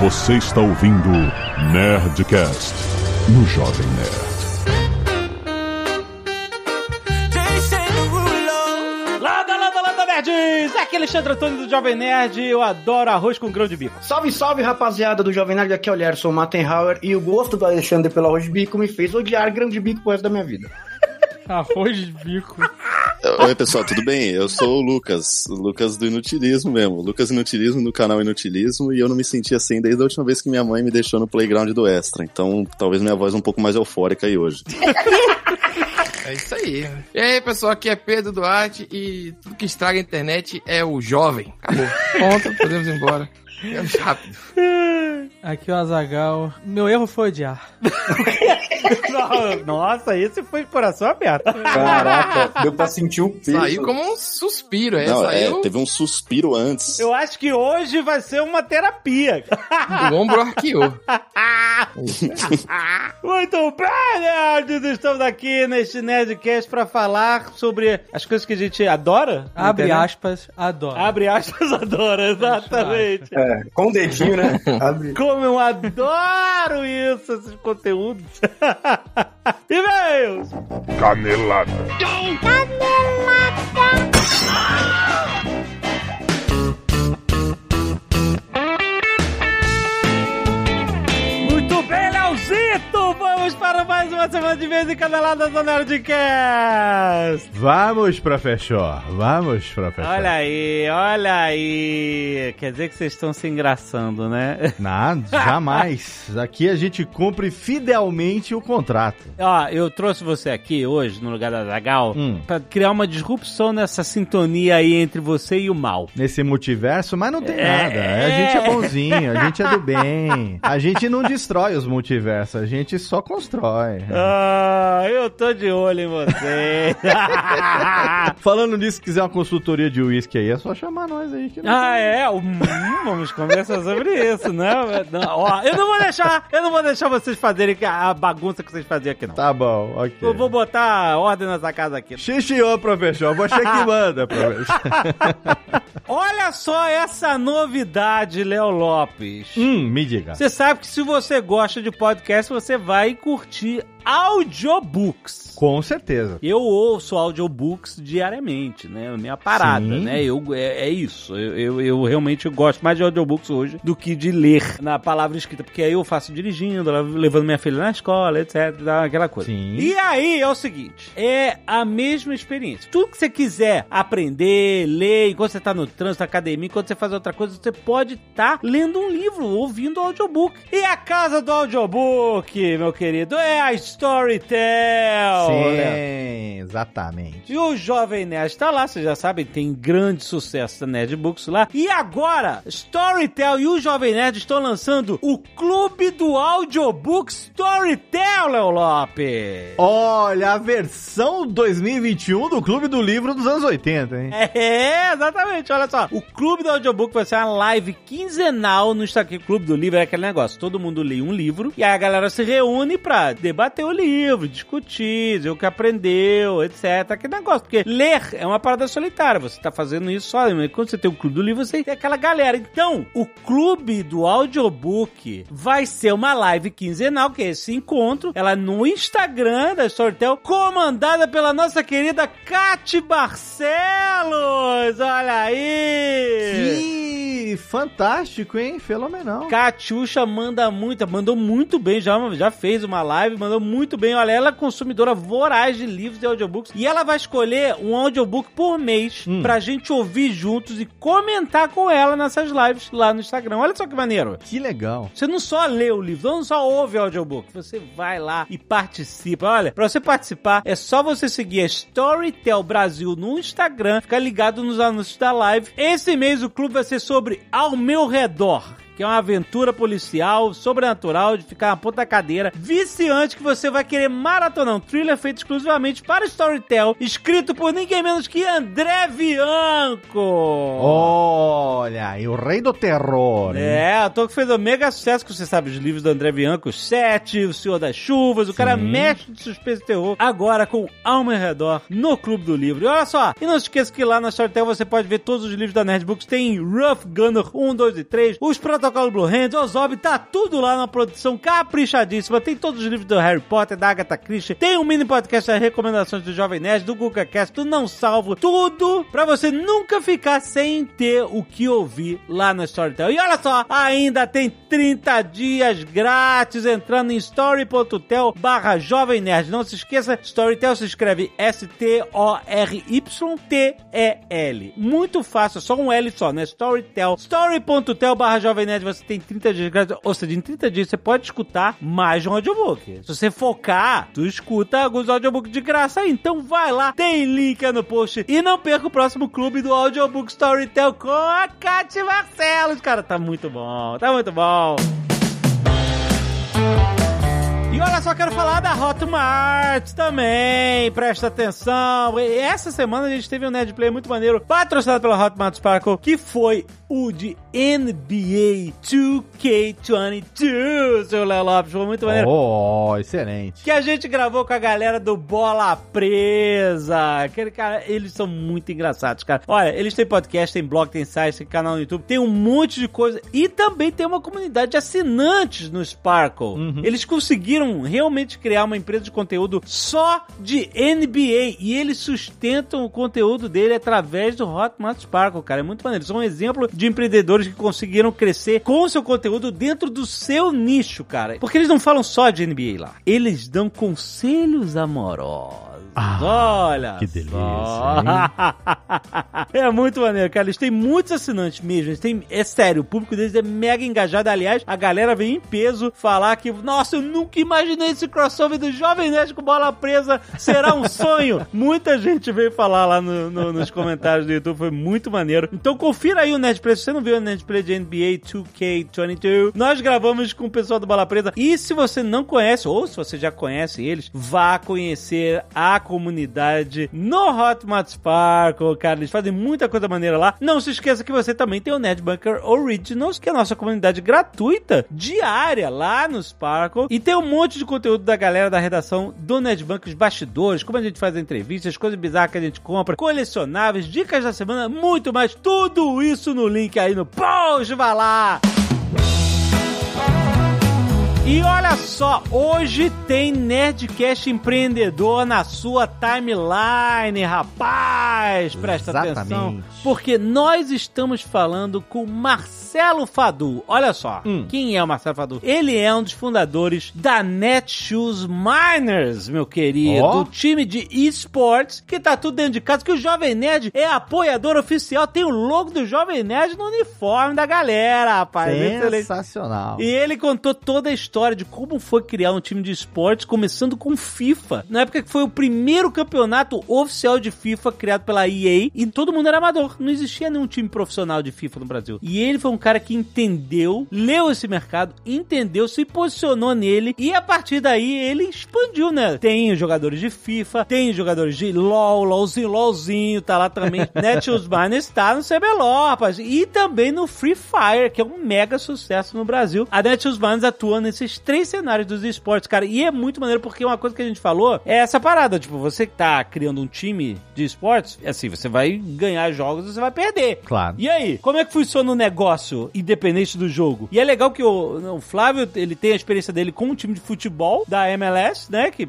Você está ouvindo Nerdcast no Jovem Nerd. Landa, landa, landa, nerds! Aqui é Alexandre Antônio do Jovem Nerd. Eu adoro arroz com grão de bico. Salve, salve, rapaziada do Jovem Nerd. Aqui é o Lerson Mattenhauer e o gosto do Alexandre pelo arroz de bico me fez odiar grão de bico pro resto da minha vida. Arroz de bico. Oi, pessoal, tudo bem? Eu sou o Lucas, o Lucas do Inutilismo mesmo. Lucas Inutilismo no canal Inutilismo e eu não me senti assim desde a última vez que minha mãe me deixou no playground do Extra. Então, talvez minha voz um pouco mais eufórica aí hoje. É isso aí. E aí, pessoal, aqui é Pedro Duarte e tudo que estraga a internet é o jovem. Acabou. Ponto, podemos ir embora. Vamos rápido. Aqui é o Azagal. Meu erro foi odiar. Nossa, esse foi de coração aberto. Caraca, deu pra sentir o peso. Saiu como um suspiro, é? Não, é, teve um suspiro antes. Eu acho que hoje vai ser uma terapia. o ombro arqueou. Muito bem, nerds! Estamos aqui neste Nerdcast pra falar sobre as coisas que a gente adora. Abre aspas, adoro. Abre aspas, adora, exatamente. É, com o dedinho, né? Abre. Como eu adoro isso, esses conteúdos. E-mails! Canelada. Muito bem, Leozito! Vamos para mais uma semana de vez em canelada do Nerdcast! Vamos, professor. Vamos, professor. Olha aí, olha aí. Quer dizer que vocês estão se engraçando, né? Nada, jamais. Aqui a gente cumpre fidelmente o contrato. Ó, eu trouxe você aqui hoje, no lugar da Zagal, Hum. pra criar uma disrupção nessa sintonia aí entre você e o mal. Nesse multiverso, mas não tem É. nada. A gente é bonzinho, a gente é do bem. A gente não destrói os multiversos, a gente só constrói. Ah, eu tô de olho em você. Falando nisso, se quiser uma consultoria de uísque aí, é só chamar nós aí. Que não Ah, é? Hum, vamos conversar sobre isso, né? Não, ó, eu não vou deixar, eu não vou deixar vocês fazerem a bagunça que vocês faziam aqui, não. Tá bom, ok. Eu vou botar ordem nessa casa aqui. Xixiô, professor. Você que manda, professor. Olha só essa novidade, Léo Lopes. hum, me diga. Você sabe que se você gosta de podcast, você vai curtir audiobooks. Com certeza. Eu ouço audiobooks diariamente, né? É Minha parada, Sim. né? Eu, é, é isso. Eu, eu, eu realmente gosto mais de audiobooks hoje do que de ler na palavra escrita, porque aí eu faço dirigindo, levando minha filha na escola, etc. Aquela coisa. Sim. E aí é o seguinte: é a mesma experiência. Tudo que você quiser aprender, ler, enquanto você tá no trânsito, academia, enquanto você faz outra coisa, você pode estar lendo um livro, ouvindo audiobook. E a casa do audiobook, meu querido, é a Storytel. Sim, exatamente. E o Jovem Nerd tá lá, vocês já sabem, tem grande sucesso da Nerd Books lá. E agora, Storytel e o Jovem Nerd estão lançando o Clube do Audiobook Storytel, Léo Lopes. Olha, a versão 2021 do Clube do Livro dos anos 80, hein? É, exatamente, olha só. O Clube do Audiobook vai ser uma live quinzenal no Instagram. Clube do Livro é aquele negócio, todo mundo lê um livro e aí a galera se reúne pra debater o livro, discutir, dizer o que aprendeu, etc. Aquele negócio, porque ler é uma parada solitária, você tá fazendo isso só. Mas quando você tem o Clube do Livro, você tem aquela galera. Então, o Clube do Audiobook vai ser uma live quinzenal, que é esse encontro, ela no Instagram da Storytel, comandada pela nossa querida Cati Barcelos. Olha aí! Que fantástico, hein? Fenomenal. Catiuxa manda muito, mandou muito bem, já, já fez uma live, mandou muito bem. Olha, ela é consumidora voraz de livros e audiobooks. E ela vai escolher um audiobook por mês Hum. pra gente ouvir juntos e comentar com ela nessas lives lá no Instagram. Olha só que maneiro. Que legal. Você não só lê o livro, não só ouve o audiobook, você vai lá e participa. Olha, pra você participar, é só você seguir a Storytel Brasil no Instagram, ficar ligado nos anúncios da live. Esse mês o clube vai ser sobre Ao Meu Redor. Que é uma aventura policial, sobrenatural, de ficar na ponta da cadeira, viciante que você vai querer maratonar. Um thriller feito exclusivamente para Storytel, escrito por ninguém menos que André Bianco. Olha, e o rei do terror. hein? É, ator que fez um mega sucesso, que você sabe, os livros do André Bianco, o Sete, O Senhor das Chuvas, o cara mestre de suspense e terror, agora com Alma em Redor, no Clube do Livro. E olha só, e não se esqueça que lá na Storytel você pode ver todos os livros da Nerdbooks, tem Rough Gunner 1, 2 e 3, os protocolos Protocolo Blue Hands, Ozob, tá tudo lá na produção caprichadíssima. Tem todos os livros do Harry Potter, da Agatha Christie, tem um mini podcast das recomendações do Jovem Nerd, do GugaCast, do Não Salvo, tudo pra você nunca ficar sem ter o que ouvir lá no Storytel. E olha só, ainda tem 30 dias grátis entrando em story.tel barra Jovem Nerd. Não se esqueça, Storytel se escreve S-T-O-R-Y-T-E-L. Muito fácil, só um L só, né? Storytel. Story.tel barra Jovem Nerd, você tem 30 dias grátis. Ou seja, em 30 dias você pode escutar mais de um audiobook. Se você focar, tu escuta alguns audiobooks de graça. Então vai lá, tem link aí no post. E não perca o próximo clube do Audiobook Storytel com a Kátia Marcelos. Cara, tá muito bom, tá muito bom. E olha só, quero falar da Hotmart também. Presta atenção. Essa semana a gente teve um Nerd Play muito maneiro, patrocinado pela Hotmart Sparkle, que foi o de NBA 2K22, seu Léo Lopes. Foi muito maneiro. Oh, excelente. Que a gente gravou com a galera do Bola Presa. Aquele cara, eles são muito engraçados, cara. Olha, eles têm podcast, tem blog, tem site, tem canal no YouTube, tem um monte de coisa. E também tem uma comunidade de assinantes no Sparkle. Eles conseguiram realmente criar uma empresa de conteúdo só de NBA. E eles sustentam o conteúdo dele através do Hotmart Sparkle, cara. É muito maneiro. São um exemplo de empreendedores que conseguiram crescer com o seu conteúdo dentro do seu nicho, cara. Porque eles não falam só de NBA lá. Eles dão conselhos amorosos. Olha que delícia, é muito maneiro, cara. Eles têm muitos assinantes mesmo. Eles têm, é sério, o público deles é mega engajado. Aliás, a galera vem em peso falar que, nossa, eu nunca imaginei esse crossover do Jovem Nerd com bola presa. Será um sonho? Muita gente veio falar lá no- no- nos comentários do YouTube. Foi muito maneiro. Então confira aí o Nerd Play. Se você não viu o Nerd Play de NBA 2K22, nós gravamos com o pessoal do Bola Presa. E se você não conhece, ou se você já conhece eles, vá conhecer a comunidade no Hotmart Sparkle, cara. Eles fazem muita coisa maneira lá. Não se esqueça que você também tem o Nerd Bunker Originals, que é a nossa comunidade gratuita, diária, lá no Sparkle. E tem um monte de conteúdo da galera da redação do Nerd Bunker, os bastidores, como a gente faz entrevistas, coisas bizarras que a gente compra, colecionáveis, dicas da semana, muito mais. Tudo isso no link aí no post. Vai lá! E olha só, hoje tem Nerdcast Empreendedor na sua timeline, rapaz! Presta atenção, Exatamente. porque nós estamos falando com Marcelo Fadu. Olha só, quem é o Marcelo Fadu? Ele é um dos fundadores da Netshoes Miners, meu querido, Ó. o time de esportes que tá tudo dentro de casa, que o Jovem Nerd é apoiador oficial, tem o logo do Jovem Nerd no uniforme da galera, rapaz. Sensacional. E ele contou toda a história de como foi criar um time de esportes, começando com FIFA. Na época que foi o primeiro campeonato oficial de FIFA criado pela EA e todo mundo era amador. Não existia nenhum time profissional de FIFA no Brasil. E ele foi um cara que entendeu, leu esse mercado, entendeu, se posicionou nele e a partir daí ele expandiu, né? Tem jogadores de FIFA, tem jogadores de LoL, LoLzinho, LoLzinho, tá lá também. Netshoes Miners tá no CBLOL, rapaz. E também no Free Fire, que é um mega sucesso no Brasil. A Netshoes Miners atua nesses três cenários dos esportes, cara. E é muito maneiro porque uma coisa que a gente falou é essa parada. Tipo, você que tá criando um time de esportes, assim, você vai ganhar jogos e você vai perder. Claro. E aí, como é que funciona o negócio independente do jogo? E é legal que o, o Flávio, ele tem a experiência dele com um time de futebol da MLS, né? Que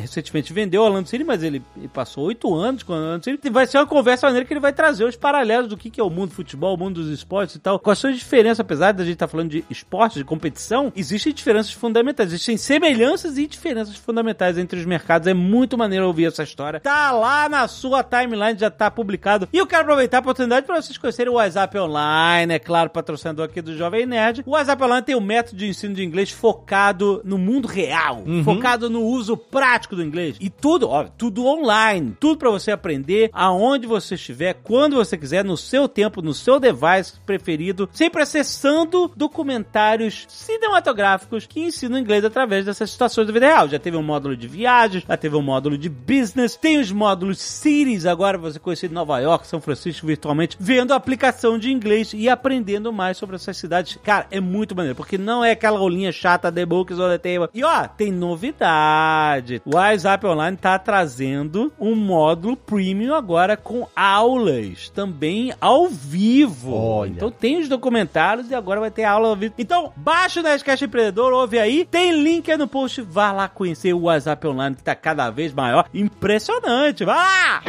recentemente vendeu o Orlando City, mas ele, passou oito anos com o Orlando City. E vai ser uma conversa maneira que ele vai trazer os paralelos do que, que é o mundo do futebol, o mundo dos esportes e tal. Quais são as diferenças, apesar da gente estar falando de esportes, de competição, existem diferenças fundamentais, existem semelhanças e diferenças fundamentais entre os mercados. É muito maneiro ouvir essa história. Tá lá na sua timeline, já tá publicado. E eu quero aproveitar a oportunidade para vocês conhecerem o WhatsApp Online, é claro, patrocinador aqui do Jovem Nerd. O WhatsApp Online tem um método de ensino de inglês focado no mundo real, focado no uso prático do inglês. E tudo, ó, tudo online, tudo para você aprender aonde você estiver, quando você quiser, no seu tempo, no seu device preferido, sempre acessando documentários cinematográficos módulos que ensinam inglês através dessas situações da vida real. Já teve um módulo de viagens, já teve um módulo de business, tem os módulos cities agora, você conhecido Nova York, São Francisco virtualmente, vendo a aplicação de inglês e aprendendo mais sobre essas cidades. Cara, é muito maneiro, porque não é aquela aulinha chata The Books or the Table. E ó, tem novidade. O WhatsApp Online tá trazendo um módulo premium agora com aulas também ao vivo. Olha. Então tem os documentários e agora vai ter aula ao vivo. Então, baixa o Nerdcast Empreendedor, ouve aí. Tem link aí no post. Vá lá conhecer o WhatsApp Online que tá cada vez maior. Impressionante. Vá lá!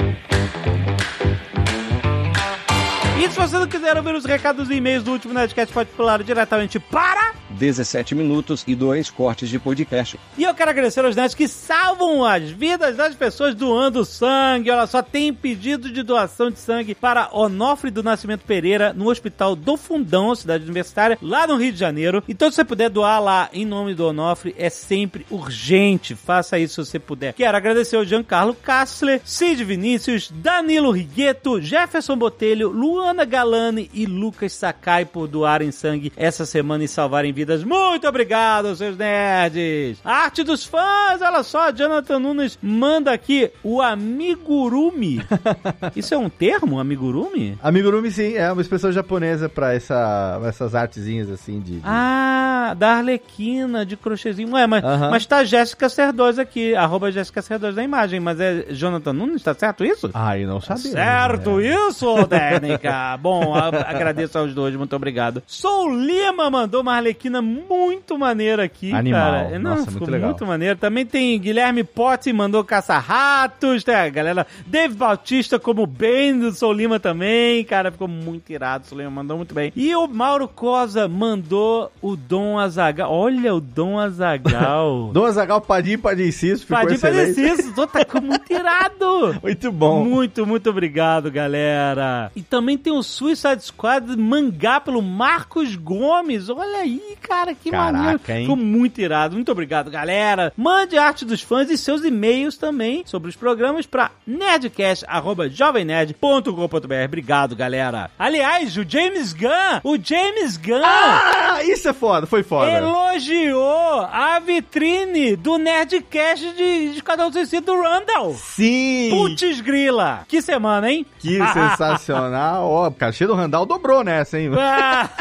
E se você não quiser ouvir os recados e e-mails do último Nerdcast, pode pular diretamente para... 17 minutos e dois cortes de podcast. E eu quero agradecer aos nerds que salvam as vidas das pessoas doando sangue. Olha só, tem pedido de doação de sangue para Onofre do Nascimento Pereira no Hospital do Fundão, cidade universitária, lá no Rio de Janeiro. Então, se você puder doar lá em nome do Onofre, é sempre urgente. Faça isso se você puder. Quero agradecer ao Giancarlo Kassler, Cid Vinícius, Danilo Rigueto, Jefferson Botelho, Luana Galani e Lucas Sakai por doarem sangue essa semana e salvarem vidas. Muito obrigado, seus nerds! Arte dos fãs, olha só, Jonathan Nunes manda aqui o amigurumi. Isso é um termo, amigurumi? Amigurumi, sim, é uma expressão japonesa pra essa, essas artezinhas assim de. de- Ah, da Arlequina, de crochêzinho. Ué, mas, mas tá Jéssica Cerdoz aqui, arroba Jéssica Cerdoz na imagem, mas é Jonathan Nunes, tá certo isso? Ai, não sabia. Certo isso, técnica. Bom, agradeço aos dois, muito obrigado. Sou Lima mandou uma arlequina muito maneira aqui, Animal. cara. Não, Nossa, ficou muito legal. muito maneiro. Também tem Guilherme Potti mandou caça-ratos, tá, galera? Dave Bautista como bem do Sou Lima também, cara, ficou muito irado. Sou Lima mandou muito bem. E o Mauro Cosa mandou o Dom Azagal. Olha o Dom Azagal. Dom Azagal Padim Padim Ciso, ficou Padim parecido, tô- tá muito irado. Muito bom. Muito, muito obrigado, galera. E também tem o Suicide Squad mangá pelo Marcos Gomes. Olha aí, cara, que Caraca, maneiro. hein? Ficou muito irado. Muito obrigado, galera. Mande arte dos fãs e seus e-mails também sobre os programas para nerdcast.jovemnerd.com.br. Obrigado, galera. Aliás, o James Gunn, o James Gunn Ah, isso é foda, foi foda. elogiou a vitrine do Nerdcast de, de Cada um do Randall. Sim! Putz grila! Que semana, hein? Que sensacional. Ó, o cachê do Randall dobrou nessa, hein?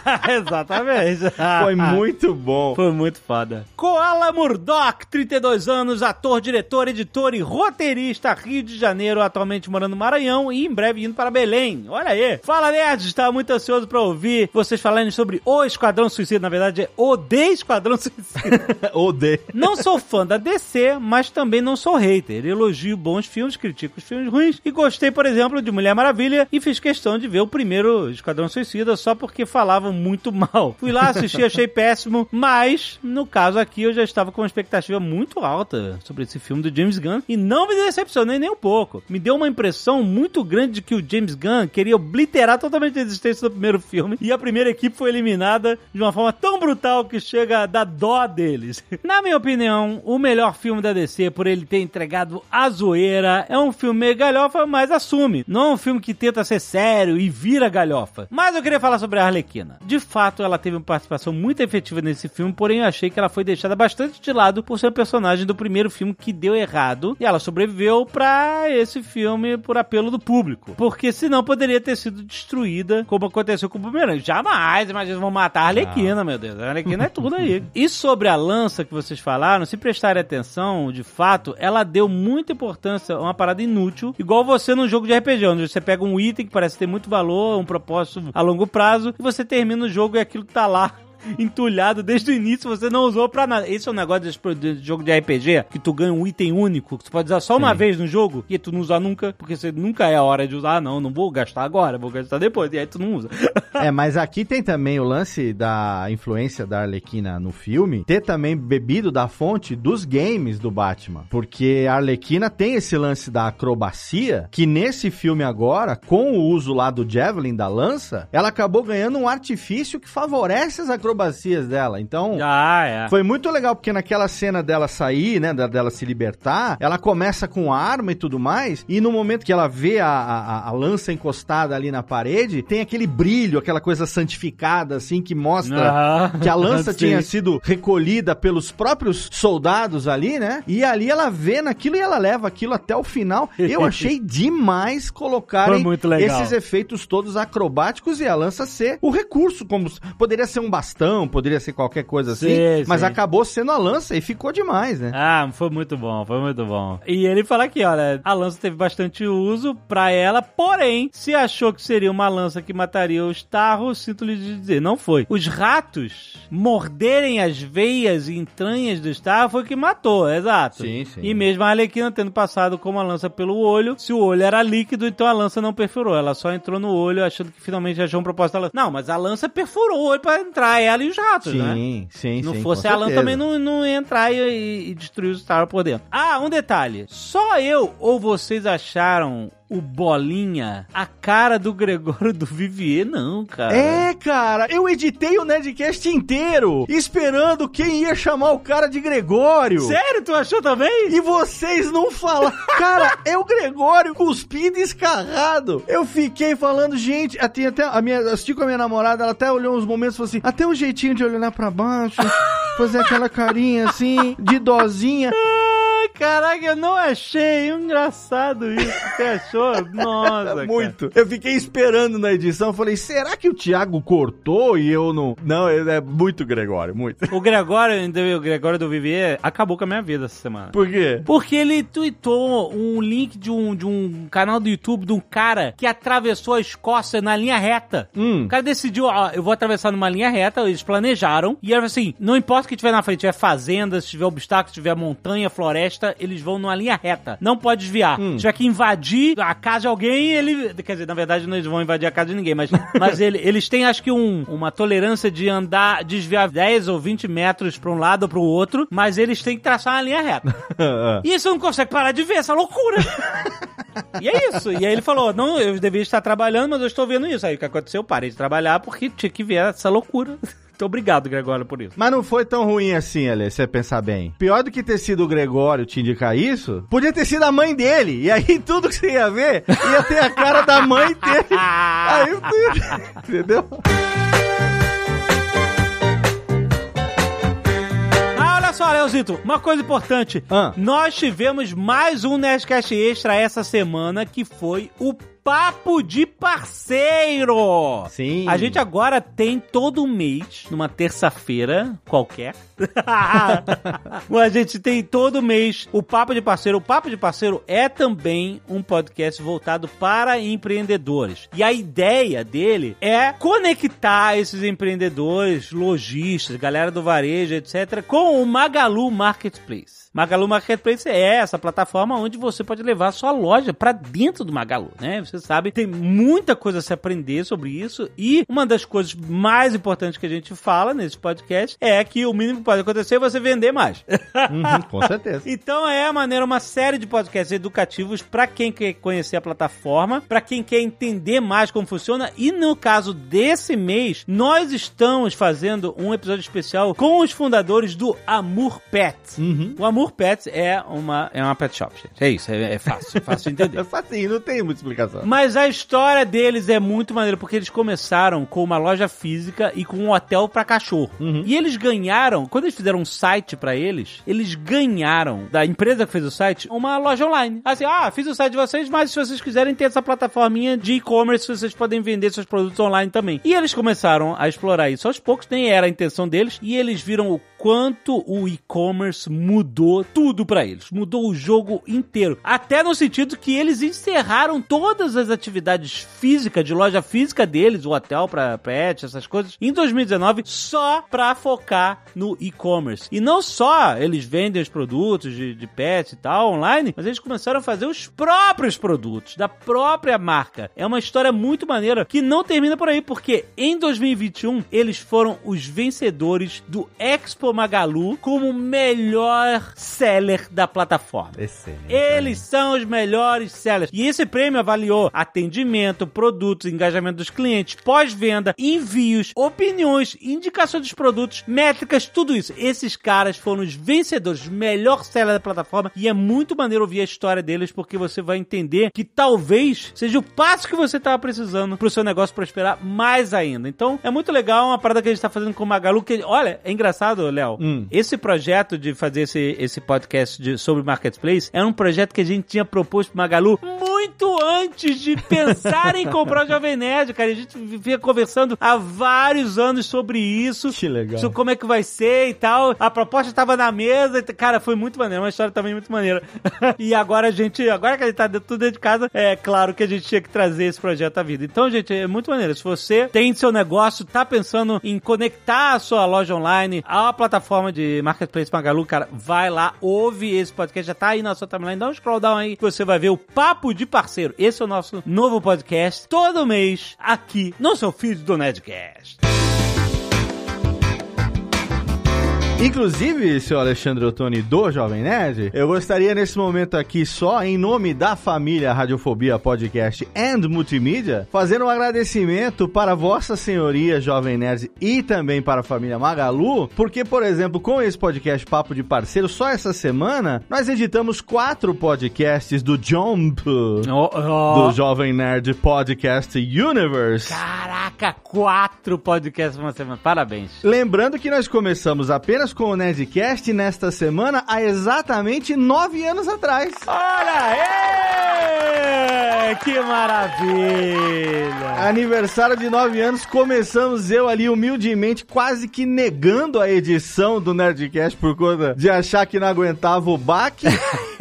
Ah, exatamente. Foi muito bom. Foi muito foda. Koala Murdoch, 32 anos, ator, diretor, editor e roteirista, Rio de Janeiro, atualmente morando no Maranhão e em breve indo para Belém. Olha aí. Fala, nerds, estava muito ansioso para ouvir vocês falarem sobre o Esquadrão Suicida. Na verdade, é o de Esquadrão Suicida. Odeio. Não sou fã da DC, mas também não sou hater. Elogio bons filmes, critico os filmes ruins e gostei, por exemplo, de Mulher Maravilha e fiz questão de ver o primeiro Esquadrão Suicida só porque falavam muito mal. Fui lá, assisti, achei péssimo, mas no caso aqui eu já estava com uma expectativa muito alta sobre esse filme do James Gunn e não me decepcionei nem um pouco. Me deu uma impressão muito grande de que o James Gunn queria obliterar totalmente a existência do primeiro filme e a primeira equipe foi eliminada de uma forma tão brutal que chega a dar dó deles. Na minha opinião, o melhor filme da DC, por ele ter entregado a zoeira, é um filme meio galhofa, mas assume. Não é um filme que tenta ser sério e vira galhofa. Mas eu queria falar sobre a Arlequina. De fato, ela teve uma participação muito efetiva nesse filme, porém eu achei que ela foi deixada bastante de lado por ser um personagem do primeiro filme que deu errado e ela sobreviveu pra esse filme por apelo do público. Porque senão poderia ter sido destruída, como aconteceu com o Boomerang. Jamais, imagina, vão matar a Arlequina, meu Deus. A Arlequina é tudo aí. E sobre a lança que vocês falaram, se prestarem atenção, de fato, ela deu muita importância a uma parada inútil, igual você num jogo de RPG, onde você pega um item que parece ter muito valor, um propósito a longo prazo, e você termina o jogo e aquilo tá lá entulhado desde o início, você não usou pra nada. Esse é um negócio desse jogo de RPG, que tu ganha um item único, que tu pode usar só uma vez no jogo, e tu não usar nunca, porque você nunca é a hora de usar, ah, não, não vou gastar agora, vou gastar depois, e aí tu não usa. É, mas aqui tem também o lance da influência da Arlequina no filme, ter também bebido da fonte dos games do Batman. Porque a Arlequina tem esse lance da acrobacia, que nesse filme agora, com o uso lá do Javelin, da lança, ela acabou ganhando um artifício que favorece as acrobacias acrobacias dela. Então, Ah, é. foi muito legal, porque naquela cena dela sair, né, da- dela se libertar, ela começa com arma e tudo mais, e no momento que ela vê a, a- a lança encostada ali na parede, tem aquele brilho, aquela coisa santificada, assim, que mostra Ah, que a lança tinha sido recolhida pelos próprios soldados ali, né? E ali ela vê naquilo e ela leva aquilo até o final. Eu achei demais colocarem esses efeitos todos acrobáticos e a lança ser o recurso, como poderia ser um bastão, poderia ser qualquer coisa assim, Sim, mas sim. acabou sendo a lança e ficou demais, né? Ah, foi muito bom, foi muito bom. E ele fala aqui, olha, a lança teve bastante uso pra ela, porém, se achou que seria uma lança que mataria os tarros, sinto-lhe de dizer, não foi. Os ratos morderem as veias e entranhas dos tarros foi o que matou, exato. Sim, sim. E mesmo a Arlequina tendo passado com uma lança pelo olho, se o olho era líquido, então a lança não perfurou. Ela só entrou no olho achando que finalmente achou um propósito da lança. Não, mas a lança perfurou o olho pra entrar, ela e os ratos, né? Sim, sim, Se não sim, fosse a Alan também não, não ia entrar e, e- destruir os Star por dentro. Ah, um detalhe. Só eu ou vocês acharam o Bolinha a cara do Gregório do Vivier? Não, cara. É, cara, eu editei o Nerdcast inteiro, esperando quem ia chamar o cara de Gregório. Sério? Tu achou também? E vocês não falam. Cara, é o Gregório cuspido e escarrado. Eu fiquei falando, gente, até, até a minha, assisti com a minha namorada, ela até olhou uns momentos e falou assim: até um jeitinho de olhar pra baixo, fazer aquela carinha assim, de dozinha. Caraca, eu não achei. Engraçado isso. Você achou? Nossa. cara. Muito. Eu fiquei esperando na edição, falei, será que o Thiago cortou e eu não. Não, é é muito Gregório, muito. O Gregório, o Gregório do Vivier acabou com a minha vida essa semana. Por quê? Porque ele tweetou um link de um, de um canal do YouTube de um cara que atravessou a Escócia na linha reta. Hum. O cara decidiu, ó, eu vou atravessar numa linha reta, eles planejaram. E era assim, não importa o que tiver na frente, tiver fazenda, se tiver obstáculo, se tiver montanha, floresta, eles vão numa linha reta. Não pode desviar. Se tiver que invadir a casa de alguém, ele... Quer dizer, na verdade, não eles vão invadir a casa de ninguém, mas, mas ele- eles têm, acho que, um, uma tolerância de andar, desviar 10 ou 20 metros pra um lado ou pro outro, mas eles têm que traçar uma linha reta. E você não consegue parar de ver essa loucura. e é isso. E aí ele falou: não, eu devia estar trabalhando, mas eu estou vendo isso. Aí o que aconteceu? Eu parei de trabalhar porque tinha que ver essa loucura. Obrigado, Gregório, por isso. Mas não foi tão ruim assim, Ale, se você pensar bem. Pior do que ter sido o Gregório te indicar isso, podia ter sido a mãe dele. E aí tudo que você ia ver ia ter a cara da mãe dele. Aí, entendeu? Ah, olha só, Leozito, uma coisa importante. Ah. Nós tivemos mais um Nerdcast Extra essa semana, que foi o Papo de Parceiro. Sim. A gente agora tem todo mês, numa terça-feira qualquer. a gente tem todo mês o Papo de Parceiro. O Papo de Parceiro é também um podcast voltado para empreendedores. E a ideia dele é conectar esses empreendedores, lojistas, galera do varejo, etc., com o Magalu Marketplace. Magalu Marketplace é essa plataforma onde você pode levar sua loja para dentro do Magalu, né? Você sabe, tem muita coisa a se aprender sobre isso e uma das coisas mais importantes que a gente fala nesse podcast é que o mínimo que pode acontecer é você vender mais. Uhum, com certeza. Então é a maneira, uma série de podcasts educativos para quem quer conhecer a plataforma, para quem quer entender mais como funciona. E no caso desse mês, nós estamos fazendo um episódio especial com os fundadores do Amor Pets. O Amor Pets é uma, é uma pet shop, gente. É isso, é, é fácil, é fácil de entender. É facinho, não tem muita explicação. Mas a história deles é muito maneira, porque eles começaram com uma loja física e com um hotel pra cachorro. E eles ganharam, quando eles fizeram um site pra eles, eles ganharam da empresa que fez o site uma loja online. Assim, ah, fiz o site de vocês, mas se vocês quiserem ter essa plataforminha de e-commerce, vocês podem vender seus produtos online também. E eles começaram a explorar isso aos poucos, nem era a intenção deles, e eles viram o quanto o e-commerce mudou tudo pra eles. Mudou o jogo inteiro. Até no sentido que eles encerraram todas as atividades físicas, de loja física deles, o hotel pra pet, essas coisas, em 2019, só pra focar no e-commerce. E não só eles vendem os produtos de, de pet e tal online, mas eles começaram a fazer os próprios produtos, da própria marca. É uma história muito maneira que não termina por aí, porque em 2021 eles foram os vencedores do Expo Magalu como melhor seller da plataforma. Excelente. Eles são os melhores sellers. E esse prêmio avaliou atendimento, produtos, engajamento dos clientes, pós-venda, envios, opiniões, indicação dos produtos, métricas, tudo isso. Esses caras foram os vencedores, melhor seller da plataforma. E é muito maneiro ouvir a história deles, porque você vai entender que talvez seja o passo que você estava precisando para o seu negócio prosperar mais ainda. Então, é muito legal uma parada que a gente está fazendo com o Magalu. Que, olha, é engraçado, Léo. Hum. Esse projeto de fazer esse, esse podcast de- sobre Marketplace era um projeto que a gente tinha proposto pro Magalu muito antes de pensar em comprar o Jovem Nerd, cara. A gente vinha conversando há vários anos sobre isso. Que legal. Sobre como é que vai ser e tal. A proposta tava na mesa. Cara, foi muito maneiro. Uma história também muito maneira. e agora a gente, agora que a gente tá dentro, tudo dentro de casa, é claro que a gente tinha que trazer esse projeto à vida. Então, gente, é muito maneiro. Se você tem seu negócio, tá pensando em conectar a sua loja online à plataforma de Marketplace Magalu, cara, vai lá, ouve esse podcast, já tá aí na sua timeline, dá um scroll down aí, que você vai ver o Papo de Parceiro. Esse é o nosso novo podcast, todo mês, aqui no seu feed do Nerdcast. Inclusive, seu Alexandre Ottoni do Jovem Nerd, eu gostaria nesse momento aqui, só em nome da família Radiofobia Podcast and Multimídia, fazer um agradecimento para Vossa Senhoria Jovem Nerd e também para a família Magalu, porque, por exemplo, com esse podcast Papo de Parceiro, só essa semana, nós editamos quatro podcasts do Jump, do Jovem Nerd Podcast Universe. Caraca, quatro podcasts uma semana. Parabéns. Lembrando que nós começamos apenas com o Nerdcast nesta semana há exatamente nove anos atrás. Olha aí! Que maravilha! Aniversário de nove anos, começamos eu ali humildemente, quase que negando a edição do Nerdcast por conta de achar que não aguentava o baque.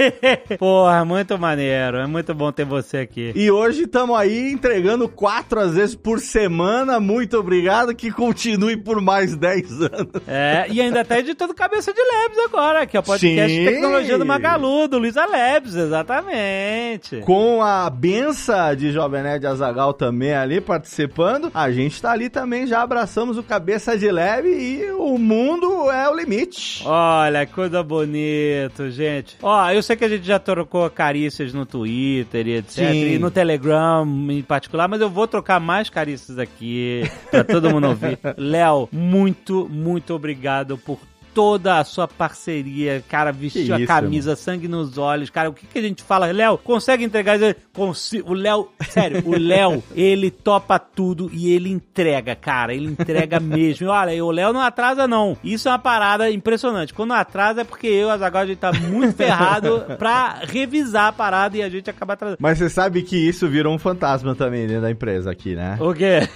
Porra, muito maneiro. É muito bom ter você aqui. e hoje estamos aí entregando quatro às vezes por semana. Muito obrigado, que continue por mais dez anos. É, e ainda tá editando Cabeça de Labs agora, que é o podcast Sim. de tecnologia do Magalu, do Luiza Labs, exatamente. Com a benção de Jovem Nerd Azagal também ali participando, a gente tá ali também, já abraçamos o Cabeça de Leve e o mundo é o limite. Olha, coisa bonita, gente. Ó, eu sei que a gente já trocou carícias no Twitter e etc. Sim. E no Telegram em particular, mas eu vou trocar mais carícias aqui pra todo mundo ouvir. Léo, muito, muito obrigado por toda a sua parceria, cara, vestiu Que a isso, camisa, sangue nos olhos, cara, o que, que a gente fala? Léo, consegue entregar? isso? Consi o Léo, sério, o Léo, ele topa tudo e ele entrega, cara, ele entrega mesmo. E olha, o Léo não atrasa não, isso é uma parada impressionante. Quando atrasa é porque eu, Azaghal, a gente tá muito ferrado pra revisar a parada e a gente acaba atrasando. Mas você sabe que isso virou um fantasma também dentro da empresa aqui, né? O quê?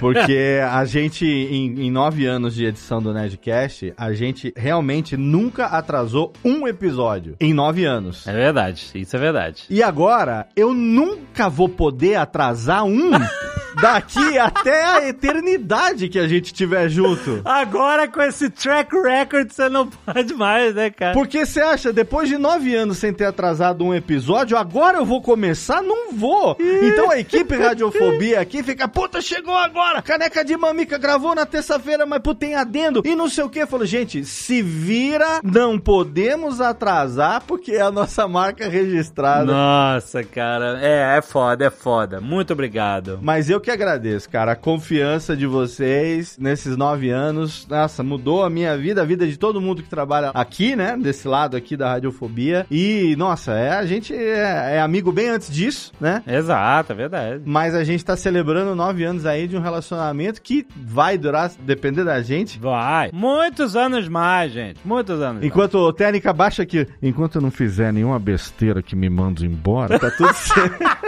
Porque a gente, em, em nove anos de edição do Nerdcast, a gente realmente nunca atrasou um episódio em nove anos. É verdade, isso é verdade. E agora, eu nunca vou poder atrasar um daqui até a eternidade que a gente tiver junto. Agora com esse track record você não pode mais, né, cara? Porque você acha, depois de nove anos sem ter atrasado um episódio, agora eu vou começar? Não vou. Então a equipe Radiofobia aqui fica, puta, chegou agora. Caneca de Mamica gravou na terça-feira, mas puta, tem adendo. E não sei o que. Falou, gente, se vira, não podemos atrasar, porque é a nossa marca registrada. Nossa, cara. É, é foda, é foda. Muito obrigado. Mas eu que agradeço, cara. A confiança de vocês nesses nove anos, nossa, mudou a minha vida, a vida de todo mundo que trabalha aqui, né? Desse lado aqui da Radiofobia. E, nossa, é, a gente é, é amigo bem antes disso, né? Exato, é verdade. Mas a gente tá celebrando nove anos aí de um relacionamento que vai durar, depender da gente. Vai. Muitos anos mais, gente. Muitos anos Enquanto o técnica baixa aqui, enquanto eu não fizer nenhuma besteira que me manda embora, tá tudo certo. mais.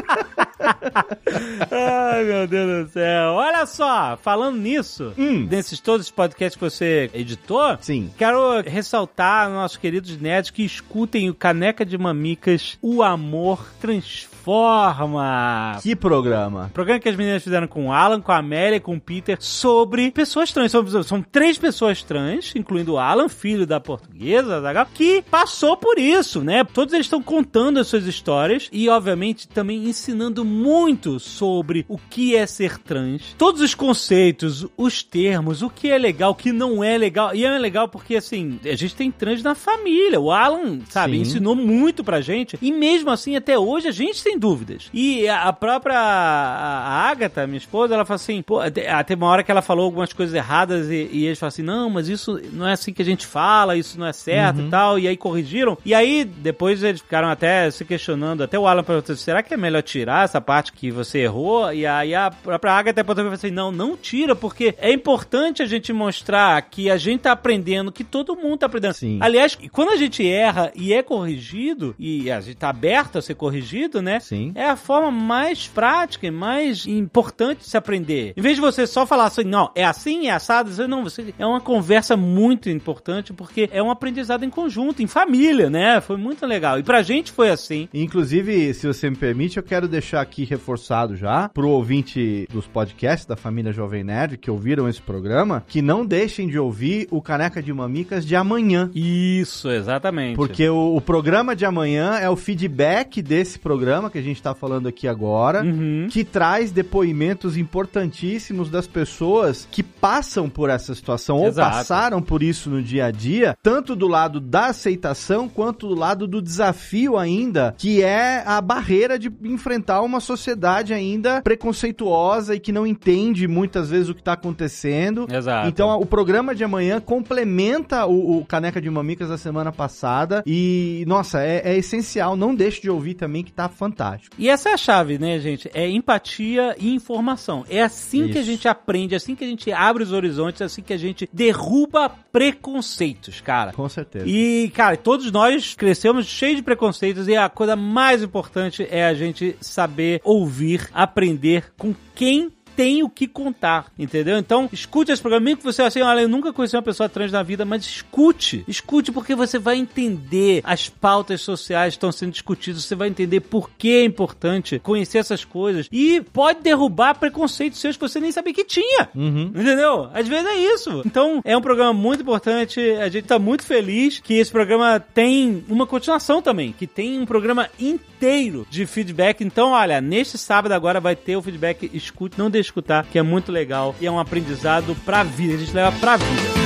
Ai, meu Deus do céu. Olha só, falando nisso, Hum. desses todos os podcasts que você editou, Sim. quero ressaltar nossos queridos nerds que escutem o Caneca de Mamicas, o amor transforma forma. Que programa? Programa que as meninas fizeram com o Alan, com a Amélia e com o Peter sobre pessoas trans. São, são três pessoas trans, incluindo o Alan, filho da portuguesa, Zagal, que passou por isso, né? Todos eles estão contando as suas histórias e, obviamente, também ensinando muito sobre o que é ser trans. Todos os conceitos, os termos, o que é legal, o que não é legal. E é legal porque, assim, a gente tem trans na família. O Alan, sabe, Sim. ensinou muito pra gente. E mesmo assim, até hoje, a gente tem dúvidas. E a própria a Agatha, minha esposa, ela fala assim, pô, até uma hora que ela falou algumas coisas erradas e, e eles falam assim, não, mas isso não é assim que a gente fala, isso não é certo e tal. E aí corrigiram. E aí, depois eles ficaram até se questionando, até o Alan perguntou, será que é melhor tirar essa parte que você errou? E aí a própria Agatha apontou falou assim, não, não tira, porque é importante a gente mostrar que a gente tá aprendendo, que todo mundo tá aprendendo. Sim. Aliás, quando a gente erra e é corrigido, e a gente tá aberto a ser corrigido, né? Sim. É a forma mais prática e mais importante de se aprender. Em vez de você só falar assim, não, é assim, é assado, você, não, você é uma conversa muito importante porque é um aprendizado em conjunto, em família, né? Foi muito legal. E pra gente foi assim. Inclusive, se você me permite, eu quero deixar aqui reforçado já pro ouvinte dos podcasts da família Jovem Nerd que ouviram esse programa, que não deixem de ouvir o Caneca de Mamicas de amanhã. Isso, exatamente. Porque o, o programa de amanhã é o feedback desse programa que a gente tá falando aqui agora, Uhum. que traz depoimentos importantíssimos das pessoas que passam por essa situação Exato. ou passaram por isso no dia a dia, tanto do lado da aceitação quanto do lado do desafio ainda, que é a barreira de enfrentar uma sociedade ainda preconceituosa e que não entende muitas vezes o que tá acontecendo. Exato. Então, o programa de amanhã complementa o, o Caneca de Mamicas da semana passada. E, nossa, é, é essencial. Não deixe de ouvir também, que tá fantástico. E essa é a chave, né, gente? É empatia e informação. É assim que a Isso. gente aprende, é assim que a gente abre os horizontes, é assim que a gente derruba preconceitos, cara. Com certeza. E, cara, todos nós crescemos cheios de preconceitos e a coisa mais importante é a gente saber ouvir, aprender com quem tem o que contar, entendeu? Então, escute esse programa, mesmo que você assim, olha, eu nunca conheci uma pessoa trans na vida, mas escute. Escute porque você vai entender as pautas sociais que estão sendo discutidas, você vai entender por que é importante conhecer essas coisas e pode derrubar preconceitos seus que você nem sabia que tinha. Entendeu? Às vezes é isso. Então, é um programa muito importante. A gente tá muito feliz que esse programa tem uma continuação também, que tem um programa inteiro de feedback. Então, olha, neste sábado agora vai ter o feedback Escute, não deixe de escutar, que é muito legal e é um aprendizado pra vida. A gente leva pra vida.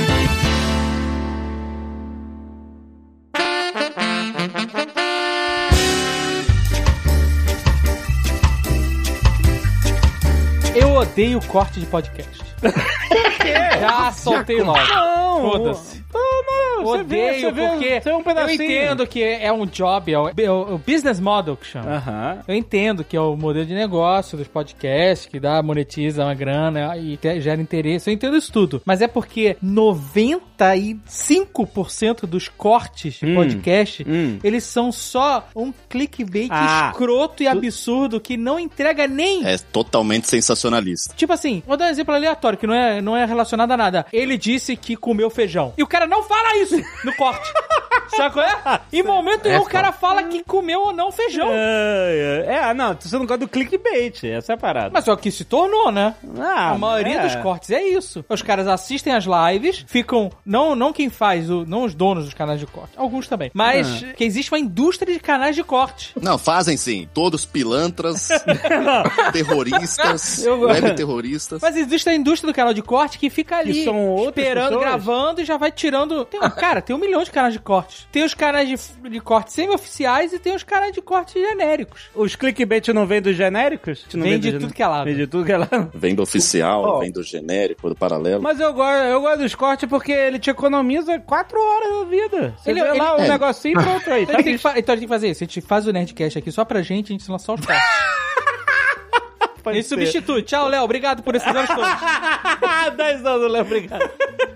Eu odeio corte de podcast. Já soltei logo. Não! Não, você vê, Odeio, você vê, porque você é um pedacinho. eu entendo que é um job, é o, é o business model que chama. Eu entendo que é o modelo de negócio dos podcasts, que dá, monetiza uma grana e gera interesse. Eu entendo isso tudo. Mas é porque 95% dos cortes de Hum, podcast, hum. eles são só um clickbait Ah, escroto e absurdo que não entrega nem É totalmente sensacionalista. Tipo assim, vou dar um exemplo aleatório, que não é, não é relacionado a nada. Ele disse que comeu feijão. E o cara não fala isso no corte. Sabe qual é? Em momento nenhum o cara fala que comeu ou não feijão. É, é, é, não, você não gosta do clickbait, essa é a parada. Mas é o que se tornou, né? Ah, a maioria é. dos cortes é isso. Os caras assistem as lives, ficam. Não, não quem faz, o, não os donos dos canais de corte. Alguns também. Mas Ah. que existe uma indústria de canais de corte. Não, fazem sim. Todos pilantras, terroristas, Eu- web terroristas. Mas existe a indústria do canal de corte que fica ali Que esperando, pessoas? gravando e já vai tirando. Tem, um- cara, tem um milhão de canais de cortes. Tem os canais de, de corte semi-oficiais e tem os canais de corte genéricos. Os clickbait não vêm dos genéricos? Não Vem de gen- tudo que é lado. Vem de tudo que é lado. Vem do oficial, Ó. vem do genérico, do paralelo. Mas eu gosto, eu gosto dos cortes porque ele te economiza quatro horas da vida. Você Ele- vê ele- lá o é. negocinho pronto aí. Então Tá a, gente tem que fa- então a gente tem que fazer isso. A gente faz o Nerdcast aqui só pra gente, a gente lançar os cortes. Pode A gente substitui. Tchau, Léo. Obrigado por esses anos todos. ser. 10 anos, Léo, obrigado.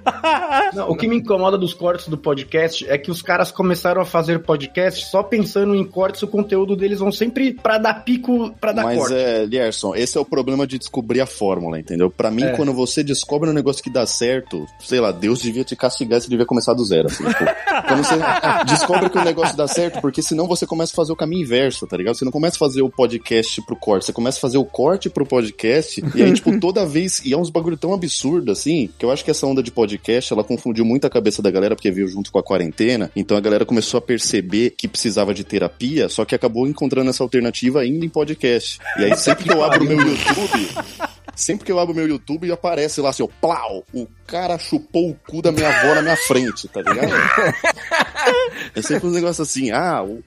Não, o que me incomoda dos cortes do podcast é que os caras começaram a fazer podcast só pensando em cortes, o conteúdo deles vão sempre pra dar pico, pra dar Mas corte. é, Lierson, esse é o problema de descobrir a fórmula, entendeu? Pra mim, É. quando você descobre um negócio que dá certo, sei lá, Deus devia te castigar, você devia começar do zero. Assim, tipo, quando você descobre que o negócio dá certo, porque senão você começa a fazer o caminho inverso, tá ligado? Você não começa a fazer o podcast pro corte, você começa a fazer o corte pro podcast, e aí, tipo, toda vez. E é uns bagulho tão absurdo, assim, que eu acho que essa onda de podcast, ela confundiu muito a cabeça da galera, porque veio junto com a quarentena, então a galera começou a perceber que precisava de terapia, só que acabou encontrando essa alternativa ainda em podcast. E aí, sempre que eu abro o meu YouTube. Sempre que eu abro meu YouTube aparece lá assim, ó, plau, o cara chupou o cu da minha avó na minha frente, tá ligado? É sempre um negócio assim, ah, o,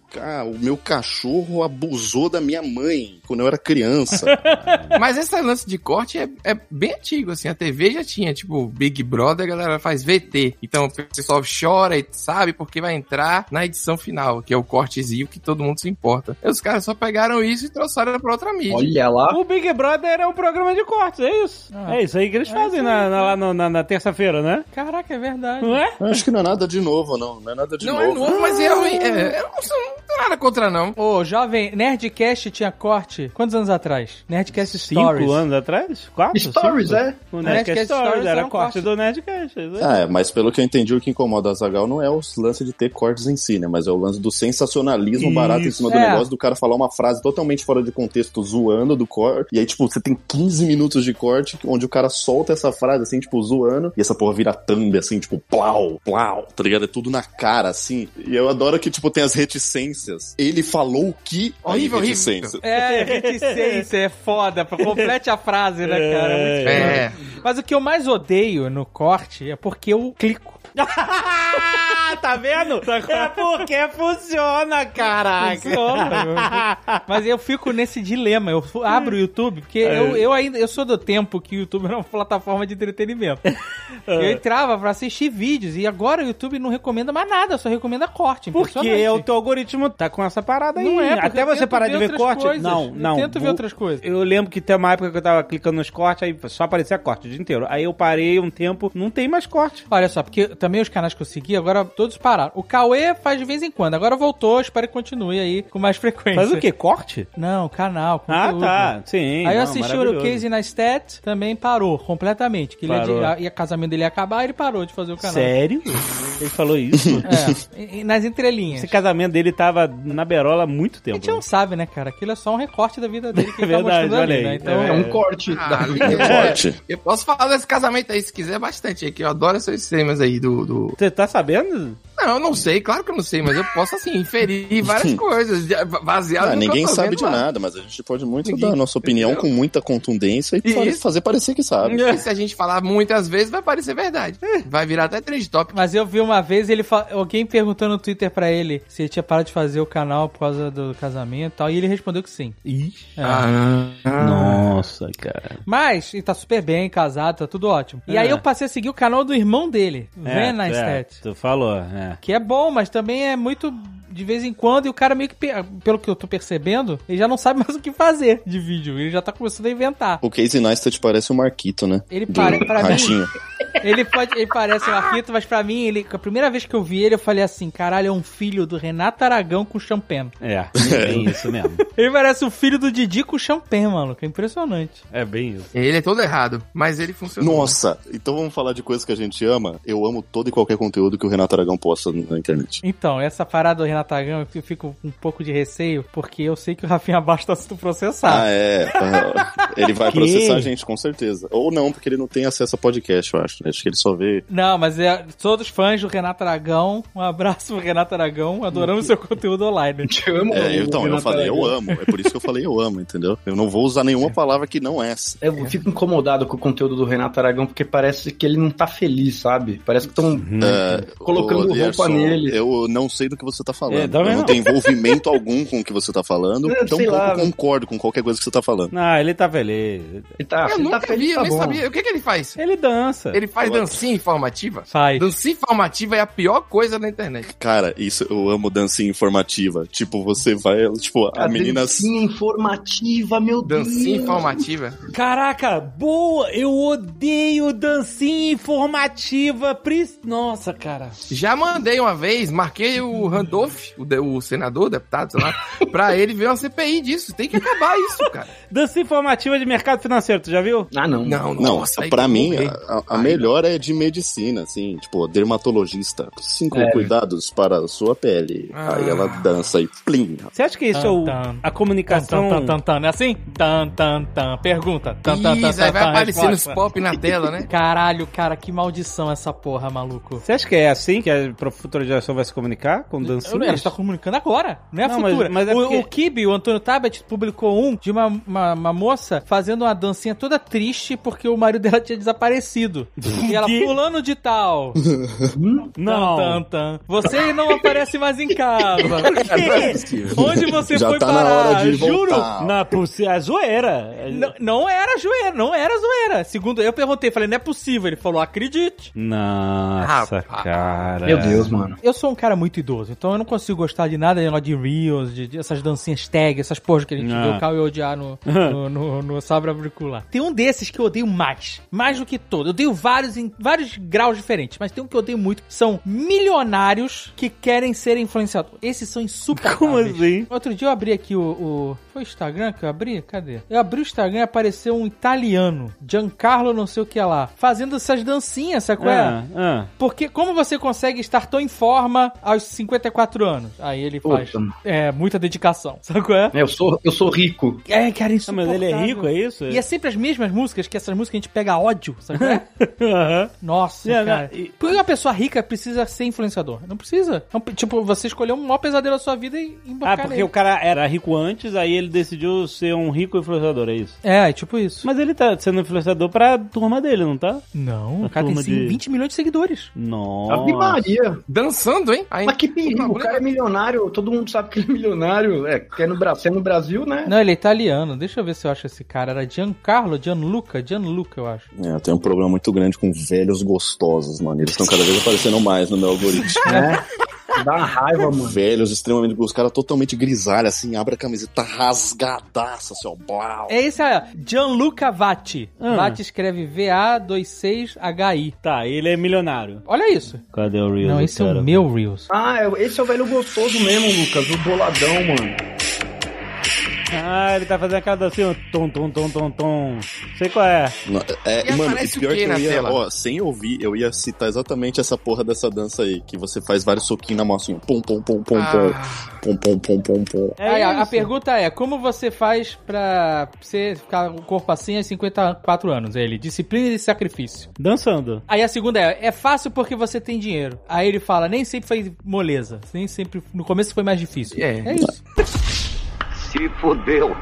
o meu cachorro abusou da minha mãe quando eu era criança. Mas esse lance de corte é, é bem antigo, assim. A TV já tinha, tipo, Big Brother, a galera faz VT. Então o pessoal chora e sabe porque vai entrar na edição final, que é o cortezinho que todo mundo se importa. E os caras só pegaram isso e trouxeram pra outra mídia. Olha lá. O Big Brother é um programa de cortes, é isso. Ah. é isso aí que eles É fazem isso na, na- lá no- na, na terça-feira, né? Caraca, é verdade. Não é? Eu acho que não é nada de novo, não. Não é nada de Não é novo. novo, mas é ruim. É, eu não, nada contra, não. Ô, jovem, Nerdcast tinha corte quantos anos atrás? Nerdcast Cinco Stories. anos atrás? Quatro? Stories, Cinco? é? O Nerdcast Nerdcast Stories, Stories era um corte corte. do Nerdcast. é. Ah, é, mas pelo que eu entendi, o que incomoda a Zagal não é o lance de ter cortes em si, né? Mas é o lance do sensacionalismo Isso. barato em cima do É. negócio, do cara falar uma frase totalmente fora de contexto, zoando do corte. E aí, tipo, você tem 15 minutos de corte onde o cara solta essa frase, assim, tipo, zoando. E essa porra vira thumb, assim, tipo, plau, plau, tá ligado? É tudo na cara, assim. E eu adoro que, tipo, tem as reticências. Ele falou que. Aí, Horrível, horrível. reticência. É, reticência, é foda. Complete a frase, né, cara? Muito É. foda. Mas o que eu mais odeio no corte é porque eu clico. tá vendo? É porque funciona, caraca. Funciona. Mas eu fico nesse dilema. Eu abro o YouTube, porque eu, eu ainda eu sou do tempo que o YouTube era uma plataforma de entretenimento. Eu entrava pra assistir vídeos e agora o YouTube não recomenda mais nada, só recomenda corte. Porque o teu algoritmo tá com essa parada aí. Não é, Até eu você parar de ver corte. coisas. Não, Eu não. tento ver outras coisas. Eu lembro que tem uma época que eu tava clicando nos cortes, aí só aparecia corte o dia inteiro. Aí eu parei um tempo, não tem mais corte. Olha só, porque também os canais que eu segui, agora todos pararam. O Cauê faz de vez em quando, agora voltou, espero que continue aí com mais frequência. Faz o quê? Corte? Não, canal, Ah, conteúdo. tá. Sim. Aí eu assisti o. Casey na Stat, também parou completamente. Que ele Parou. ia, de, ia casamento dele ia acabar, ele parou de fazer o canal. Sério? Ele falou isso? É, nas entrelinhas. Esse casamento dele tava na berola há muito A tempo. gente não sabe, né, cara? Aquilo é só um recorte da vida dele que É ele tá verdade, mostrando olha ali, aí. né? Então, É É um corte Ah, da vida. é, Corte. eu posso falar desse casamento aí se quiser bastante, aí, que eu adoro esses temas aí do, do... Você tá sabendo? Não, eu não sei, claro que eu não sei, mas eu posso, assim, inferir várias coisas, baseado Ah, no que ninguém eu tô sabe vendo de lá. nada, mas a gente pode muito Ninguém- dar a nossa opinião Entendeu? com muita contundência e Isso. fazer parecer que sabe. E se a gente falar muitas vezes, vai parecer verdade. Vai virar até três top. Mas eu vi uma vez ele fa- alguém perguntou no Twitter pra ele se ele tinha parado de fazer o canal por causa do casamento e tal, e ele respondeu que sim. Ixi. É. Ah, Nossa, cara. Mas ele tá super bem, casado, tá tudo ótimo. E É. aí eu passei a seguir o canal do irmão dele, É, Van é, Neistat. tu falou, é. Que é bom, mas também é muito de vez em quando, e o cara meio que, pe- pelo que eu tô percebendo, ele já não sabe mais o que fazer de vídeo. Ele já tá começando a inventar. O Casey Neistat parece o Marquito, né? Ele Do pare- pra mim-. Ele pode, ele parece um arquito, mas pra mim, ele, a primeira vez que eu vi ele, eu falei assim: caralho, é um filho do Renato Aragão com champagne. É, é bem isso mesmo. Ele parece o filho do Didi com champagne, mano. Que é impressionante. É bem isso. Ele é todo errado, mas ele funcionou. Nossa, então vamos falar de coisas que a gente ama. Eu amo todo e qualquer conteúdo que o Renato Aragão posta na internet. Então, essa parada do Renato Aragão, eu fico com um pouco de receio, porque eu sei que o Rafinha Baixo tá sendo processado. Ah, é. Ele vai Que? processar a gente, com certeza. Ou não, porque ele não tem acesso a podcast, eu acho. né? Acho que ele só vê. Não, mas é todos fãs do Renato Aragão. Um abraço pro Renato Aragão. Adoramos seu conteúdo online. Te amo, É, o então, eu falei, eu Aragão. amo. É por isso que eu falei, eu amo, entendeu? Eu não vou usar nenhuma palavra que não é essa. Eu fico incomodado com o conteúdo do Renato Aragão, porque parece que ele não tá feliz, sabe? Parece que estão É, colocando ô, roupa nele. Eu não sei do que você tá falando. É, também eu não tenho envolvimento algum com o que você tá falando. É, Tão sei pouco lá. concordo com qualquer coisa que você tá falando. Não, ele tá feliz. Ele tá, Eu ele nunca tá feliz, vi, eu tá nem bom. sabia. O que que ele faz? Ele dança. Ele faz Ela- dancinha informativa? Faz. Dancinha informativa é a pior coisa na internet. Cara, isso eu amo dancinha informativa. Tipo, você vai, tipo, a, menina. dancinha informativa, meu Deus. Dancinha informativa. Caraca, boa! Eu odeio dancinha informativa. Pris... Nossa, cara. Já mandei uma vez, marquei o Randolph, o, de- o senador, o deputado, sei lá, pra ele ver uma CPI disso. Tem que acabar isso, cara. Dancinha informativa de mercado financeiro, tu já viu? Ah, não. Não, Não, nossa, pra mim, a, a Ai, melhor é de medicina, assim, tipo, dermatologista. Cinco É. cuidados para a sua pele. Ah. Aí ela dança e plim. Você acha que isso é o, Tan, tan. a comunicação... Tan, tan, tan, tan. Não é assim? Tan, tan, tan. Pergunta. Tan, tan, tan, Isso, aí tan, vai tan. aparecendo os pop na tela, né? Caralho, cara, que maldição essa porra, maluco. Você acha que é assim que a futura geração vai se comunicar com Eu, ela está comunicando agora, não é a Não, mas- futura. mas é o, porque- o Kibe, o Antônio Tabet, publicou um de uma, uma, uma moça fazendo uma dancinha toda triste porque o marido dela tinha desaparecido. e ela, fulano de tal. Não. Tan, tan, tan. Você não aparece mais em casa. É. Onde você Já foi tá na parar? hora de Juro. voltar. Não, por ser a zoeira. Não, não era zoeira, não era zoeira. Segundo, eu perguntei, falei, não é possível. Ele falou, acredite. Nossa, Rapaz. cara. Meu Deus, mano. Eu sou um cara muito idoso, então eu não consigo gostar de nada de, Reels, de, de essas dancinhas tag, essas porras que a gente Ah. vê o Caio odiar no, no, no, no Auricular. Tem um desses que eu odeio mais, mais do que todo. Eu odeio vários em vários graus diferentes, mas tem um que eu odeio muito. São milionários que querem ser influenciadores. Esses são insuportáveis. Como assim? Outro dia eu abri aqui o, o- Foi o Instagram que eu abri? Cadê? Eu abri o Instagram e apareceu um italiano, Giancarlo não sei o que lá, fazendo essas dancinhas, sabe qual é? Ah, ah. Porque como você consegue estar tão em forma aos 54 anos? Aí ele faz Puta. é, muita dedicação, sabe qual é? É, eu sou, eu sou rico. É, cara, isso Ah, mas ele é rico, é isso? E é sempre as mesmas músicas, que essas músicas que a gente pega ódio, sabe qual é? Aham. Nossa, É, cara. não, e- Por que uma pessoa rica precisa ser influenciador? Não precisa. É tipo, você escolheu um maior pesadelo da sua vida e Ah, embarcar porque nele. o cara era rico antes, aí ele decidiu ser um rico influenciador, é isso? É, é tipo isso. Mas ele tá sendo influenciador pra turma dele, não tá? Não, o cara tem de- 20 milhões de seguidores. Nossa. Ave Maria. Dançando, hein? Aí, Mas que perigo, o cara milionário, todo mundo sabe que ele é milionário. É, que é no, Bra- se é no Brasil, né? Não, ele é italiano. Deixa eu ver se eu acho esse cara. Era Giancarlo, Gianluca, Gianluca, eu acho. É, eu tenho um problema muito grande com velhos gostosos, mano. Eles estão cada vez aparecendo mais no meu algoritmo. É. Dá uma raiva, mano. Velhos, extremamente. Os caras totalmente grisalhos, assim, abre a camiseta rasgadaça, assim, ó. Blau. É esse aí, ó. Gianluca Vatti. Ah. Vatti escreve V-A-2-6-H-I. Tá, ele é milionário. Olha isso. Cadê o Reels? Não, esse é cara? o meu Reels. Ah, é- esse é o velho gostoso mesmo, Lucas, o boladão, mano. Ah, ele tá fazendo aquela dancinha, tom, tom, tom, tom, tom. Sei qual é. Não, É, E mano, e pior que eu ia, tela? ó, sem ouvir, eu ia citar exatamente essa porra dessa dança aí, que você faz vários soquinhos na mão assim, pum, pum, pum, pum, Ah. pum, pum, pum, pum, pum. É Aí, a, pergunta é, como você faz pra você ficar com o corpo assim aos 54 anos? Ele, disciplina e sacrifício. Dançando. Aí a segunda é, é fácil porque você tem dinheiro. Aí ele fala, nem sempre foi moleza. Nem sempre, no começo foi mais difícil. É. é isso se fudeu.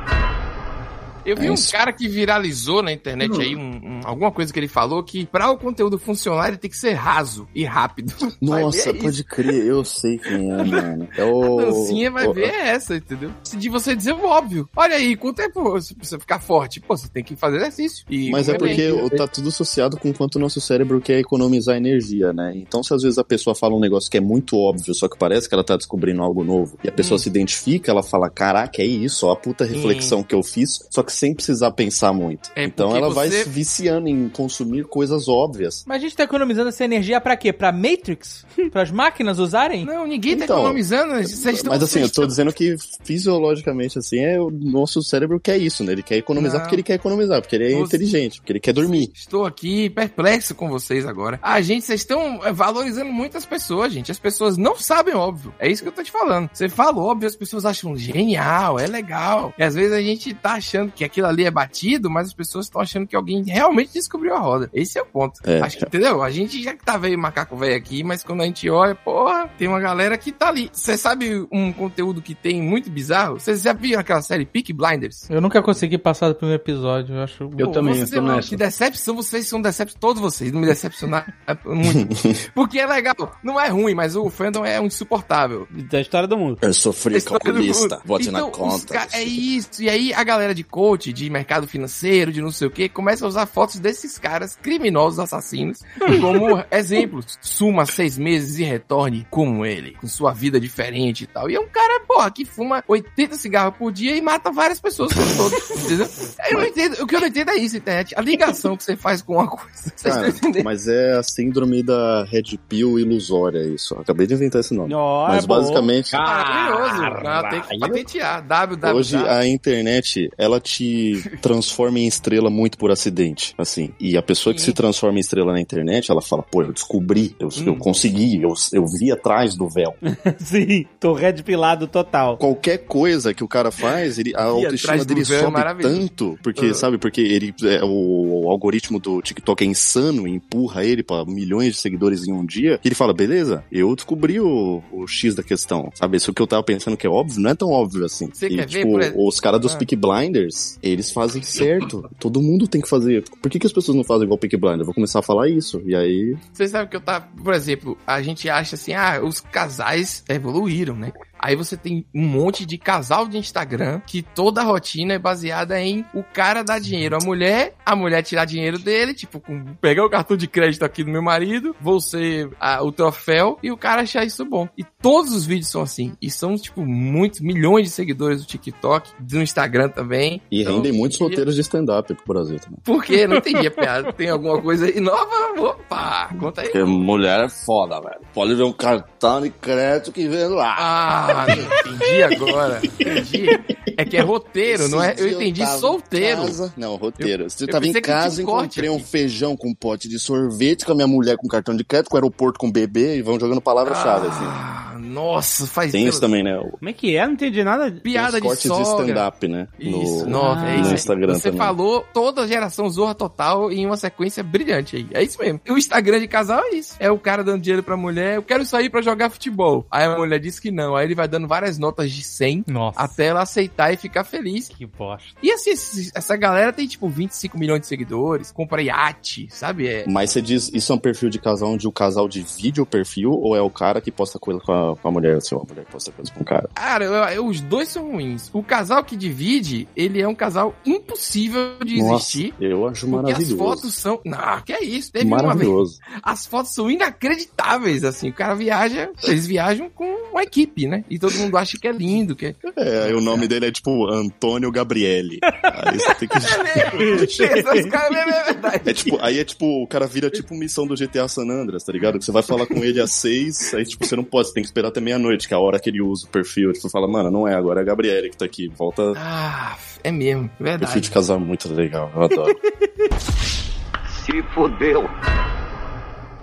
Eu vi É um cara que viralizou na internet aí, um- um- alguma coisa que ele falou, que pra o conteúdo funcionar, ele tem que ser raso e rápido. Nossa, é pode crer, eu sei quem é, mano. É o. A dancinha vai o- ver é essa, entendeu? De você dizer o óbvio. Olha aí, com o tempo você precisa ficar forte. Pô, você tem que fazer exercício. E Mas é bem. porque tá tudo associado com quanto o nosso cérebro quer economizar energia, né? Então, se às vezes a pessoa fala um negócio que é muito óbvio, só que parece que ela tá descobrindo algo novo, e a pessoa Hum. se identifica, ela fala: Caraca, é isso, ó, a puta reflexão que eu fiz, só que sem precisar pensar muito. É então ela vai você- se viciando em consumir coisas óbvias. Mas a gente tá economizando essa energia pra quê? Pra Matrix? Para as máquinas usarem? Não, ninguém tá Então, economizando. Vocês estão, Mas assim, eu vocês tô dizendo que fisiologicamente, assim, é o nosso cérebro quer isso, né? Ele quer economizar Não. porque ele quer economizar, porque ele é Você- inteligente, porque ele quer dormir. Estou aqui perplexo com vocês agora. A gente, vocês estão é, valorizando muitas pessoas, gente. As pessoas não sabem óbvio. É isso que eu tô te falando. Você fala óbvio, as pessoas acham genial, é legal. E às vezes a gente tá achando que aquilo ali é batido, mas as pessoas estão achando que alguém realmente descobriu a roda. Esse é o ponto. É. Acho que, entendeu? A gente já que tá velho macaco velho aqui, mas quando a gente olha, porra, tem uma galera que tá ali. Você sabe um conteúdo que tem muito bizarro? Vocês já viram aquela série Peak Blinders? Eu nunca consegui passar do primeiro episódio, eu acho. Eu Pô, também, você, eu nessa. Que decepção, vocês são decepção, todos vocês, não me decepcionaram muito. Porque é legal, não é ruim, mas o fandom é um insuportável. Da história do mundo. Eu sofri com a História do polícia, mundo. vote então, na conta. ca- É isso, e aí a galera de coach coach de mercado financeiro, de não sei o que, começa a usar fotos desses caras criminosos assassinos como exemplos. Suma seis meses e retorne como ele, com sua vida diferente e tal. E é um cara, porra, que fuma 80 cigarros por dia e mata várias pessoas por todo, entendeu? Eu não entendo, o que eu não entendo é isso, internet. A ligação que você faz com uma coisa. Vocês Cara, estão entendendo? mas é a síndrome da Red Pill ilusória, isso. Acabei de inventar esse nome. Ó, mas é basicamente, Maravilhoso. Tem que patentear. www. hoje a internet, ela te transforma em estrela muito por acidente, assim. E a pessoa que se transforma em estrela na internet, ela fala, pô, eu descobri, eu, eu consegui, eu, eu vi atrás do véu. Sim, tô red pilado total. Qualquer coisa que o cara faz, ele, a autoestima dele é sobe maravilhoso. tanto, porque, Ah. sabe, porque ele, é, o, o algoritmo do TikTok é insano e empurra ele pra milhões de seguidores em um dia, que ele fala, beleza, eu descobri o, o X da questão, sabe? Isso que eu tava pensando que é óbvio, não é tão óbvio assim. Você e, quer ver, tipo, por exemplo? os caras dos Ah. Peak Blinders, eles fazem certo. Todo mundo tem que fazer. Por que, que as pessoas não fazem igual Peak Blinders? Eu vou começar a falar isso. E aí, Vocês sabem que eu tava, por exemplo, a gente acha assim, ah, os casais evoluíram, né? Aí você tem um monte de casal de Instagram que toda a rotina é baseada em o cara dar dinheiro à mulher, a mulher tirar dinheiro dele, tipo, com, pegar o cartão de crédito aqui do meu marido, vou ser ah, o troféu e o cara achar isso bom. E todos os vídeos são assim. E são, tipo, muitos, milhões de seguidores do TikTok, do Instagram também. e Então, rendem muitos e- roteiros de stand-up pro Brasil também. Por quê? Não entendi a piada. Tem alguma coisa aí nova? Opa! Conta aí. Porque mulher é foda, velho. Pode ver um cartão de crédito que vem lá. Ah, entendi agora. Entendi. É que é roteiro, não é? Eu entendi em solteiro. casa- Não, roteiro. Eu- Você eu tava em casa, encontrei um feijão com um pote de sorvete com a minha mulher com cartão de crédito, com o aeroporto com bebê e vão jogando palavra-chave, assim. Nossa, faz Tem isso também, né? Como é que é? Não entendi nada. Piada de cortes de sogra. stand-up, né? Isso, no, nossa, é no isso. aí. Instagram Você também. falou toda a geração Zorra Total em uma sequência brilhante aí. É isso mesmo. O Instagram de casal é isso. É o cara dando dinheiro pra mulher. Eu quero sair pra jogar futebol. Aí a mulher diz que não. Aí ele vai dando várias notas de 100 Nossa. até ela aceitar e ficar feliz. Que bosta. E assim, essa galera tem tipo 25 milhões de seguidores, compra iate, sabe? É, Mas você diz, isso é um perfil de casal onde o casal divide o perfil ou é o cara que posta coisa com a, com a mulher, assim, ou a mulher que posta coisa com o cara? Cara, eu- eu- os dois são ruins. O casal que divide, ele é um casal impossível de existir. eu acho Porque as maravilhoso. fotos são. Não, que é isso? Teve uma vez. Maravilhoso. As fotos são inacreditáveis, assim. O cara viaja, eles viajam com uma equipe, né? E todo mundo acha que é lindo, que é. É, aí o nome dele é tipo Antônio Gabriele. Aí você tem que. É verdade. É tipo, aí é tipo, o cara vira tipo missão do GTA San Andreas, tá ligado? Que você vai falar com ele às seis, aí tipo, você não pode, você tem que esperar até meia-noite, que é a hora que ele usa o perfil. Tipo, fala, mano, não é agora, é a Gabriele que tá aqui. Volta. Ah, é mesmo, Perfil verdade. de casal é muito legal, eu adoro. Se fodeu.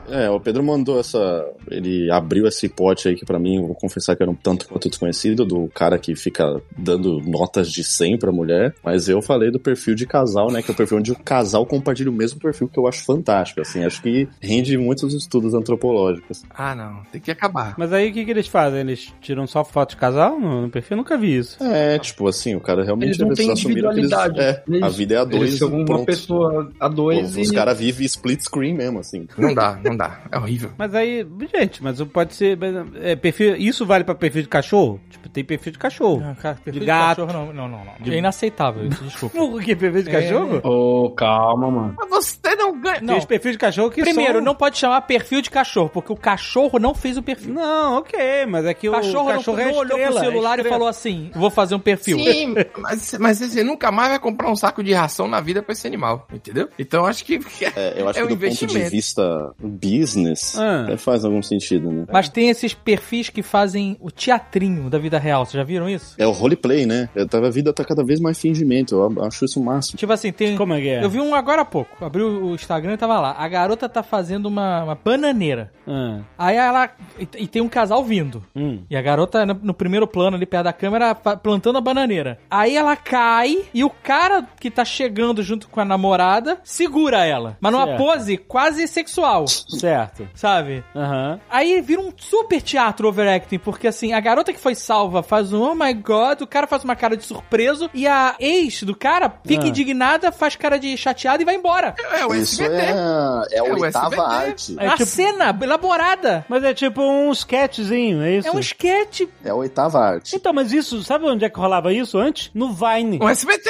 É, o Pedro mandou essa. Ele abriu esse pote aí que pra mim, vou confessar que era um tanto quanto desconhecido, do cara que fica dando notas de 100 pra mulher. Mas eu falei do perfil de casal, né? Que é o perfil onde o casal compartilha o mesmo perfil, que eu acho fantástico, assim. Acho que rende muitos estudos antropológicos. Ah, não, tem que acabar. Mas aí o que, que eles fazem? Eles tiram só foto de casal no, no perfil? Eu nunca vi isso. É, tipo assim, o cara realmente Eles não eles assumiram que eles- individualidade. É, a Eles- vida é a dois. Eles são uma pronto. pessoa a dois Pô, Os e... caras vivem split screen mesmo, assim. Não dá, não dá. É horrível. Mas aí, gente, mas pode ser. É, perfil, isso vale pra perfil de cachorro? Tipo, tem perfil de cachorro. Não, cara, perfil De de, gato. cachorro não, não, não. não. É inaceitável isso, desculpa. Por que perfil de É, cachorro? Ô, calma, mano. Mas você não ganha. Tem os perfis de cachorro que Primeiro, são... não pode chamar perfil de cachorro, porque o cachorro não fez o perfil. Não, ok, mas é que O cachorro, o cachorro não, é não olhou estrela, pro celular é e estrela. falou assim: vou fazer um perfil. Sim, mas, mas você nunca mais vai comprar um saco de ração na vida pra esse animal, entendeu? Então acho que. É, eu acho É que um do ponto de investimento. vista business, Ah. até faz algum sentido, né? Mas tem esses perfis que fazem o teatrinho da vida real. Vocês já viram isso? É o roleplay, né? A vida tá cada vez mais fingimento. Eu acho isso o máximo. Tipo assim, tem. Como é que é? Eu vi um agora há pouco. Abriu o Instagram e tava lá. A garota tá fazendo uma, uma bananeira. Ah, Aí ela. E, e tem um casal vindo. hum. E a garota, no, no primeiro plano, ali perto da câmera, plantando a bananeira. Aí ela cai e o cara que tá chegando junto com a namorada segura ela. Mas numa Certo. pose quase sexual, Certo. sabe? Aham. Aí vira um super teatro overacting, porque assim, a garota que foi salva faz um oh my god, o cara faz uma cara de surpreso e a ex do cara fica Ah. indignada, faz cara de chateada e vai embora. É, ué, Isso isso SBT. é, a- é a É o oitava SBT. arte. É a tipo- cena elaborada. Mas é tipo um sketchzinho, é isso? É um sketch. É a oitava arte. Então, mas isso, sabe onde é que rolava isso antes? No Vine. Um SBT.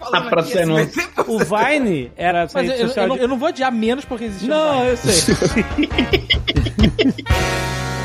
Ah, pra aqui. SBT. O Vine era Mas eu, social eu não, de- eu não vou odiar menos porque existe. Não, eu sei.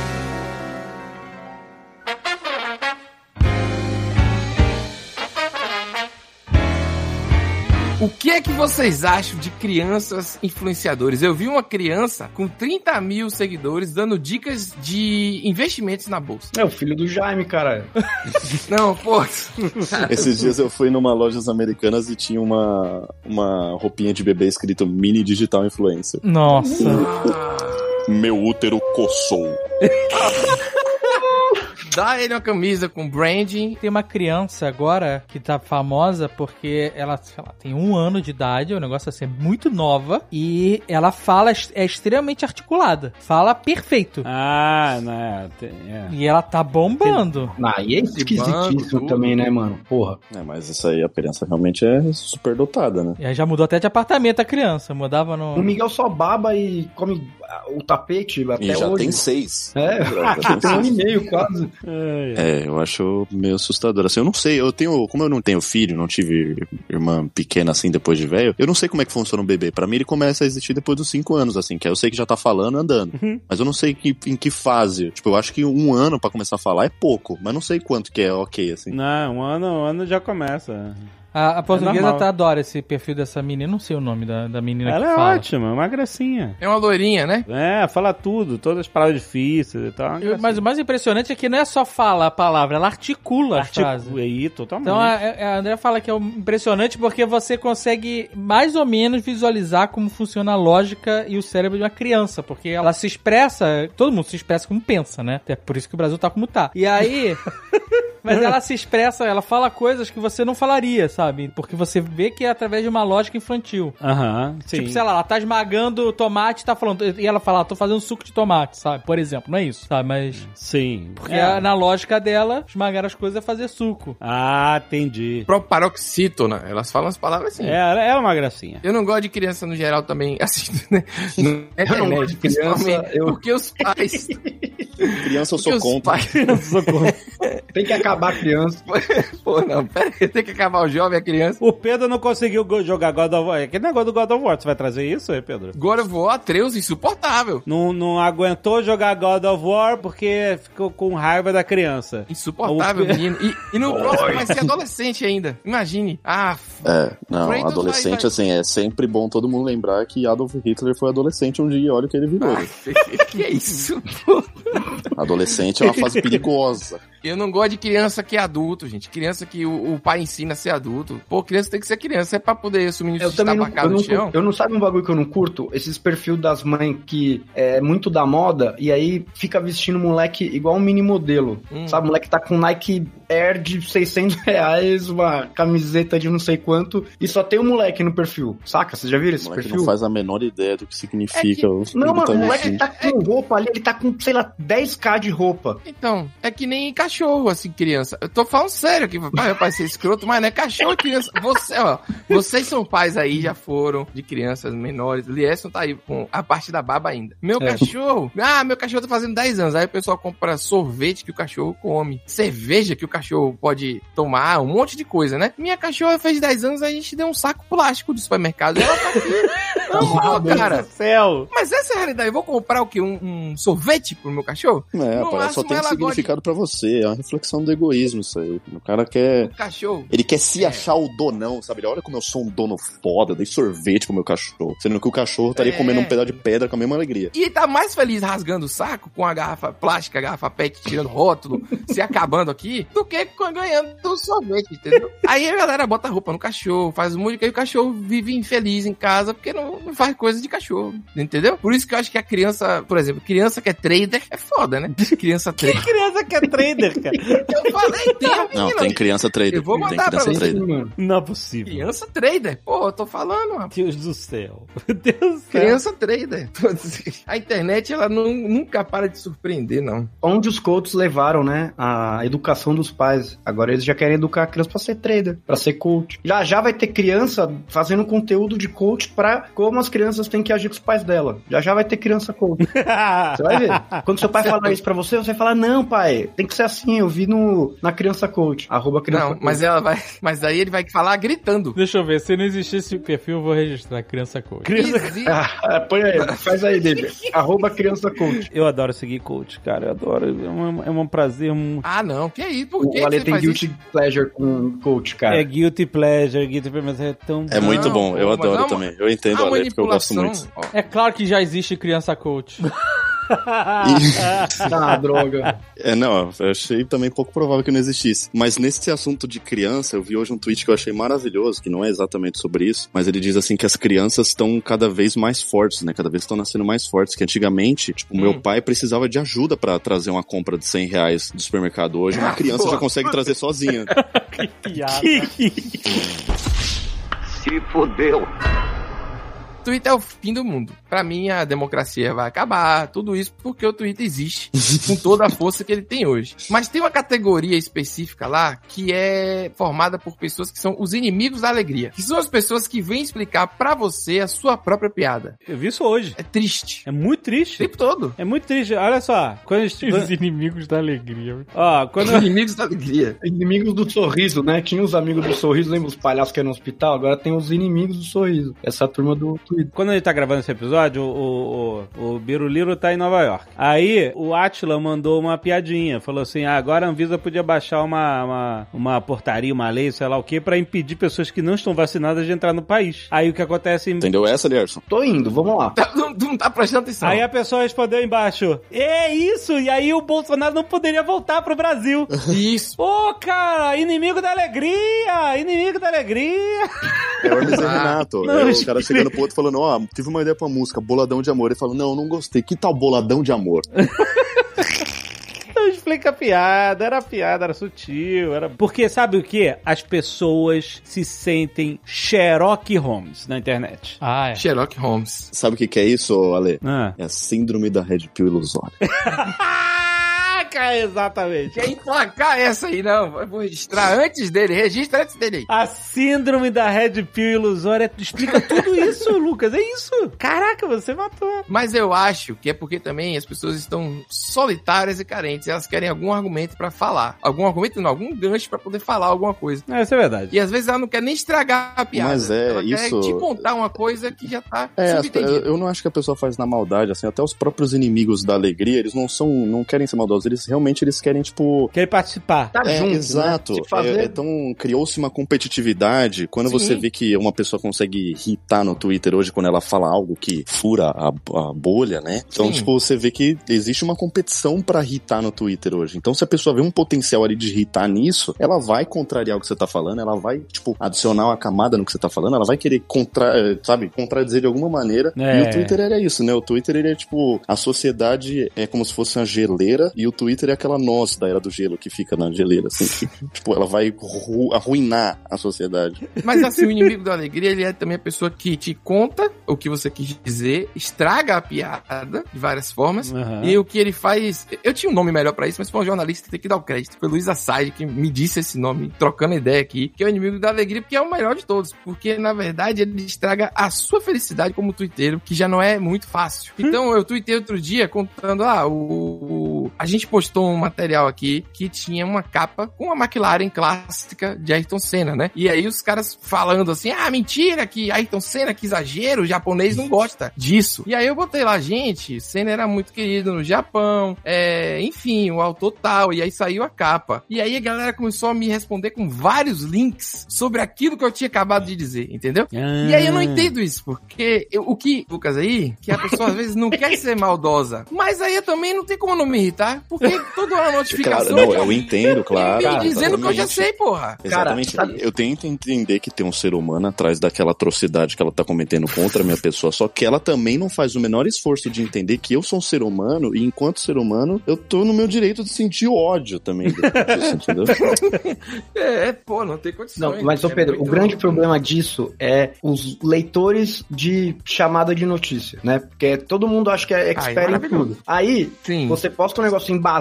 O que é que vocês acham de crianças influenciadores? Eu vi uma criança com 30 mil seguidores dando dicas de investimentos na bolsa. É o filho do Jaime, cara. Não, pô. Esses dias eu fui numa lojas americanas e tinha uma, uma roupinha de bebê escrito mini digital influencer. Nossa. Meu útero coçou. Dá ele uma camisa com branding. Tem uma criança agora que tá famosa porque ela, sei lá, tem um ano de idade, o negócio assim, é muito nova, e ela fala, é extremamente articulada. Fala perfeito. Ah, né? tem- é. E ela tá bombando. Ah, e é esquisitíssimo também, né, mano? Porra. É, mas isso aí, a criança realmente é super dotada, né? E aí já mudou até de apartamento a criança. Mudava no. O Miguel só baba e come o tapete até E já hoje. tem seis. É, Já tem um ano e meio quase. É, eu acho meio assustador. Assim, eu não sei, eu tenho, como eu não tenho filho, não tive irmã pequena assim depois de velho, eu não sei como é que funciona um bebê. Pra mim ele começa a existir depois dos cinco anos, assim, que aí eu sei que já tá falando andando. Mas eu não sei que, em que fase. Tipo, eu acho que um ano pra começar a falar é pouco, mas não sei quanto que é ok, assim. Não, um ano, um ano já começa. A, a portuguesa normal. tá adora esse perfil dessa menina. Não sei o nome da, da menina Ela que é fala. ótima, uma gracinha. É uma loirinha, né? É, fala tudo, todas as palavras difíceis e tal. Eu-. Mas o mais impressionante é que não é só fala a palavra, ela articula as frases. Articu- aí, totalmente. Então a, a André fala que é impressionante porque você consegue mais ou menos visualizar como funciona a lógica e o cérebro de uma criança, porque ela se expressa, todo mundo se expressa como pensa, né? É por isso que o Brasil tá como tá. E aí, mas ela se expressa, ela fala coisas que você não falaria, sabe? Porque você vê que é através de uma lógica infantil. Aham, sim. Tipo, sei lá, ela tá esmagando tomate, tá falando, e ela fala, ah, tô fazendo suco de tomate, sabe? Por exemplo, não é isso, sabe? Mas Sim. porque É. na lógica dela, esmagar as coisas é fazer suco. Ah, entendi. Próprio paroxítona. Elas falam as palavras assim. É, ela é uma gracinha. Eu não gosto de criança no geral também, assim, né? No Eu não gosto de criança, principalmente eu- Porque os pais. Criança eu sou contra. pais- Tem que acabar a criança. Pô, não, pera aí, tem que acabar o jovem, a criança. O Pedro não conseguiu jogar God of War. Que negócio do God of War? Você vai trazer isso aí, Pedro? Agora eu vou Atreus, insuportável. Não, não aguentou jogar God of War porque ficou com raiva da criança. Insuportável, O menino. E, e no próximo vai ser adolescente ainda. Imagine. Ah, É, não, Kratos adolescente, vai- vai- assim, é sempre bom todo mundo lembrar que Adolf Hitler foi adolescente um dia e olha o que ele virou. que é isso? pô? Adolescente é uma fase perigosa. Eu não gosto de criança que é adulto, gente. Criança que o, o pai ensina a ser adulto. Pô, criança tem que ser criança. É pra poder assumir Eu isso também não, eu tabacado não, no chão. eu não sabe um bagulho que eu não curto? Esses perfil das mães que é muito da moda e aí fica vestindo moleque igual um mini modelo. Hum. Sabe, o moleque tá com Nike Air de 600 reais, uma camiseta de não sei quanto e só tem um moleque no perfil. Saca? Vocês já viram O esse moleque perfil? não faz a menor ideia do que significa o Não, ele mano, o moleque tá com roupa ali, ele tá com, sei lá, 10k de roupa. Então, é que nem cachorro, assim, criança. Eu tô falando sério aqui, pai, meu pai ser escroto, mas não é cachorro, criança. Você, ó, vocês são pais aí, já foram, de crianças menores. Liesson tá aí com a parte da baba ainda. Meu É. cachorro, ah, meu cachorro tá fazendo 10 anos. Aí o pessoal compra sorvete que o cachorro come, cerveja que o cachorro pode tomar, um monte de coisa, né? Minha cachorra fez 10 anos, a gente deu um saco plástico do supermercado. E ela tá aqui. Não, cara. Céu! Mas essa é a realidade. Eu vou comprar o quê? Um, um sorvete pro meu cachorro? É, No parece só tem significado pra você. É uma reflexão do egoísmo isso aí. O cara quer. O cachorro. Ele quer se É. achar o donão, sabe? Ele, olha como eu sou um dono foda, dei sorvete pro meu cachorro. Sendo que o cachorro estaria É. comendo um pedaço de pedra com a mesma alegria. E tá mais feliz rasgando o saco com a garrafa plástica, a garrafa pet, tirando rótulo, se acabando aqui, do que ganhando o sorvete, entendeu? Aí a galera bota roupa no cachorro, faz um coisa, e o cachorro vive infeliz em casa porque não, não faz coisa de cachorro, entendeu? Por isso que eu acho que a criança, por exemplo, criança que é trader é foda, né? Criança Que trader. criança que é trader, cara? eu falei, tem a Não, tem criança trader. Eu vou tem mandar pra criança você. trader. Mano. Não é possível. Criança trader. Pô, eu tô falando, rapaz. Deus do céu. Meu Deus do céu. Criança trader. A internet, ela não- nunca para de surpreender, não. Onde os coaches levaram, né? A educação dos pais. Agora eles já querem educar a criança pra ser trader, pra ser coach. Já já vai ter criança fazendo conteúdo de coach pra como as crianças têm que agir com os pais dela. Já já vai ter criança coach. Você vai ver. Quando seu pai falar isso pra você, você vai falar: Não, pai, tem que ser assim. Eu vi no, na criança coach. Arroba criança Não, coach. mas ela vai. Mas aí ele vai falar gritando. Deixa eu ver, se não existisse o perfil, eu vou registrar criança coach. Criança... Ah, põe aí, faz aí, David. Arroba criança coach. Eu adoro seguir coach, cara. Eu adoro. É um, é um prazer. Um... Ah, não. Que aí? Por que O Ale você tem guilty isso? pleasure com coach, cara. É guilty pleasure, guilty pleasure, mas é tão. É muito Não, bom, eu adoro também. Eu entendo A manipulação. É claro que já existe criança coach. Ah, droga. É, não, eu achei também pouco provável que não existisse. Mas nesse assunto de criança, eu vi hoje um tweet que eu achei maravilhoso, que não é exatamente sobre isso, mas ele diz assim que as crianças estão cada vez mais fortes, né? Cada vez estão nascendo mais fortes. Que antigamente, tipo, meu Hum. pai precisava de ajuda pra trazer uma compra de 100 reais do supermercado. Hoje, uma criança já consegue trazer sozinha. Piada. Se fudeu. Twitter é o fim do mundo. Pra mim, a democracia vai acabar, tudo isso porque o Twitter existe com toda a força que ele tem hoje. Mas tem uma categoria específica lá que é formada por pessoas que são os inimigos da alegria. Que são as pessoas que vêm explicar pra você a sua própria piada. Eu vi isso hoje. É triste. É muito O triste. tempo todo. É muito triste. Olha só. Quando, a gente- Os inimigos da alegria. ó, Os quando, inimigos da alegria. Inimigos do sorriso, né? Tinha os amigos do sorriso, lembra os palhaços que eram no hospital? Agora tem os inimigos do sorriso. Essa turma do Twitter. quando a gente tá gravando esse episódio, o, o, o Biruliro tá em Nova York. Aí, o Atila mandou uma piadinha. Falou assim, ah, agora a Anvisa podia baixar uma, uma, uma portaria, uma lei, sei lá o quê, pra impedir pessoas que não estão vacinadas de entrar no país. Aí o que acontece... Entendeu essa, Lerson? Tô indo, vamos lá. Tá- Não, não tá prestando atenção. Aí a pessoa respondeu embaixo, é isso, e aí o Bolsonaro não poderia voltar pro Brasil. Isso. Pô, cara, inimigo da alegria, inimigo da alegria. É o Hermes Renato. Não, é o cara chegando pro outro falando, ó, tive uma ideia pra música, Boladão de Amor. Ele falou, não, não gostei. Que tal Boladão de Amor? Não explica a piada, era piada, era sutil, era... Porque sabe o que? As pessoas se sentem Sherlock Holmes na internet. Ah, é. Sherlock Holmes. Sabe o que, que é isso, Ale? Ah. É a síndrome da Red Pill ilusória. Caraca, exatamente. Quer emplacar essa aí, não. Vou registrar antes dele. Registra antes dele aí. A síndrome da Red Pill ilusória explica tudo isso, Lucas. É isso. Caraca, você matou. Mas eu acho que é porque também as pessoas estão solitárias e carentes. Elas querem algum argumento pra falar. Algum argumento, não, algum gancho pra poder falar alguma coisa. É, isso é verdade. E às vezes ela não quer nem estragar a piada. Mas é, ela isso- quer te contar uma coisa que já tá É, eu não acho que a pessoa faz na maldade, assim, até os próprios inimigos da alegria, eles não são, não querem ser maldosos, eles realmente eles querem, tipo... Quer participar. Tá É, junto, exato. Né? Fazer... É, então, criou-se uma competitividade. Quando Sim. você vê que uma pessoa consegue irritar no Twitter hoje, quando ela fala algo que fura a, a bolha, né? Então, Sim. tipo, você vê que existe uma competição pra irritar no Twitter hoje. Então, se a pessoa vê um potencial ali de irritar nisso, ela vai contrariar o que você tá falando, ela vai, tipo, adicionar uma camada no que você tá falando, ela vai querer contra, eh, sabe, contradizer de alguma maneira. É. E o Twitter era isso, né? O Twitter, ele é, tipo, a sociedade é como se fosse uma geleira e o Twitter é aquela noz da era do gelo que fica na geleira, assim. que, tipo, ela vai ru- arruinar a sociedade. Mas assim, o inimigo da alegria, ele é também a pessoa que te conta o que você quis dizer, estraga a piada de várias formas. Aham. E o que ele faz. Eu tinha um nome melhor pra isso, mas foi um jornalista que tem que dar o crédito. Foi Luiz Assad que me disse esse nome, trocando ideia aqui, que é o inimigo da alegria, porque é o melhor de todos. Porque, na verdade, ele estraga a sua felicidade como twitteiro, que já não é muito fácil. Então, eu tuitei outro dia contando, ah, o. o- A gente postou um material aqui que tinha uma capa com a McLaren clássica de Ayrton Senna, né? E aí os caras falando assim, ah, mentira, que Ayrton Senna, que exagero, o japonês não gosta disso. E aí eu botei lá, gente, Senna era muito querido no Japão, é, enfim, o autor tal, e aí saiu a capa. E aí a galera começou a me responder com vários links sobre aquilo que eu tinha acabado de dizer, entendeu? E aí eu não entendo isso, porque eu- o que, Lucas, aí, que a pessoa às vezes não quer ser maldosa, mas aí eu também não tem como não me irritar procurar, porque toda hora a notificação. Claro, não, eu entendo, claro. me dizendo que eu já exatamente. sei, porra. Exatamente. Cara, eu tento entender que tem um ser humano atrás daquela atrocidade que ela tá cometendo contra a minha pessoa, só que ela também não faz o menor esforço de entender que eu sou um ser humano e enquanto ser humano, eu tô no meu direito de sentir ódio também disso, entendeu? É, é, pô, não tem condições. Não, mas, ô É Pedro, muito- o grande problema disso é os leitores de chamada de notícia, né? Porque todo mundo acha que é expert em maravilhoso. tudo. Aí, Sim. você posta um negócio embasado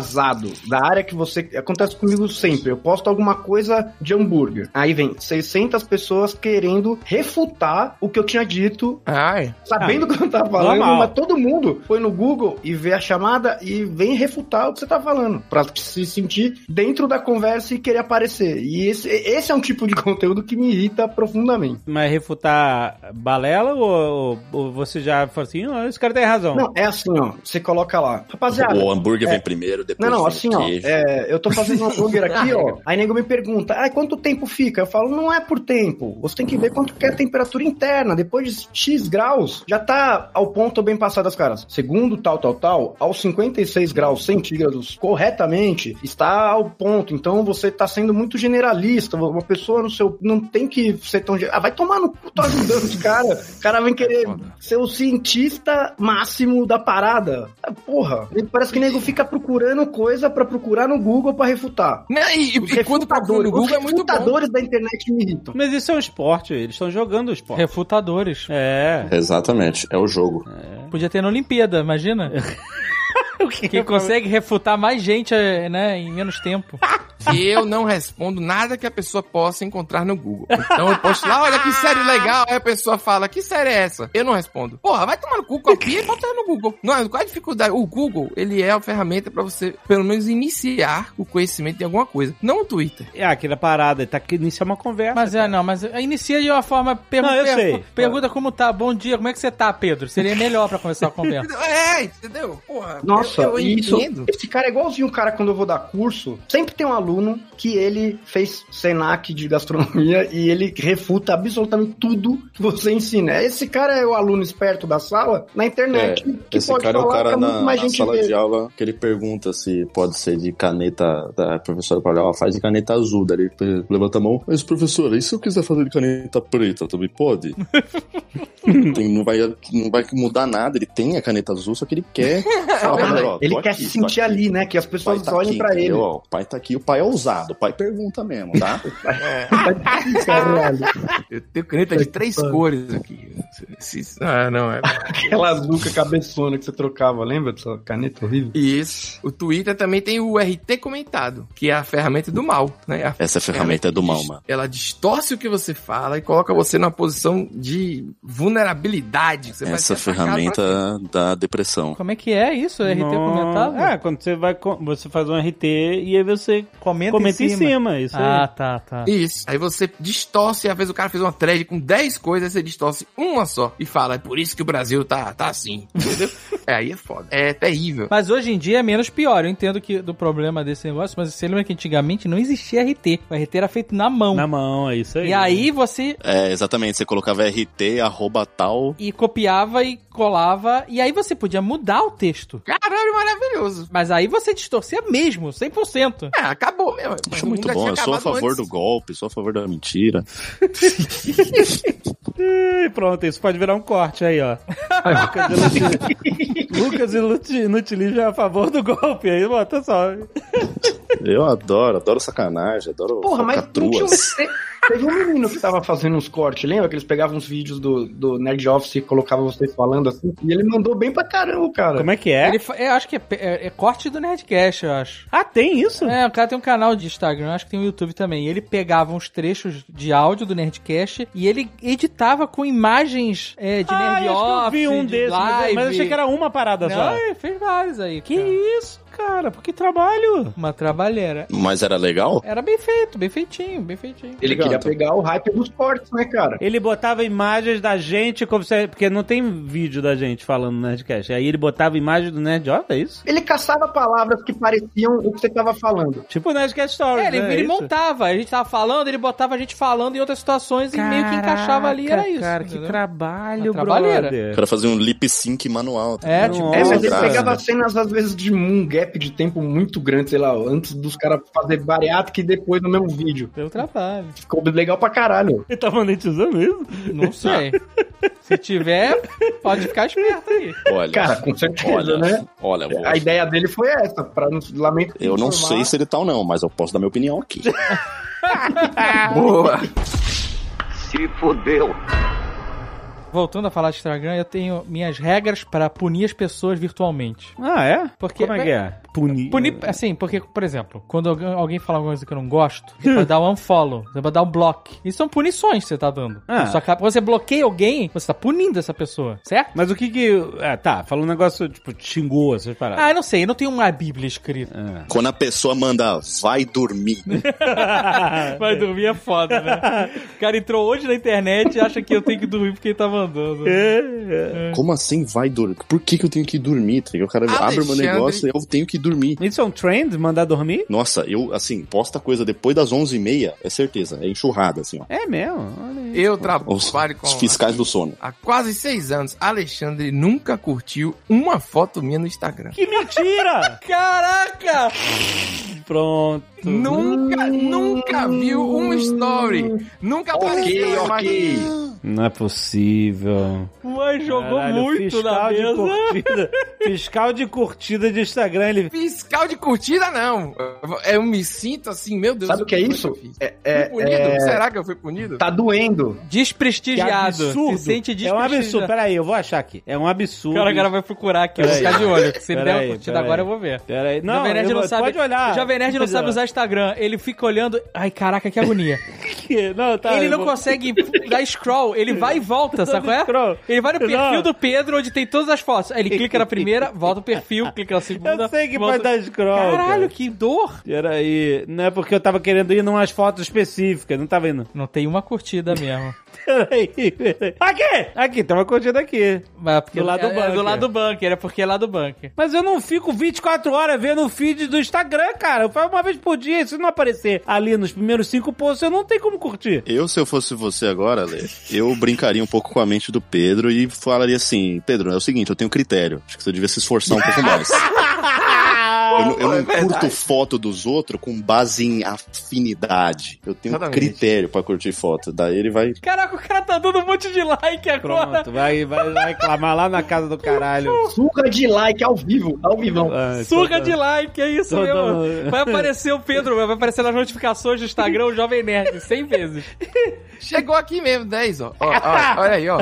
da área que você... Acontece comigo sempre. Eu posto alguma coisa de hambúrguer. Aí vem 600 pessoas querendo refutar o que eu tinha dito, Ai, sabendo o que eu tava falando, normal. mas todo mundo foi no Google e vê a chamada e vem refutar o que você tá falando. Pra se sentir dentro da conversa e querer aparecer. E esse, esse é um tipo de conteúdo que me irrita profundamente. Mas refutar balela ou, ou você já fala assim, "Ah, esse cara tem razão? Não, é assim, ó. Você coloca lá. Rapaziada. o hambúrguer é- vem primeiro, depois Não, não, assim, ó. é, eu tô fazendo um hambúrguer aqui, ó. Aí nego me pergunta, ah, quanto tempo fica? Eu falo, não é por tempo. Você tem que ver quanto que é a temperatura interna. Depois de X graus, já tá ao ponto bem passado das caras. Segundo tal, tal, tal, aos 56 graus centígrados corretamente, está ao ponto. Então você tá sendo muito generalista. Uma pessoa no seu. Não tem que ser tão. Ah, vai tomar no cu, tô ajudando os caras. O cara vem querer ser o cientista máximo da parada. Ah, Porra, parece que o nego fica procurando coisa pra procurar no Google pra refutar. E, Os e quando procura no refutadores, Google é muito bom. refutadores da internet me irritam. Mas isso é um esporte, eles estão jogando o esporte. Refutadores. É. Exatamente, é o jogo. Podia ter na Olimpíada, imagina. que consegue refutar mais gente, eh, né, em menos tempo. Eu não respondo nada que a pessoa possa encontrar no Google. Então eu posto lá, olha que série legal. Aí a pessoa fala, que série é essa? Eu não respondo. Porra, vai tomar no cu, copia e bota no Google. Não, qual é a dificuldade? O Google, ele é a ferramenta pra você, pelo menos, iniciar o conhecimento de alguma coisa. Não o Twitter. É aquela parada, tá que iniciar uma conversa. Mas é, não, mas inicia de uma forma. pergu- Não, eu per- sei. Pergunta como tá, bom dia, como é que você tá, Pedro? Seria melhor pra começar a conversa. É, entendeu? Porra, Nossa, eu, eu isso. entendo. Esse cara é igualzinho o cara quando eu vou dar curso. Sempre tem um aluno que ele fez Senac de gastronomia e ele refuta absolutamente tudo que você ensina. Esse cara é o aluno esperto da sala na internet que Esse pode cara é o falar cara pra na, muito mais na gente sala ver. de aula que ele pergunta se pode ser de caneta. Da professora fala, ó, faz de caneta azul. Daí ele levanta a mão. Mas, professora, e se eu quiser fazer de caneta preta, também pode? Tem- não, vai, não vai mudar nada. Ele tem a caneta azul, só que ele quer. Ele quer aqui, se tô sentir aqui. ali, né? Que as pessoas tá olhem aqui, pra ele. Ó, O pai tá aqui, o pai é ousado, o pai pergunta mesmo, tá? Caralho. Eu tenho caneta de três cores aqui. Ah, não, é. Aquela azul com a cabeçona que você trocava, lembra dessa caneta horrível? Isso. O Twitter também tem o RT comentado, que é a ferramenta do mal, né? A Essa ferramenta é do mal, mano. Ela distorce o que você fala e coloca você numa posição de vulnerabilidade. Essa ferramenta da depressão. Como é que é isso? RT Não. comentado? É, quando você vai, você faz um RT e aí você comenta, comenta em cima. isso Ah, aí. tá, tá. Isso. Aí você distorce, às vezes o cara fez uma thread com 10 coisas, aí você distorce uma só e fala, é por isso que o Brasil tá, tá assim. Entendeu? é, aí é foda. É terrível. Mas hoje em dia é menos pior. Eu entendo que do problema desse negócio, mas você lembra que antigamente não existia RT. O RT era feito na mão. Na mão, é isso aí. E aí você É, exatamente. Você colocava RT, arroba tal. e copiava e colava, e aí você podia mudar o texto. Caralho, maravilhoso. Mas aí você distorcia mesmo, 100%. É, acabou mesmo. Acho muito bom. Eu sou a favor antes. do golpe, sou a favor da mentira. E pronto, isso pode virar um corte aí, ó. Lucas Inutili- Lucas Inuti- Inutilismo é a favor do golpe aí, bota só. Eu adoro, adoro sacanagem, adoro Porra, mas tinha um, teve um menino que tava fazendo uns cortes, lembra? Que eles pegavam uns vídeos do, do Nerd Office e colocavam vocês falando assim. E ele mandou bem pra caramba, cara. Como é que é? Ele, fa- eu acho que é, é- é corte do Nerdcast, eu acho. Ah, tem isso? É, o cara tem um canal de Instagram, acho que tem um YouTube também. E ele pegava uns trechos de áudio do Nerdcast e ele editava com imagens é, de ah, Nerd acho que eu Office, vi um de desses, mas, live. mas achei que era uma parada Não, só. ele fez vários aí. Que cara. isso, cara? Por que trabalho? Uma trabalheira. Mas era legal? Era bem feito, bem feitinho, bem feitinho. Ele queria pegar o hype dos cortes, né, cara? Ele botava imagens da gente, como se, porque não tem vídeo da gente falando no Nerdcast. Aí ele botava imagem do Nerd, ó, é isso? Ele caçava palavras que pareciam o que você tava falando. Tipo o Nerdcast Stories, É, ele, né? ele É montava, a gente tava falando, ele botava a gente falando em outras situações e meio que encaixava ali, era Caraca, isso. Cara, que entendeu? trabalho, Uma trabalheira. O brother. cara fazia um lip sync manual. tá É, tipo, É, mas ele pegava cenas, às vezes, de um gap gap de tempo muito grande, sei lá, antes dos caras fazer bariátrica e depois no mesmo vídeo. Deu trabalho. Ficou legal pra caralho. Ele tá monetizando isso? Não sei. Se tiver, pode ficar esperto aí. Olha, Cara, com certeza, olha, né? olha, vou- A ideia dele foi essa, pra não lamento eu não sei se ele tá ou não, mas eu posso dar minha opinião aqui. Boa. Se fudeu. Voltando a falar de Instagram, eu tenho minhas regras para punir as pessoas virtualmente. Ah, é? Porque- Como é que é? Punir. Punir, assim, porque, por exemplo, quando alguém, fala alguma coisa que eu não gosto, você pode dar um unfollow, você pode dar um block. Isso são punições que você tá dando. Ah. Só que quando você bloqueia alguém, você tá punindo essa pessoa, certo? Mas o que que... Ah, tá, falou um negócio, tipo, xingou, essas paradas. Ah, eu não sei, eu não tenho uma bíblia escrita. Ah. Quando a pessoa manda vai dormir, Vai dormir é foda, né? O cara entrou hoje na internet e acha que eu tenho que dormir porque ele tá mandando. como assim vai dormir? Por que, que eu tenho que dormir? tá? O cara abre o meu Alexandre. negócio e eu tenho que dormir. Isso é um trend, mandar dormir? Nossa, eu, assim, posta coisa depois das 11h30, é certeza, é enxurrada, assim, ó. É mesmo? Eu Os, trabalho com. os fiscais do sono. Há quase seis anos, Alexandre nunca curtiu uma foto minha no Instagram. Que mentira! Caraca! Pronto. Nunca, nunca viu um story. Nunca Ok, apareceu uma ok. Não é possível. Mas jogou Caralho, muito na fiscal de mesa. curtida. Fiscal de curtida de Instagram, ele... Fiscal de curtida, não. Eu me sinto assim, meu Deus. Sabe o que é isso? É, Fui é, punido? é- Será que eu fui punido? Tá doendo. Que Desprestigiado. absurdo. Se sente é um desprestigiado. absurdo. Peraí, eu vou achar aqui. É um absurdo. Cara, o cara vai procurar aqui, eu vou ficar de olho. Se ele der uma curtida agora, eu vou ver. Peraí. Não, Jovem Nerd eu não vou- sabe. pode olhar. O Jovem Nerd não sabe usar Instagram. Ele fica olhando. Ai, caraca, que agonia. Não, tá, ele não vou- consegue dar scroll. Ele vai e volta, sabe qual é? Scroll. Ele vai no perfil Não. do Pedro, onde tem todas as fotos. Aí ele clica na primeira, volta o perfil, clica na segunda. Eu sei que volta... pode dar scroll. Caralho, cara. que dor. Peraí. Não é porque eu tava querendo ir em umas fotos específicas. Não tava indo. Não tem uma curtida mesmo. Peraí, peraí. Aqui! Aqui, tem uma curtida aqui. Mas é porque Do lado do é, é bunker. do lado do bunker, é porque é lá do bunker. Mas eu não fico 24 horas vendo o feed do Instagram, cara. Eu faço uma vez por dia. Se não aparecer ali nos primeiros cinco posts, eu não tenho como curtir. Eu, se eu fosse você agora, Lê, eu brincaria um pouco com a mente do Pedro e falaria assim: Pedro, é o seguinte, eu tenho critério. Acho que você devia se esforçar um pouco mais. Eu, não- eu não curto foto dos outros com base em afinidade. Eu tenho Exatamente. critério pra curtir foto. Daí ele vai. Caraca, o cara tá dando um monte de like agora. Pronto, vai, vai, vai reclamar lá na casa do caralho. Surra de like ao vivo, ao vivão. Ah, Surra tô- de like, é isso Tô mesmo. dando- Vai aparecer o Pedro, vai aparecer nas notificações do Instagram o Jovem Nerd 100 vezes. Chegou aqui mesmo, 10, ó. Ó, ó, Olha aí, ó.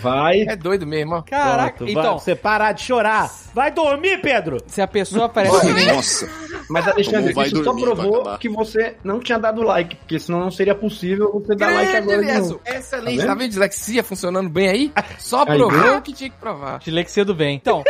Vai. É doido mesmo, ó. Caraca, Pronto, vai- então, você parar de chorar. Vai dormir, Pedro! se a pessoa aparece que nem... Nossa, Mas, Alexandre, isso só dormir, provou que você não tinha dado like, porque senão não seria possível você dar like Grande agora de Eliasso. novo. Excelente. Tá Tá vendo? vendo dislexia funcionando bem aí? Só Aí, provou o que tinha que provar. Dislexia do bem. Então,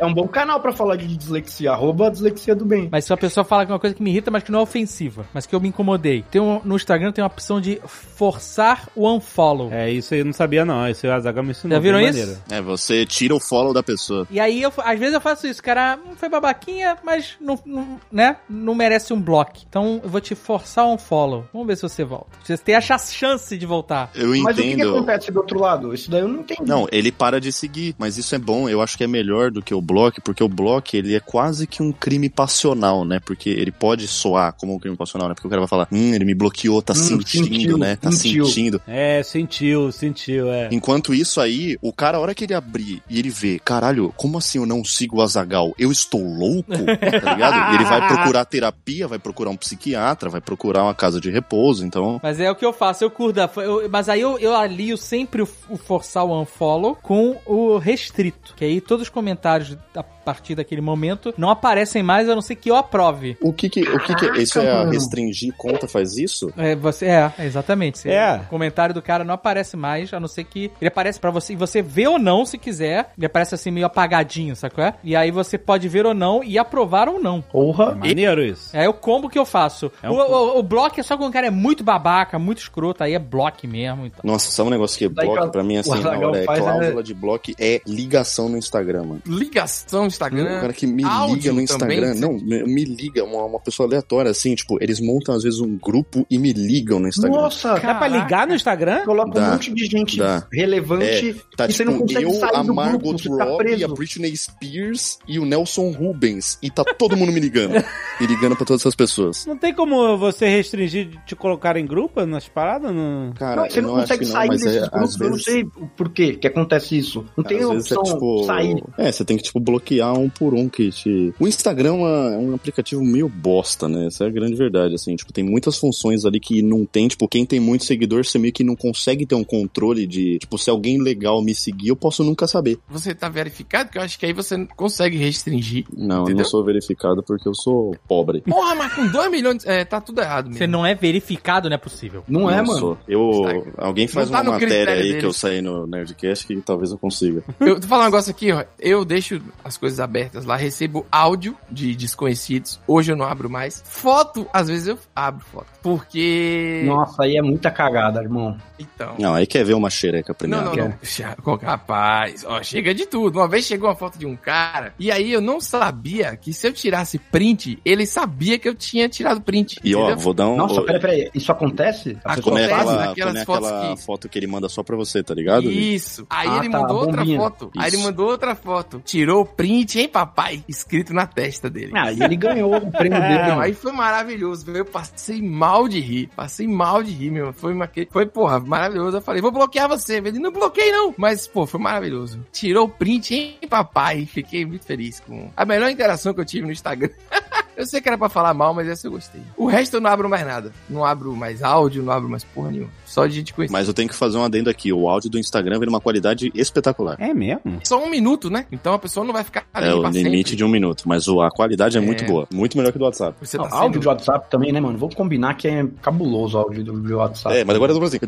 É um bom canal pra falar de dislexia, arroba dislexia do bem. mas se uma pessoa fala uma coisa que me irrita, mas que não é ofensiva, mas que eu me incomodei. Tem um- no Instagram tem uma opção de forçar o unfollow. É, isso aí eu não sabia, não. Esse Azaghal me ensinou. Já viram isso? maneiro. é, você tira o follow da pessoa. E aí, eu, às vezes eu faço isso, cara, hum, foi babaquinha, mas não, não- né, não merece um bloco. Então eu vou te forçar um follow. Vamos ver se você volta. Você tem a cha- chance de voltar. Eu Mas o que, que entendo. acontece do outro lado? Isso daí eu não entendi. Não, ele para de seguir, mas isso é bom, eu acho que é melhor do que o bloco, porque o bloco, ele é quase que um crime passional, né? Porque ele pode soar como um crime passional, né? Porque o cara vai falar, hum, ele me bloqueou, tá Hum, sentindo, sentiu, né? Tá sentiu. sentindo. É, sentiu, sentiu, é. Enquanto isso aí, o cara, a hora que ele abrir e ele vê, caralho, como assim eu não sigo o Azagal? Eu estou louco? tá ligado? Ele vai procurar terapia, vai procurar um psiquiatra, vai procurar uma casa de repouso, então. Mas é o que eu faço, eu curto. eu- mas aí eu, eu alio sempre o, o forçar o unfollow com o restrito. Que aí todos os comentários a partir daquele momento não aparecem mais, a não ser que eu aprove. O que que, o que, que isso é a mano. restringir conta faz isso? É, você, é, exatamente. Você- É. O comentário do cara não aparece mais, a não ser que ele aparece pra você, e você vê ou não, se quiser. Ele aparece assim meio apagadinho, qual é? E aí você pode ver ou não e aprovar ou não. Porra. Maneiro isso. É o combo que eu faço. É um o, o, o bloco é só quando o cara é muito babaca, muito escroto, aí é bloco mesmo. Então. Nossa, sabe um negócio que é bloco pra mim, assim, na hora é cláusula né? de bloco é ligação no Instagram, mano. Ligação Instagram. Um cara que me Áudio liga no Instagram. também. Não, me, liga, uma, uma pessoa aleatória, assim, tipo, eles montam às vezes um grupo e me ligam no Instagram. Nossa, Dá pra ligar no Instagram? coloca Dá, um monte de gente dá. relevante Tá e você não tipo consegue eu, sair a do Margot grupo, você tá Robbie, preso. a Britney Spears e o Nelson Rubens. E tá todo mundo me ligando. me ligando pra todas essas pessoas. Não tem como você restringir de te colocar em grupo nas paradas? Não... Cara, Não, você não não consegue não, sair desses é, grupos, eu não vezes... sei o porquê que acontece isso. Não tem vezes é, opção tipo, sair. É, você tem que, tipo, bloquear um por um que te... O Instagram é uma- é um aplicativo meio bosta, né? Essa é a grande verdade, assim. Tipo, tem muitas funções ali que não tem. Tipo, quem tem muito seguidor, você meio que não consegue ter um controle de... Tipo, se alguém legal me seguir, eu posso nunca saber. Você tá verificado, que eu acho que aí você consegue restringir. Não, eu Entendeu? não sou verificado porque eu sou pobre. Porra, mas com 2 milhões. É, tá tudo errado mesmo. Você não é verificado, não é possível. Não é, Não mano. sou. Eu, Instagram. alguém faz tá uma matéria aí deles. que eu saí no Nerdcast que talvez eu consiga. Eu tô falando um negócio aqui, ó. Eu deixo as coisas abertas lá, recebo áudio de desconhecidos. Hoje eu não abro mais. Foto, às vezes eu abro foto. Porque. Nossa, aí é muita cagada, irmão. Então. Não, aí quer ver uma xereca Não, primeiro. não, não. Já- Rapaz, ó, chega de tudo. Uma vez chegou uma foto de um cara, e aí eu não sabia que se eu tirasse print, ele sabia que eu tinha tirado print. E ó, entendeu? vou dar um. Nossa, peraí, peraí. Isso acontece? A Acontece. Como é aquela, como é fotos aquela que- foto que ele manda só pra você, tá ligado? Isso. Aí Ah, ele tá, mandou outra bombinha. foto. Aí ele Isso. mandou outra foto. Tirou o print, hein, papai? Escrito na testa dele. Ah, e ele ganhou o prêmio dele. Não, aí foi maravilhoso. Eu passei mal de rir. Passei mal de rir, meu. Foi, uma... foi porra, maravilhoso. Eu falei, vou bloquear você. Ele não bloqueei, não. Mas, pô, foi maravilhoso. Tirou o print, hein, papai? Fiquei muito feliz com a melhor interação que eu tive no Instagram. eu sei que era pra falar mal, mas essa eu gostei. O resto eu não abro mais nada. Não abro mais áudio, não abro mais porra nenhuma. Só de gente conhecer. Mas eu tenho que fazer um adendo aqui. O áudio do Instagram vem uma qualidade espetacular. É mesmo? Só um minuto, né? Então a pessoa não vai ficar ali É o limite sempre. de um minuto. Mas o- a qualidade é, É. muito boa. Muito melhor que do WhatsApp. Você Não, tá áudio sendo- de WhatsApp também, né, mano? Vou combinar que é cabuloso o áudio do, WhatsApp. É, mas agora eu tô assim.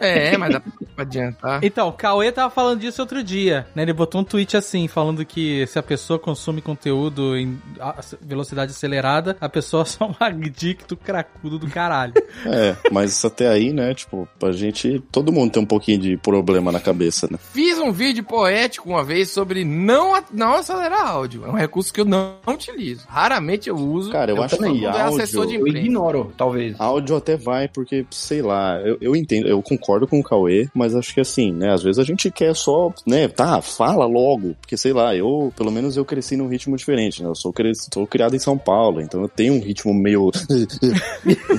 É. É, mas dá pra adiantar. Então, o Cauê tava falando disso outro dia, né? Ele botou um tweet assim, falando que se a pessoa consome conteúdo em velocidade acelerada, a pessoa é só um adicto cracudo do caralho. É, mas até aí, né, tipo, a gente. Todo mundo tem um pouquinho de problema na cabeça, né? Fiz um vídeo poético uma vez sobre não, não acelerar áudio. É um recurso que eu não utilizo. Raramente eu uso. Cara, eu, Eu acho que Quando é assessor de áudio. Eu imprensa. ignoro, talvez. Áudio até vai, porque, sei lá, eu, eu entendo, eu concordo com o Cauê, mas acho que assim, né, às vezes a gente quer só, né, tá, fala logo, porque sei lá, eu, pelo menos eu cresci num ritmo diferente, né, eu sou, cres- sou criado em São Paulo, então eu tenho um ritmo meio,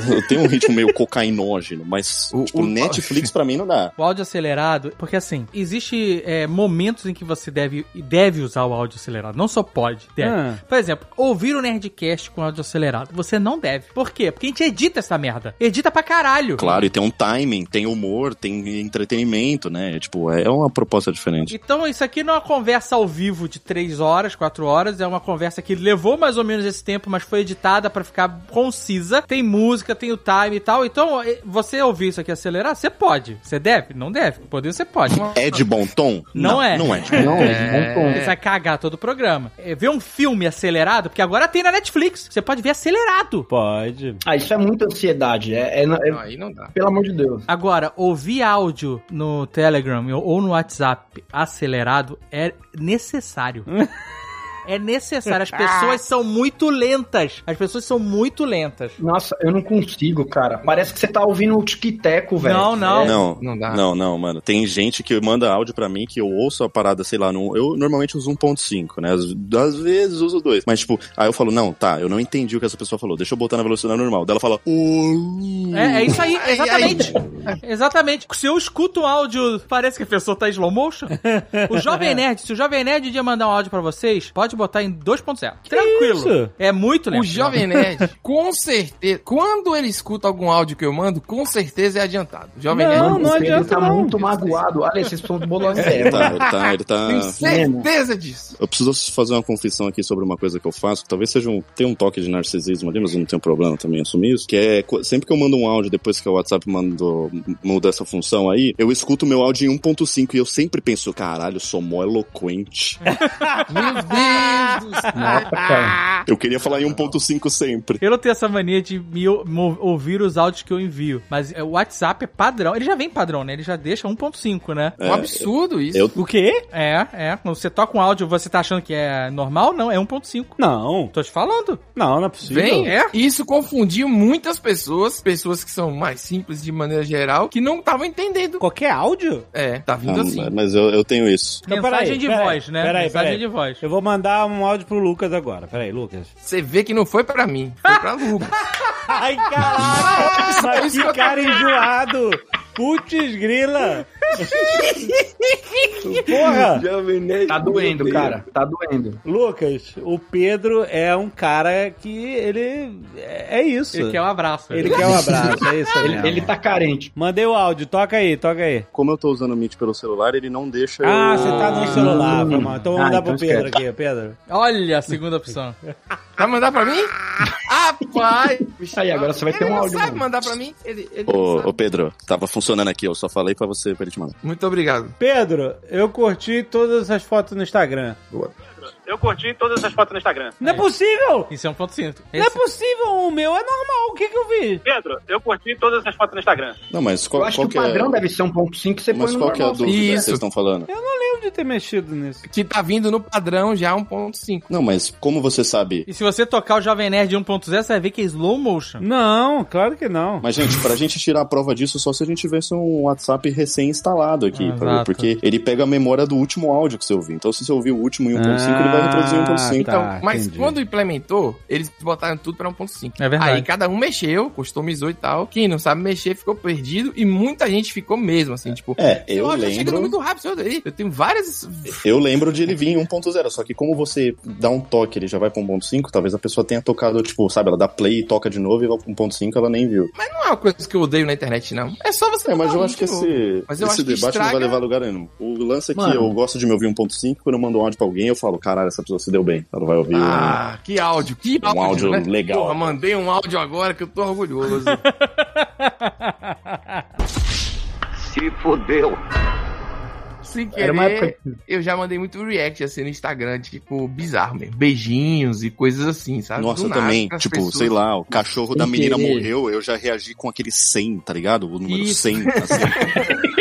eu tenho um ritmo meio cocainógeno, mas, O- tipo, o- Netflix pra mim não dá. O áudio acelerado, porque assim, existe é, momentos em que você deve, deve usar o áudio acelerado. Não só pode, deve. Ah. Por exemplo, ouvir o Nerdcast com áudio acelerado. Você não deve. Por quê? Porque a gente edita essa merda. Edita pra caralho. Claro, e tem um timing, tem humor, tem entretenimento, né, tipo, é uma proposta diferente. Então, isso aqui não é uma conversa ao vivo de 3 horas, 4 horas. É uma conversa que levou mais ou menos esse tempo, mas foi editada pra ficar concisa. Tem música, tem o time e tal. Então, eh, você ouvir isso aqui acelerar, você pode. Você deve? Não deve. Poder você pode. É de bom tom? Não é. Não é de bom Não, É. é. bom tom. Você vai cagar todo o programa. É, ver um filme acelerado, porque agora tem na Netflix. Você pode ver acelerado. Pode. Ah, isso é muita ansiedade. É, é- é- Não, aí não dá. pelo amor de Deus. Agora, ouvir áudio no Telegram ou no WhatsApp acelerado é necessário. É necessário. As pessoas são muito lentas. As pessoas são muito lentas. Nossa, eu não consigo, cara. Parece que você tá ouvindo o tic-teco, velho. Não, não. É, Não, Não dá. Não, não, mano. Tem gente que manda áudio pra mim que eu ouço a parada, sei lá, no, eu normalmente uso 1.5, né? Às, às vezes uso 2. Mas, tipo, aí eu falo, não, tá, eu não entendi o que essa pessoa falou. Deixa eu botar na velocidade normal. Daí ela fala, "Oi". É, é isso aí, exatamente. Exatamente. Se eu escuto um áudio, parece que a pessoa tá em slow motion. O Jovem Nerd, se o Jovem Nerd ia mandar um áudio pra vocês, pode botar em 2.0. Tranquilo. isso? É muito lento. O Jovem Nerd, com certeza, quando ele escuta algum áudio que eu mando, com certeza é adiantado. O Jovem Não, Nerd, não o Pedro adianta tá não. muito magoado. Olha, vocês estão bolando Ele ideia, tá, ele tá, ele tá. tenho certeza disso. Eu preciso fazer uma confissão aqui sobre uma coisa que eu faço, que talvez seja um, tem um toque de narcisismo ali, mas eu não tenho problema também assumir isso, que é, sempre que eu mando um áudio depois que o WhatsApp mandou, muda essa função aí, eu escuto o meu áudio em 1.5 e eu sempre penso, caralho, sou mó eloquente. Meu Nossa, cara. Eu queria falar em 1.5 sempre. Eu não tenho essa mania de me, ouvir os áudios que eu envio. Mas é, o WhatsApp é padrão. Ele já vem padrão, né? Ele já deixa 1.5, né? É um absurdo isso. Eu, O quê? É, é. Quando você toca um áudio, você tá achando que é normal? Não, é 1.5. Não. Tô te falando. Não, não é possível. Vem, é. Isso confundiu muitas pessoas, pessoas que são mais simples de maneira geral, que não estavam entendendo. Qualquer áudio? É, tá vindo Ah, assim. mas eu, eu tenho isso. Então, Mensagem peraí, de peraí, voz, né? peraí, Mensagem peraí. de voz. Eu vou mandar um áudio pro Lucas agora. Peraí, Lucas. Você vê que não foi pra mim, foi pra Lucas. Ai, caraca! mas que cara enjoado! Putz, grila! Porra! Tá doendo, cara. Tá doendo. Lucas, o Pedro é um cara que ele. É é isso. Ele quer um abraço. Ele quer um abraço, é isso Ele, ele tá carente. Mandei o áudio, toca aí, toca aí. Como eu tô usando o Meet pelo celular, ele não deixa Ah, eu... você tá no celular, foi mal. Então vamos Ah, mandar então pro Pedro esquece. aqui, Pedro. Olha a segunda opção. Vai mandar pra mim? Rapaz! Aí, agora você vai ter Ele um áudio sabe novo. mandar pra mim? Ele, ele Ô, sabe. ô, Pedro, tava funcionando aqui, eu só falei pra você, pra ele te mandar. Muito obrigado. Pedro, eu curti todas as fotos no Instagram. Eu curti todas essas fotos no Instagram. Não é possível! Isso é 1.5. Não é Esse- possível, o meu é normal. O que que eu vi? Pedro, eu curti todas essas fotos no Instagram. Não, mas qual, Eu acho qual que o que padrão é... deve ser 1.5 que você Mas põe no qual que é a normal. dúvida que Isso. vocês estão falando? Eu não lembro de ter mexido nisso. Que tá vindo no padrão já 1.5. Não, mas como você sabe... E se você tocar o Jovem Nerd 1.0, você vai ver que é slow motion. Não, claro que não. Mas, gente, pra gente tirar a prova disso, só se a gente tivesse um WhatsApp recém-instalado aqui. Ah, pra- exato. porque ele pega a memória do último áudio que você ouviu. Então, se você ouviu o último em 1.5, ele vai reproduzir em 1.5. Ah, Então, tá, mas entendi. quando implementou, eles botaram tudo pra 1.5. É verdade. Aí cada um mexeu, customizou e tal. Quem não sabe mexer ficou perdido e muita gente ficou mesmo, assim, tipo... É, eu "Ó, tá chegando lembro... muito rápido, isso daí." eu tenho várias... Eu lembro de ele vir em 1.0, só que como você dá um toque, ele já vai pra 1.5, talvez a pessoa tenha tocado, tipo, sabe, ela dá play e toca de novo e vai pra 1.5, ela nem viu. Mas não é uma coisa que eu odeio na internet, não. É só você... É, mas eu acho que esse, Mas eu esse acho que debate não vai estraga- levar a lugar nenhum. O lance é que Mano. eu gosto de me ouvir 1.5, quando eu mando um áudio pra alguém, eu falo, caralho, essa pessoa se deu bem. Ela vai ouvir Ah, que áudio, que Um áudio né? legal. Porra, mandei um áudio agora que eu tô orgulhoso. Se fudeu. Sem Era uma querer, época eu já mandei muito react assim no Instagram, tipo, bizarro mesmo. Beijinhos e coisas assim, sabe? Nossa, Do nada, também, tipo, pessoas- sei lá, o cachorro da Sem menina querer. morreu, eu já reagi com aquele 100, tá ligado? O número Isso. 100, assim.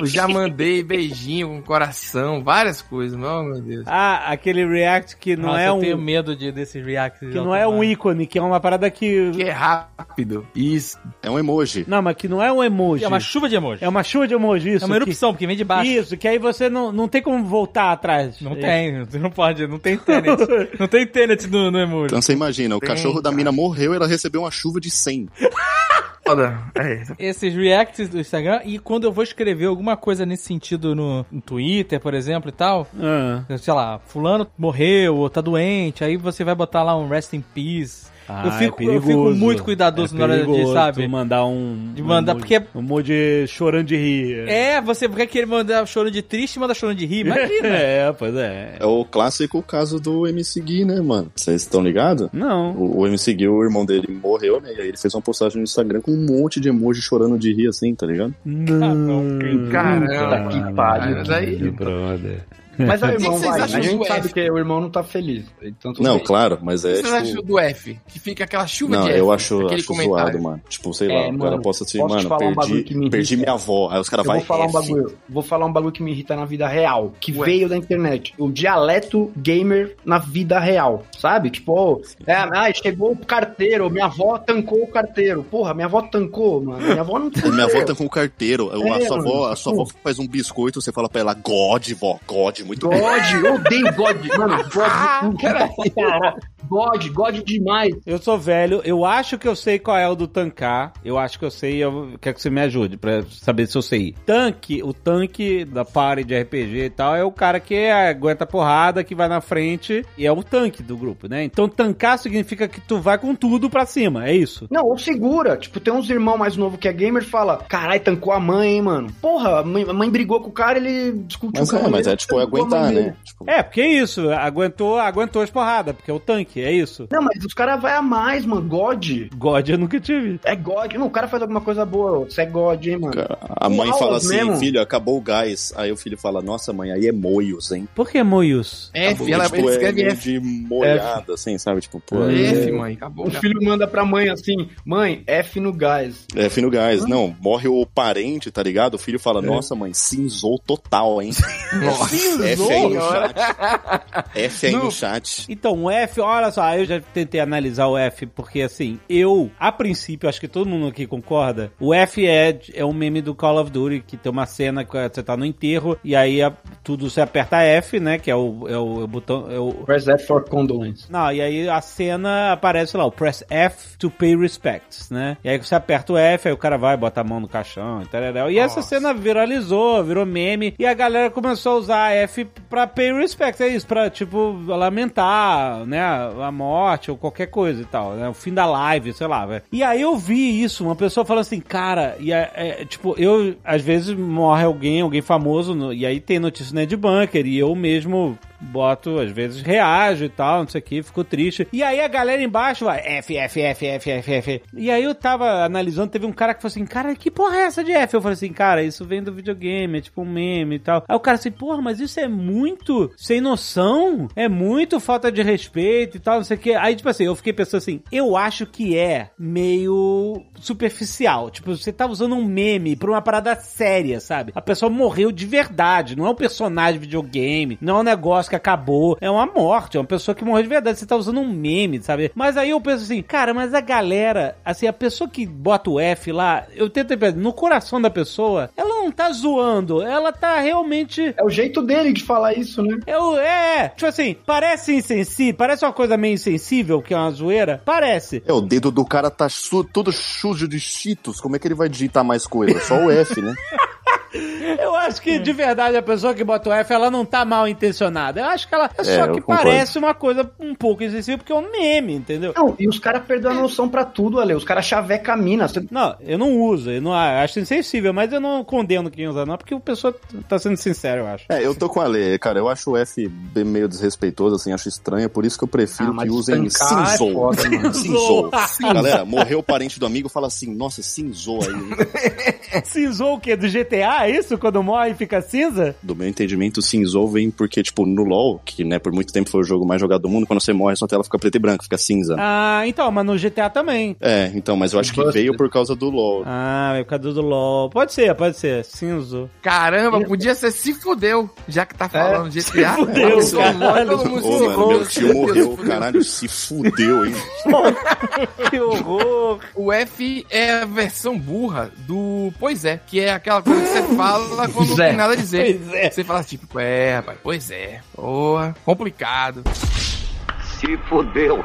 Eu já mandei beijinho com coração, várias coisas. Meu Deus. Ah, aquele react que não Nossa, é eu um. tenho medo de, desses reacts. Que não é um ícone, que é uma parada que. Que é rápido. Isso. É um emoji. Não, mas que não é um emoji. É uma chuva de emoji. É uma chuva de emoji, isso. É uma que- erupção, porque vem de baixo. Isso, que aí você não, não tem como voltar atrás. Não É. tem, você não pode, não tem Tenet. não tem Tenet no, no emoji. Então você imagina, o Tem, cachorro da cara. mina morreu e ela recebeu uma chuva de 100. Foda. É. Esses reacts do Instagram, e quando eu vou escrever alguma coisa nesse sentido no, no Twitter, por exemplo, e tal, Ah. sei lá, fulano morreu ou tá doente, aí você vai botar lá um rest in peace. Ah, eu, fico, é eu fico perigoso. muito cuidadoso É na hora de, perigoso sabe? mandar um. De mandar, um, porque- Um emoji chorando de rir. É, você quer querer mandar chorando de triste e manda chorando de rir, imagina. é, pois é. É o clássico caso do MC Gui, né, mano? Vocês estão ligados? Não. O, o MC Gui, o irmão dele, morreu, né? E aí ele fez uma postagem no Instagram com um monte de emoji chorando de rir, assim, tá ligado? Não. Caramba. que pariu. Aí- brother. Mas é o O que irmão, vocês vai. acham A gente sabe F? que o irmão não tá feliz. Então, Não, bem. claro, mas O é que você achou tipo... do F? Que fica aquela chuva Não, de F. eu acho, acho comentário. zoado, mano. Tipo, sei É, lá, o cara mano, posta assim, posso te mano, falar um bagulho perdi, que perdi minha avó. Aí os caras vai vou falar um F. bagulho, vou falar um bagulho que me irrita na vida real, que Ué. veio da internet. O dialeto gamer na vida real, sabe? Tipo, é, ai, chegou o carteiro, minha avó tancou o carteiro. Porra, minha avó tancou, mano. Minha avó não tancou. Minha avó com o carteiro. a, É, sua mano, avó, a sua avó tipo- faz um biscoito, você fala pra ela, God, vó, God, muito bom. God, eu odeio God, mano. God, cara, God, God demais. Eu sou velho, eu acho que eu sei qual é o do tancar. Eu acho que eu sei, eu quero que você me ajude pra saber se eu sei. Tanque, o tanque da party de RPG e tal, é o cara que aguenta porrada, que vai na frente e é o tanque do grupo, né? Então tancar significa que tu vai com tudo pra cima, é isso. Não, ou segura. Tipo, tem uns irmãos mais novos que é gamer e fala: Carai, tancou a mãe, hein, mano. Porra, a mãe, a mãe brigou com o cara, ele discutiu Mas com a é, mas é tipo, é aguentar, né? Tipo, É, porque é isso, aguentou, aguentou as porradas, porque é o tanque. é isso? Não, mas os caras vai a mais, mano. God. God eu nunca tive. É God. Não, o cara faz alguma coisa boa. Você é God, hein, mano. A mãe fala assim, mesmo. filho, acabou o gás. Aí o filho fala, nossa mãe, aí é moios, hein? Por que Moius? F, ela tipo, é escreve meio F. de molhada, assim, sabe? Tipo, pô, F, mãe, acabou. O filho manda pra mãe assim: mãe, F no gás. é F no gás. Não, morre o parente, tá ligado? O filho fala, nossa mãe, cinzou total, hein? Nossa, F aí no chat. F aí no chat. Então, o F, olha só, eu já tentei analisar o F, porque assim, eu, a princípio, acho que todo mundo aqui concorda, o F é, é um meme do Call of Duty, que tem uma cena que você tá no enterro, e aí a- tudo você aperta F, né, que é o, é o, é o botão, é o... Press F for condolence. Não, e aí a cena aparece lá, o press F to pay respects, né? E aí você aperta o F, aí o cara vai, bota a mão no caixão e tal. E essa Nossa. cena viralizou, virou meme, e a galera começou a usar F pra pay respects, é isso, pra, tipo, lamentar, né, a morte ou qualquer coisa e tal, né? O fim da live, sei lá, velho. E aí eu vi isso, uma pessoa falando assim, cara, e é, é, tipo, eu, às vezes morre alguém, alguém famoso, no- e aí tem notícia né, de bunker, e eu mesmo boto, às vezes reajo e tal, não sei o que, fico triste. E aí a galera embaixo vai F, F, F, F, F, F. E aí eu tava analisando, teve um cara que falou assim, cara, que porra é essa de F? Eu falei assim, cara, isso vem do videogame, é tipo um meme e tal. Aí o cara assim, porra, mas isso é muito sem noção, é muito falta de respeito e tal, não sei o que. Aí, tipo assim, eu fiquei pensando assim, eu acho que é meio superficial. Tipo, você tá usando um meme pra uma parada séria, sabe? A pessoa morreu de verdade, não é um personagem de videogame, não é um negócio que acabou, é uma morte, é uma pessoa que morreu de verdade. Você tá usando um meme, sabe? Mas aí eu penso assim, cara, mas a galera, assim, a pessoa que bota o F lá, eu tento no coração da pessoa, ela não tá zoando, ela tá realmente. É o jeito dele de falar isso, né? É, o- é, tipo assim, parece insensível, parece uma coisa meio insensível, que é uma zoeira, parece. É, o dedo do cara tá su- todo sujo de cheetos. Como é que ele vai digitar mais coisa? Só o F, né? Eu acho que de verdade a pessoa que bota o F, ela não tá mal intencionada. Eu acho que ela é só eu que parece uma coisa um pouco insensível, porque é um meme, entendeu? Não, e os caras perderam a noção pra tudo, Ale. Os caras chavecam a mina. Você- Não, eu não uso, eu não acho insensível, mas eu não condeno quem usa, não, porque o pessoa tá sendo sincero, eu acho. É, eu tô com a Lê, cara. Eu acho o F bem meio desrespeitoso, assim, acho estranho. Por isso que eu prefiro Ah, que usem estancar é cinzou. cinzou. Galera, morreu o parente do amigo, fala assim, nossa, cinzou aí. Cinzou o quê? Do GTA, é isso? Quando morre e fica cinza? Do meu entendimento, cinzou vem porque, tipo, no LoL, que, né, por muito tempo foi o jogo mais jogado do mundo, quando você morre, sua tela fica preta e branca, fica cinza. Ah, então, mas no GTA também. É, então, mas eu acho que veio por causa do LoL. Ah, é por causa do LOL. Pode ser, pode ser. Cinzo. Caramba, podia ser se fudeu, já que tá falando de GTA. fudeu, A pessoa morre, todo mundo Ô, se mano, meu se tio morreu, se caralho, se fudeu, hein? que horror. O F é a versão burra do pois é, que é aquela coisa que você fala quando não Pois é. tem nada a dizer. Pois é. Você fala tipo, é, rapaz, pois é. Porra, complicado. Se fudeu.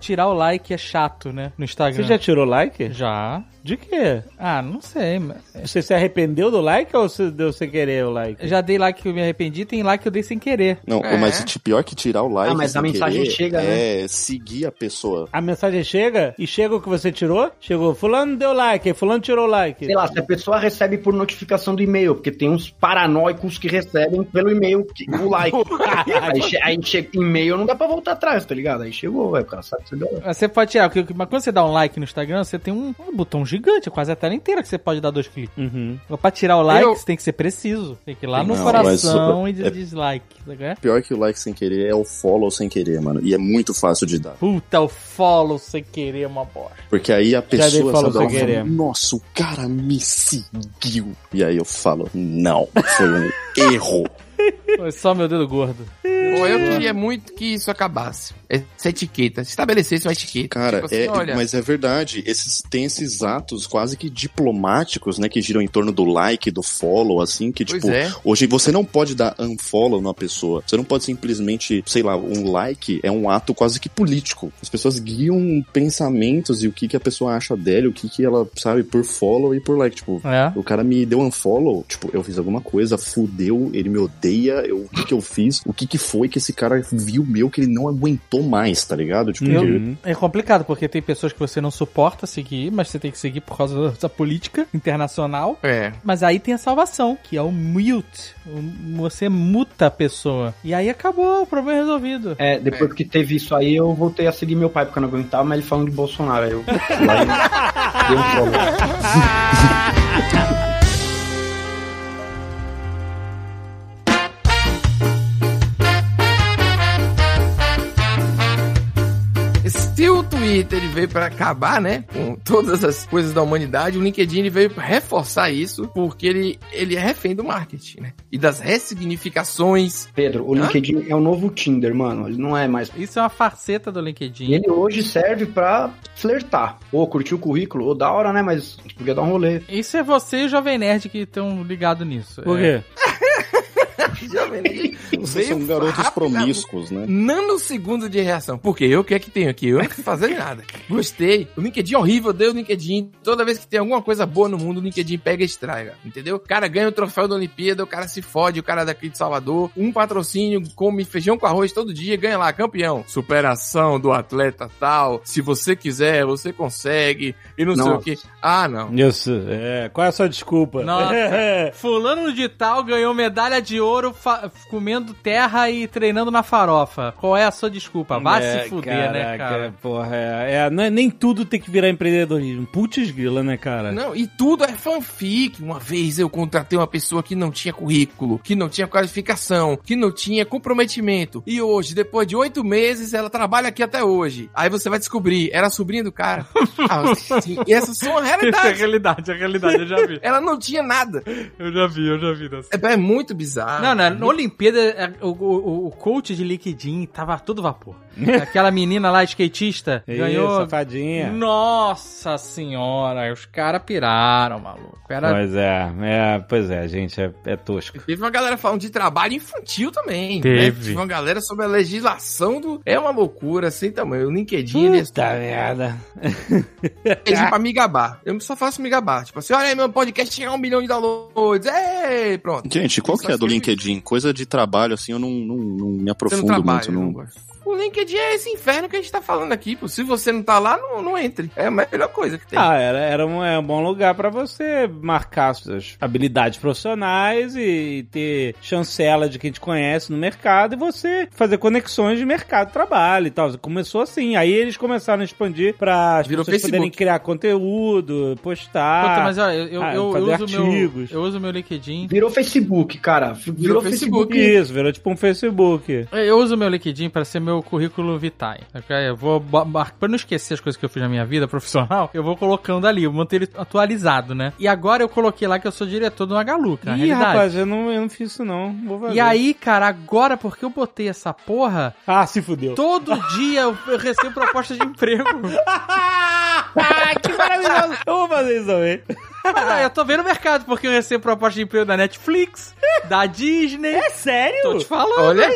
Tirar o like é chato, né? No Instagram. Você já tirou like? Já. De quê? Ah, não sei, mas... Você se arrependeu do like ou você deu sem querer o like? Já dei like que eu me arrependi, tem like que eu dei sem querer. Não, É. mas pior que tirar o like. Ah, mas sem a mensagem querer, chega, né? É seguir a pessoa. A mensagem chega e chega o que você tirou? Chegou, fulano deu like, fulano tirou like. Sei lá, se a pessoa recebe por notificação do e-mail, porque tem uns paranoicos que recebem pelo e-mail o like. aí, che aí chega e-mail, não dá pra voltar atrás, tá ligado? Aí chegou, aí o cara sabe que você deu like. Mas Você pode tirar, mas quando você dá um like no Instagram, você tem um, um botão gigante, quase a tela inteira que você pode dar dois cliques. Uhum. Pra tirar o like, Eu- você tem que ser preciso. Tem que ir lá no Não, coração e diz é- dislike. é? Pior que o like sem querer é o follow sem querer, mano. E é muito fácil de dar. Puta, o follow sem querer é uma bosta. Porque aí a pessoa follow sabe, sem fala, querer. nossa, o cara me seguiu. E aí eu falo, não, foi um erro. Foi só meu dedo gordo. Pô, eu queria muito que isso acabasse. Essa etiqueta. Se estabelecesse uma etiqueta. Cara, Tipo assim, é, olha, mas é verdade. Esses, tem esses atos quase que diplomáticos, né? Que giram em torno do like, do follow, assim, que, Pois tipo, é. hoje você não pode dar unfollow numa pessoa. Você não pode simplesmente, sei lá, um like é um ato quase que político. As pessoas guiam pensamentos e o que, que a pessoa acha dela, o que, que ela, sabe, por follow e por like. Tipo, É. o cara me deu unfollow, tipo, eu fiz alguma coisa, fudeu, ele me odeia eu, o que, que eu fiz? O que, que foi que esse cara viu meu que ele não aguentou mais, tá ligado? Tipo, Eu- ele- É complicado, porque tem pessoas que você não suporta seguir, mas você tem que seguir por causa da política internacional. É. Mas aí tem a salvação, que é o mute. O- Você muta a pessoa. E aí acabou, o problema é resolvido. É, depois que teve isso aí, eu voltei a seguir meu pai, porque eu não aguentava, mas ele falando de Bolsonaro. Aí eu dei um follow. Twitter ele veio pra acabar, né, com todas as coisas da humanidade, o LinkedIn ele veio reforçar isso, porque ele, ele é refém do marketing, né? E das ressignificações. Pedro, o Hã? LinkedIn é o novo Tinder, mano. Ele não é mais. Isso é uma faceta do LinkedIn. E ele hoje serve pra flertar. Ô, curtiu o currículo? Ô, da hora, né? Mas a gente podia dar um rolê. Isso é você e o Jovem Nerd que estão ligados nisso. Por É. Jovem Nerd Vocês são garotos promíscuos, né? Nanosegundo de reação. Porque eu o que é que tenho aqui? Eu não fui fazer nada. Gostei. O LinkedIn é horrível, eu dei o LinkedIn. Toda vez que tem alguma coisa boa no mundo, o LinkedIn pega e estraga. Entendeu? O cara ganha o troféu da Olimpíada, o cara se fode, o cara daqui de Salvador. Um patrocínio, come feijão com arroz todo dia, ganha lá, campeão. Superação do atleta tal. Se você quiser, você consegue. E não sei o que. Ah, não. Isso, é. Qual é a sua desculpa? Nossa, fulano de tal ganhou medalha de ouro comendo terra e treinando na farofa. Qual é a sua desculpa? Vai É, se fuder, né, cara? Porra, é, é, não é- nem tudo tem que virar empreendedorismo. Putz grila, né, cara? Não, e tudo é fanfic. Uma vez eu contratei uma pessoa que não tinha currículo, que não tinha qualificação, que não tinha comprometimento. E hoje, depois de oito meses, ela trabalha aqui até hoje. Aí você vai descobrir, era sobrinha do cara. Ah, sim, e essas são a Isso é a realidade. realidade, a realidade, eu já vi. Ela não tinha nada. Eu já vi, eu já vi. Dessa. É, é muito bizarro. Não, não, na Olimpíada, é, o, o, o coach de LinkedIn tava todo vapor. Aquela menina lá, skatista, Isso, ganhou. safadinha. Nossa senhora, os caras piraram, maluco. Era... Pois é, é, pois é, gente, é, é tosco. Teve uma galera falando de trabalho infantil também. Teve. Né? Teve uma galera sobre a legislação do. É uma loucura sem tamanho. O LinkedIn, ele Puta merda. LinkedIn pra me gabar. Eu só faço me gabar. Tipo assim, olha aí, meu podcast chega a um milhão de downloads. Ei, pronto. Gente, qual que é do LinkedIn? Coisa de trabalho, assim, eu não, não, não me aprofundo não trabalha, muito. não Não... O LinkedIn é esse inferno que a gente tá falando aqui, pô. Se você não tá lá, não, não entre. É a melhor coisa que tem. Ah, era, era um, é um bom lugar pra você marcar suas habilidades profissionais e ter chancela de quem te conhece no mercado e você fazer conexões de mercado, trabalho e tal. Começou assim, aí eles começaram a expandir pra as Virou pessoas poderem Facebook. criar conteúdo, postar. Puta, mas olha, eu, eu, ah, eu fazer uso meu, eu uso meu LinkedIn. Virou Facebook, cara. Virou, Facebook. Isso, virou tipo um Facebook. Eu uso meu LinkedIn para ser meu currículo vitae. ok? Eu vou pra não esquecer as coisas que eu fiz na minha vida profissional, eu vou colocando ali, eu manter ele atualizado, né? E agora eu coloquei lá que eu sou diretor do Magaluca, na Ih, realidade. rapaz, eu não, eu não fiz isso não. Vou fazer. E aí, cara, agora porque eu botei essa porra, Ah, se fudeu. todo dia eu, eu recebo proposta de emprego. Ah, que maravilhoso. Eu vou fazer isso também. Mas, não, eu tô vendo o mercado porque eu recebo proposta de emprego da Netflix, da Disney. É sério? Tô te falando. Olha.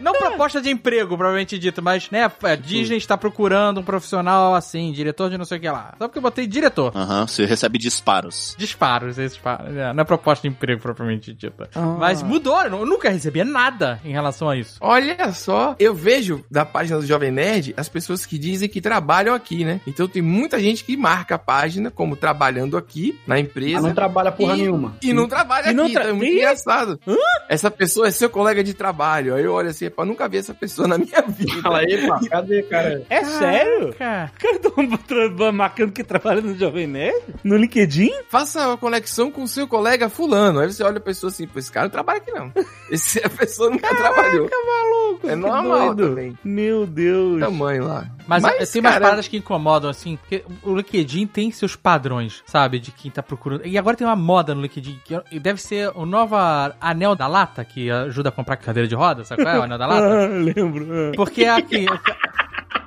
Não proposta de emprego, provavelmente dito, mas, né, a Disney está procurando um profissional assim, diretor de não sei o que lá. Só porque eu botei diretor. Aham, você recebe disparos. Disparos, esses disparos. É, não é proposta de emprego propriamente dita. Mas mudou, eu nunca recebia nada em relação a isso. Olha só, eu vejo da página do Jovem Nerd as pessoas que dizem que trabalham aqui, né? Então tem muita gente que marca a página como trabalhando aqui na Ah, empresa. não trabalha porra E- nenhuma. E não trabalha E não aqui, tra- então é muito Ih! engraçado. Essa pessoa é seu colega de trabalho. Aí eu olho assim, pá, nunca vi essa pessoa na minha vida. Fala aí, pá, cadê, cara? É sério? Cara, Cara, estão marcando que trabalha no Jovem Nerd? No LinkedIn? Faça a conexão com o seu colega fulano. Aí você olha a pessoa assim, pô, esse cara não trabalha aqui não. Esse, a pessoa nunca trabalhou. maluco. É normal doido. também. Meu Deus. Tamanho lá. Mas, é, tem umas cara, paradas que incomodam, assim, porque o LinkedIn tem seus padrões, sabe, de quem tá procurando. E agora tem uma moda no LinkedIn, que deve ser o novo anel da lata, que ajuda a comprar cadeira de roda, sabe qual é o anel da lata? Ah, lembro. ah. Porque aqui.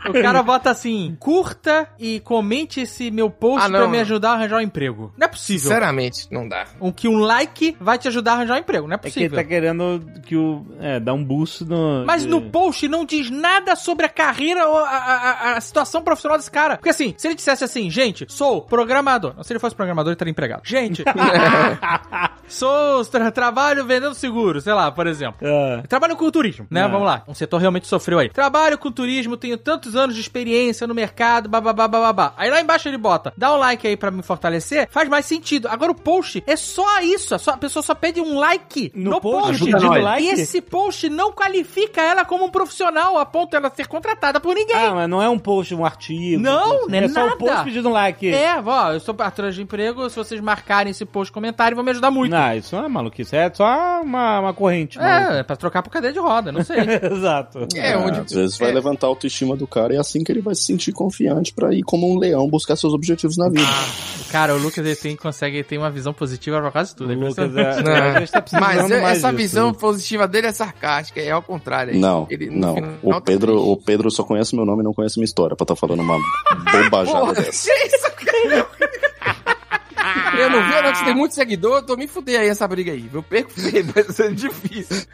O cara bota assim, curta e comente esse meu post Ah, não. pra me ajudar a arranjar um emprego. Não é possível. Sinceramente, não dá. Um, que um like vai te ajudar a arranjar um emprego. Não é É que ele possível. tá querendo que o. É, dar um boost no. Mas no post não diz nada sobre a carreira ou a, a- a- situação profissional desse cara. Porque assim, se ele dissesse assim, gente, sou programador. Não, se ele fosse programador, ele estaria empregado. Gente, sou, tra- trabalho vendendo seguro, sei lá, por exemplo. Ah, Trabalho com turismo, né? É. Vamos lá. Um setor realmente sofreu aí. Trabalho com turismo, tenho tantos anos de experiência no mercado, bababá, bababá. Aí lá embaixo ele bota, dá um like aí pra me fortalecer, faz mais sentido. Agora o post é só isso, é só- a pessoa só pede um like no, No post, post. ajuda nós. like? E esse post não qualifica ela como um profissional a ponto dela ser contratada por ninguém. Ah, mas não é um post, um artigo. Não, não é É só nada. um post pedindo like. É, ó, eu sou atrás de emprego, se vocês marcarem esse post comentário, vão me ajudar muito. Não, isso não é maluquice. É só uma, uma corrente. É, é pra trocar por cadeira de roda, não sei. Exato. É, onde. Às vezes vai é, levantar a autoestima do cara e é assim que ele vai se sentir confiante pra ir como um leão buscar seus objetivos na vida. Cara, o Lucas ele tem, consegue, ele tem uma visão positiva pra quase tudo. é O Lucas é, tá Mas é- essa disso. visão positiva dele é sarcástica, é ao contrário. aí. Não, Ele, não. final, O tá Pedro, triste. o Pedro só conhece meu nome e não conhece minha história pra estar falando uma bobajada Porra, dessa. que isso, cara? Eu não vi, eu não tem muito seguidor, eu tô me fuder aí essa briga aí. Eu perco vai ser difícil.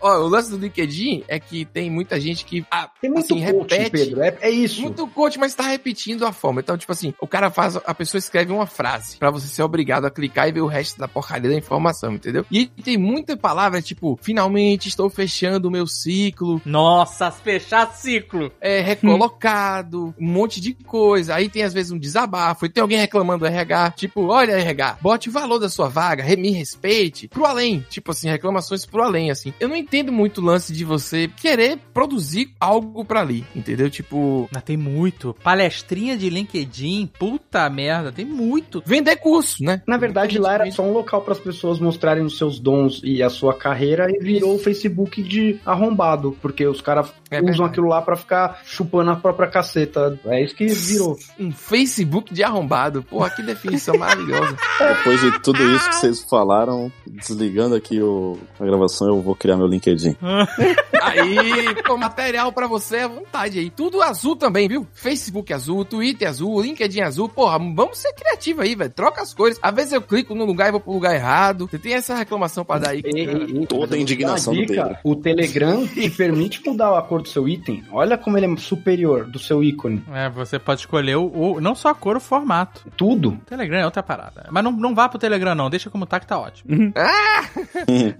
Ó, o lance do LinkedIn é que tem muita gente que ah, Tem muito assim, coach, repete. Pedro. É, é isso. Muito coach, mas tá repetindo a forma. Então, tipo assim, o cara faz, a pessoa escreve uma frase pra você ser obrigado a clicar e ver o resto da porcaria da informação, entendeu? E tem muita palavra, tipo, finalmente estou fechando o meu ciclo, Nossa, fechar ciclo. é, recolocado, um monte de coisa. Aí tem às vezes um desabafo, e tem alguém reclamando do RH, tipo, olha RH, bote o valor da sua vaga, me respeite, pro além. Tipo assim, reclamações pro além, assim. Eu não entendo muito o lance de você querer produzir algo pra ali, entendeu? Tipo, Mas tem muito. Palestrinha de LinkedIn, puta merda, tem muito. vender curso, né? Na verdade, lá era só um local para as pessoas mostrarem os seus dons e a sua carreira e virou o Facebook de arrombado, porque os caras É usam aquilo lá para ficar chupando a própria caceta. É isso que virou. Um Facebook de arrombado. Porra, que definição maravilhosa. Depois de tudo isso que vocês falaram, desligando aqui o- a gravação, eu vou criar meu LinkedIn. Aí, pô, material pra você à vontade aí. Tudo azul também, viu? Facebook azul, Twitter azul, LinkedIn azul. Porra, vamos ser criativos aí, velho. Troca as cores. Às vezes eu clico no lugar e vou pro lugar errado. Você tem essa reclamação pra dar aí. E- e- e- Toda a indignação uma do dica, Pedro. O Telegram te permite mudar a cor do seu item. Olha como ele é superior do seu ícone. É, você pode escolher o, o- não só a cor, o formato. Tudo. Telegram é outra parada. Mas não, não vá pro Telegram, não. Deixa como tá que tá ótimo.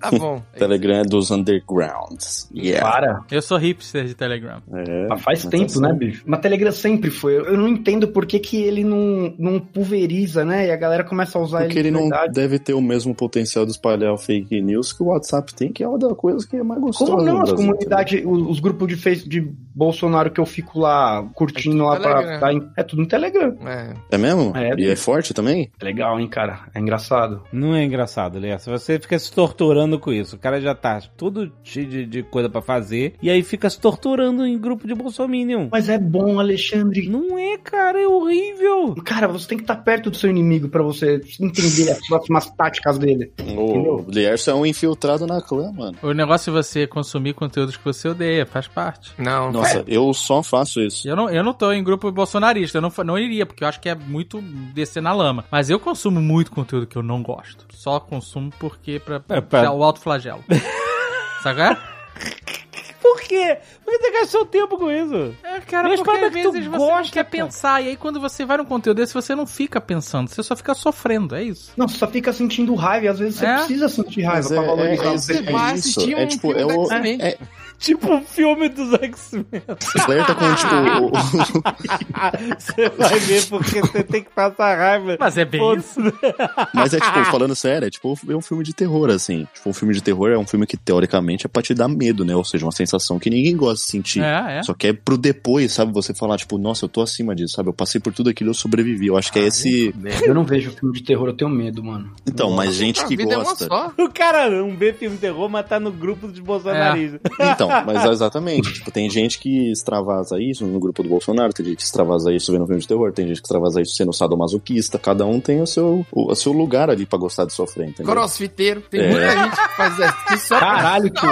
Tá bom. Telegram é dos undergrounds. Yeah. Para. Eu sou hipster de Telegram. É, Mas faz mas tempo, tá né, bicho? Mas Telegram sempre foi. Eu não entendo por que, que ele não, não pulveriza, né? E a galera começa a usar Porque ele de não verdade. deve ter o mesmo potencial de espalhar fake news que o WhatsApp tem, que é uma das coisas que é mais gostosa. Como não? As comunidades, os, os grupos de face de Bolsonaro que eu fico lá curtindo lá pra. Tá em- é tudo no Telegram. É. É mesmo? É, e é forte também? É legal, hein, cara? É engraçado. Não é engraçado, Léo. Se você fica se torturando com isso, o cara já tá tudo cheio de, de coisa pra fazer, e aí fica se torturando em grupo de Bolsominion. Mas é bom, Alexandre. Não é, cara, é horrível. Cara, você tem que estar perto do seu inimigo pra você entender as próximas táticas dele. O Lierson é um infiltrado na clã, mano. O negócio é você consumir conteúdos que você odeia, faz parte. Não, Nossa, eu só faço isso. Eu não, eu não tô em grupo bolsonarista, eu não, não iria, porque eu acho que é muito descer na lama. Mas eu consumo muito conteúdo que eu não gosto. Só consumo porque pra, É, pra- o alto flagelo. Sabe? qual é? Por quê? Por que você gastou tempo com isso? É, cara, Mas porque para às vezes você gosta, não quer cara. pensar. E aí quando você vai num conteúdo desse, você não fica pensando, você só fica sofrendo, é isso. Não, você só fica sentindo raiva e às vezes você É? precisa sentir raiva Mas pra é- valorizar é- o que é- você vai isso, assistir um é tipo, é o-. É, Tipo um filme dos X-Men. o Slayer tá com, tipo, o- você vai ver porque você tem que passar raiva. Mas é bem Foda-se. Mas é tipo, falando sério, é tipo é um filme de terror, assim. Tipo, um filme de terror é um filme que, teoricamente, é pra te dar medo, né? Ou seja, uma sensação que ninguém gosta de sentir. É, é. Só que é pro depois, sabe? Você falar, tipo, nossa, eu tô acima disso, sabe? Eu passei por tudo aquilo, eu sobrevivi. Eu acho que é esse. Eu não vejo filme de terror, eu tenho medo, mano. Então, mas gente A que vida é uma gosta. só. O cara não vê filme de terror, mas tá no grupo dos bolsonaristas. Então, mas é exatamente. tipo, tem gente que extravasa isso no grupo do Bolsonaro, tem gente que extravasa isso vendo filme de terror, tem gente que extravasa isso sendo sadomasoquista. Cada um tem o seu, o, o seu lugar ali pra gostar de sofrer, entendeu? Crossfiteiro. Tem É. muita gente que faz isso Caralho, tio.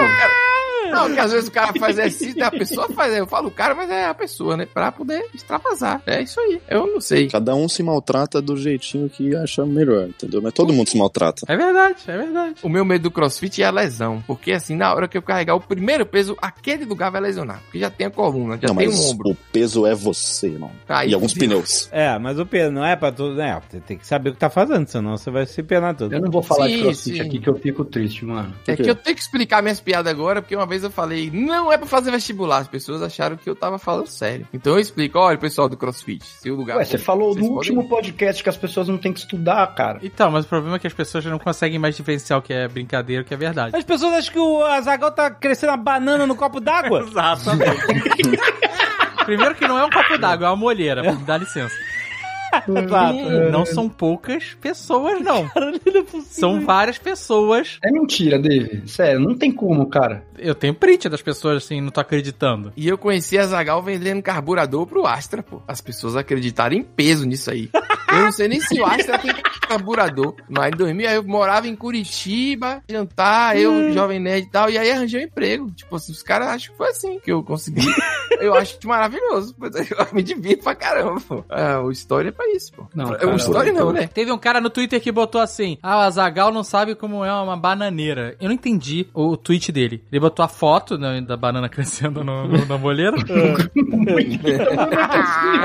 Não, que às vezes o cara faz exercício, a pessoa faz. Eu falo o cara, mas é a pessoa, né? Pra poder extravasar. É isso aí. Eu não sei. Cada um se maltrata do jeitinho que acha melhor, entendeu? Mas todo mundo se maltrata. É verdade, é verdade. O meu medo do crossfit é a lesão. Porque assim, na hora que eu carregar o primeiro peso, aquele lugar vai lesionar. Porque já tem a coluna, já não, tem mas um ombro. o peso é você, irmão. Aí, e alguns pneus. É, mas o peso não é pra tudo. É, você tem que saber o que tá fazendo, senão você vai se penar tudo. Eu não vou falar Sim, de crossfit sim. aqui que eu fico triste, mano. É que eu tenho que explicar minhas piadas agora, porque uma vez eu falei, não é pra fazer vestibular. As pessoas acharam que eu tava falando sério. Então eu explico, olha, pessoal do CrossFit, se o lugar. Ué, você falou no último ir. podcast que as pessoas não têm que estudar, cara. Então, mas o problema é que as pessoas já não conseguem mais diferenciar o que é brincadeira e o que é verdade. As pessoas acham que o Azagal tá crescendo uma banana no copo d'água? Exatamente. Primeiro que não é um copo d'água, é uma molheira. Dá licença. Exato. Não são poucas pessoas, não. São várias pessoas. É mentira, Dave. Sério, não tem como, cara. Eu tenho print das pessoas assim, não tô acreditando. E eu conheci a Zagal vendendo carburador pro Astra, pô. As pessoas acreditaram em peso nisso aí. Eu não sei nem se o Astra tem carburador. Mas em 2000 eu morava em Curitiba, jantar, eu, jovem nerd e tal, e aí arranjei um emprego. Tipo assim, os caras acham que foi assim que eu consegui. Eu acho maravilhoso. Eu me divirto pra caramba, pô. Ah, o Story é pra isso, pô. Não, cara, o Story não, né? Teve um cara no Twitter que botou assim: Ah, o Azagal não sabe como é uma bananeira. Eu não entendi o tweet dele. Ele botou a foto né, da banana crescendo no, no- na molheira.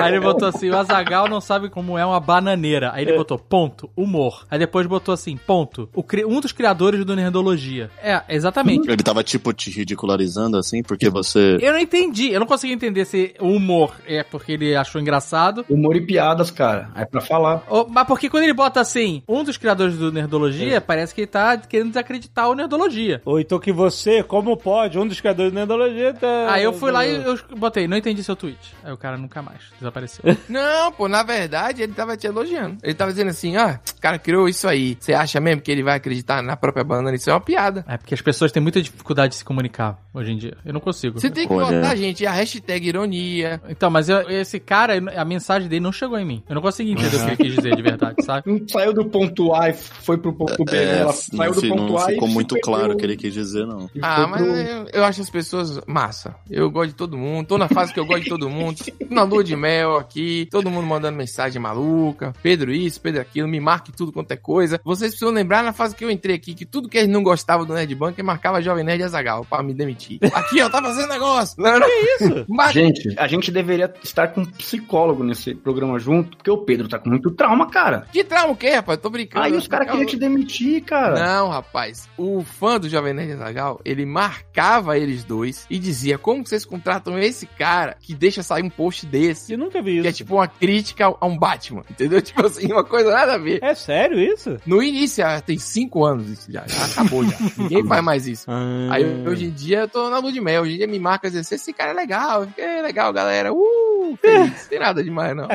Aí ele botou assim: o Azagal não sabe como é uma bananeira. Aí ele botou ponto, humor. Aí depois botou assim, ponto. O cri- um dos criadores do Nerdologia. É, exatamente. Ele tava, tipo, te ridicularizando, assim, porque você... Eu não entendi, eu não consegui entender se o humor é porque ele achou engraçado. Humor e piadas, cara. É pra falar. ou- mas porque quando ele bota assim, um dos criadores do Nerdologia, parece que ele tá querendo desacreditar o Nerdologia. Ou então que você, como pode, um dos criadores da Nerdologia, tá... Aí eu fui lá e eu botei, não entendi seu tweet. Aí o cara nunca mais desapareceu. Não, pô, na verdade ele tava te elogiando. Ele tava dizendo assim, ah, o cara criou isso aí. Você acha mesmo que ele vai acreditar na própria banana? Isso é uma piada. É porque as pessoas têm muita dificuldade de se comunicar hoje em dia. Eu não consigo. Você tem que Olha. botar, gente, a hashtag ironia. Então, mas eu- esse cara, a mensagem dele não chegou em mim. Eu não consegui entender o que ele quis dizer de verdade, sabe? Não saiu do ponto A e foi pro ponto B. É, Ela não, saiu do fi- ponto não A e ficou muito foi claro o que ele quis dizer, não. e Ah, mas pro- eu, eu acho as pessoas massa. Eu gosto de todo mundo. Tô na fase que eu gosto de todo mundo. Na lua de mel aqui. Todo mundo mandando mensagem maluca. Pedro isso, Pedro aquilo. Me marque tudo quanto é coisa. Vocês precisam lembrar na fase que eu entrei aqui que tudo que eles não gostavam do Nerd Bunker marcava Jovem Nerd e Azagal pra me demitir. Aqui, ó, tá fazendo negócio. Não, não é isso. Mas Gente, a gente deveria estar com um psicólogo nesse programa junto, porque o Pedro tá com muito trauma, cara. que trauma o quê, rapaz? Tô brincando. Aí os caras queriam te demitir, cara. Não, rapaz. O fã do Jovem Nerd Azagal, ele marcava eles dois e dizia: Como vocês contratam esse cara que deixa sair um post desse? Eu nunca vi Que é isso. tipo uma crítica a um Batman, entendeu? Tipo assim, uma coisa nada a ver. É sério isso? No início, ah, tem cinco anos isso já, já acabou já. Ninguém faz mais isso. Ah. Aí hoje em dia eu tô na lua de mel, hoje em dia me marca e diz, esse cara é legal, é legal, galera. Uh, feliz. Tem nada demais, não.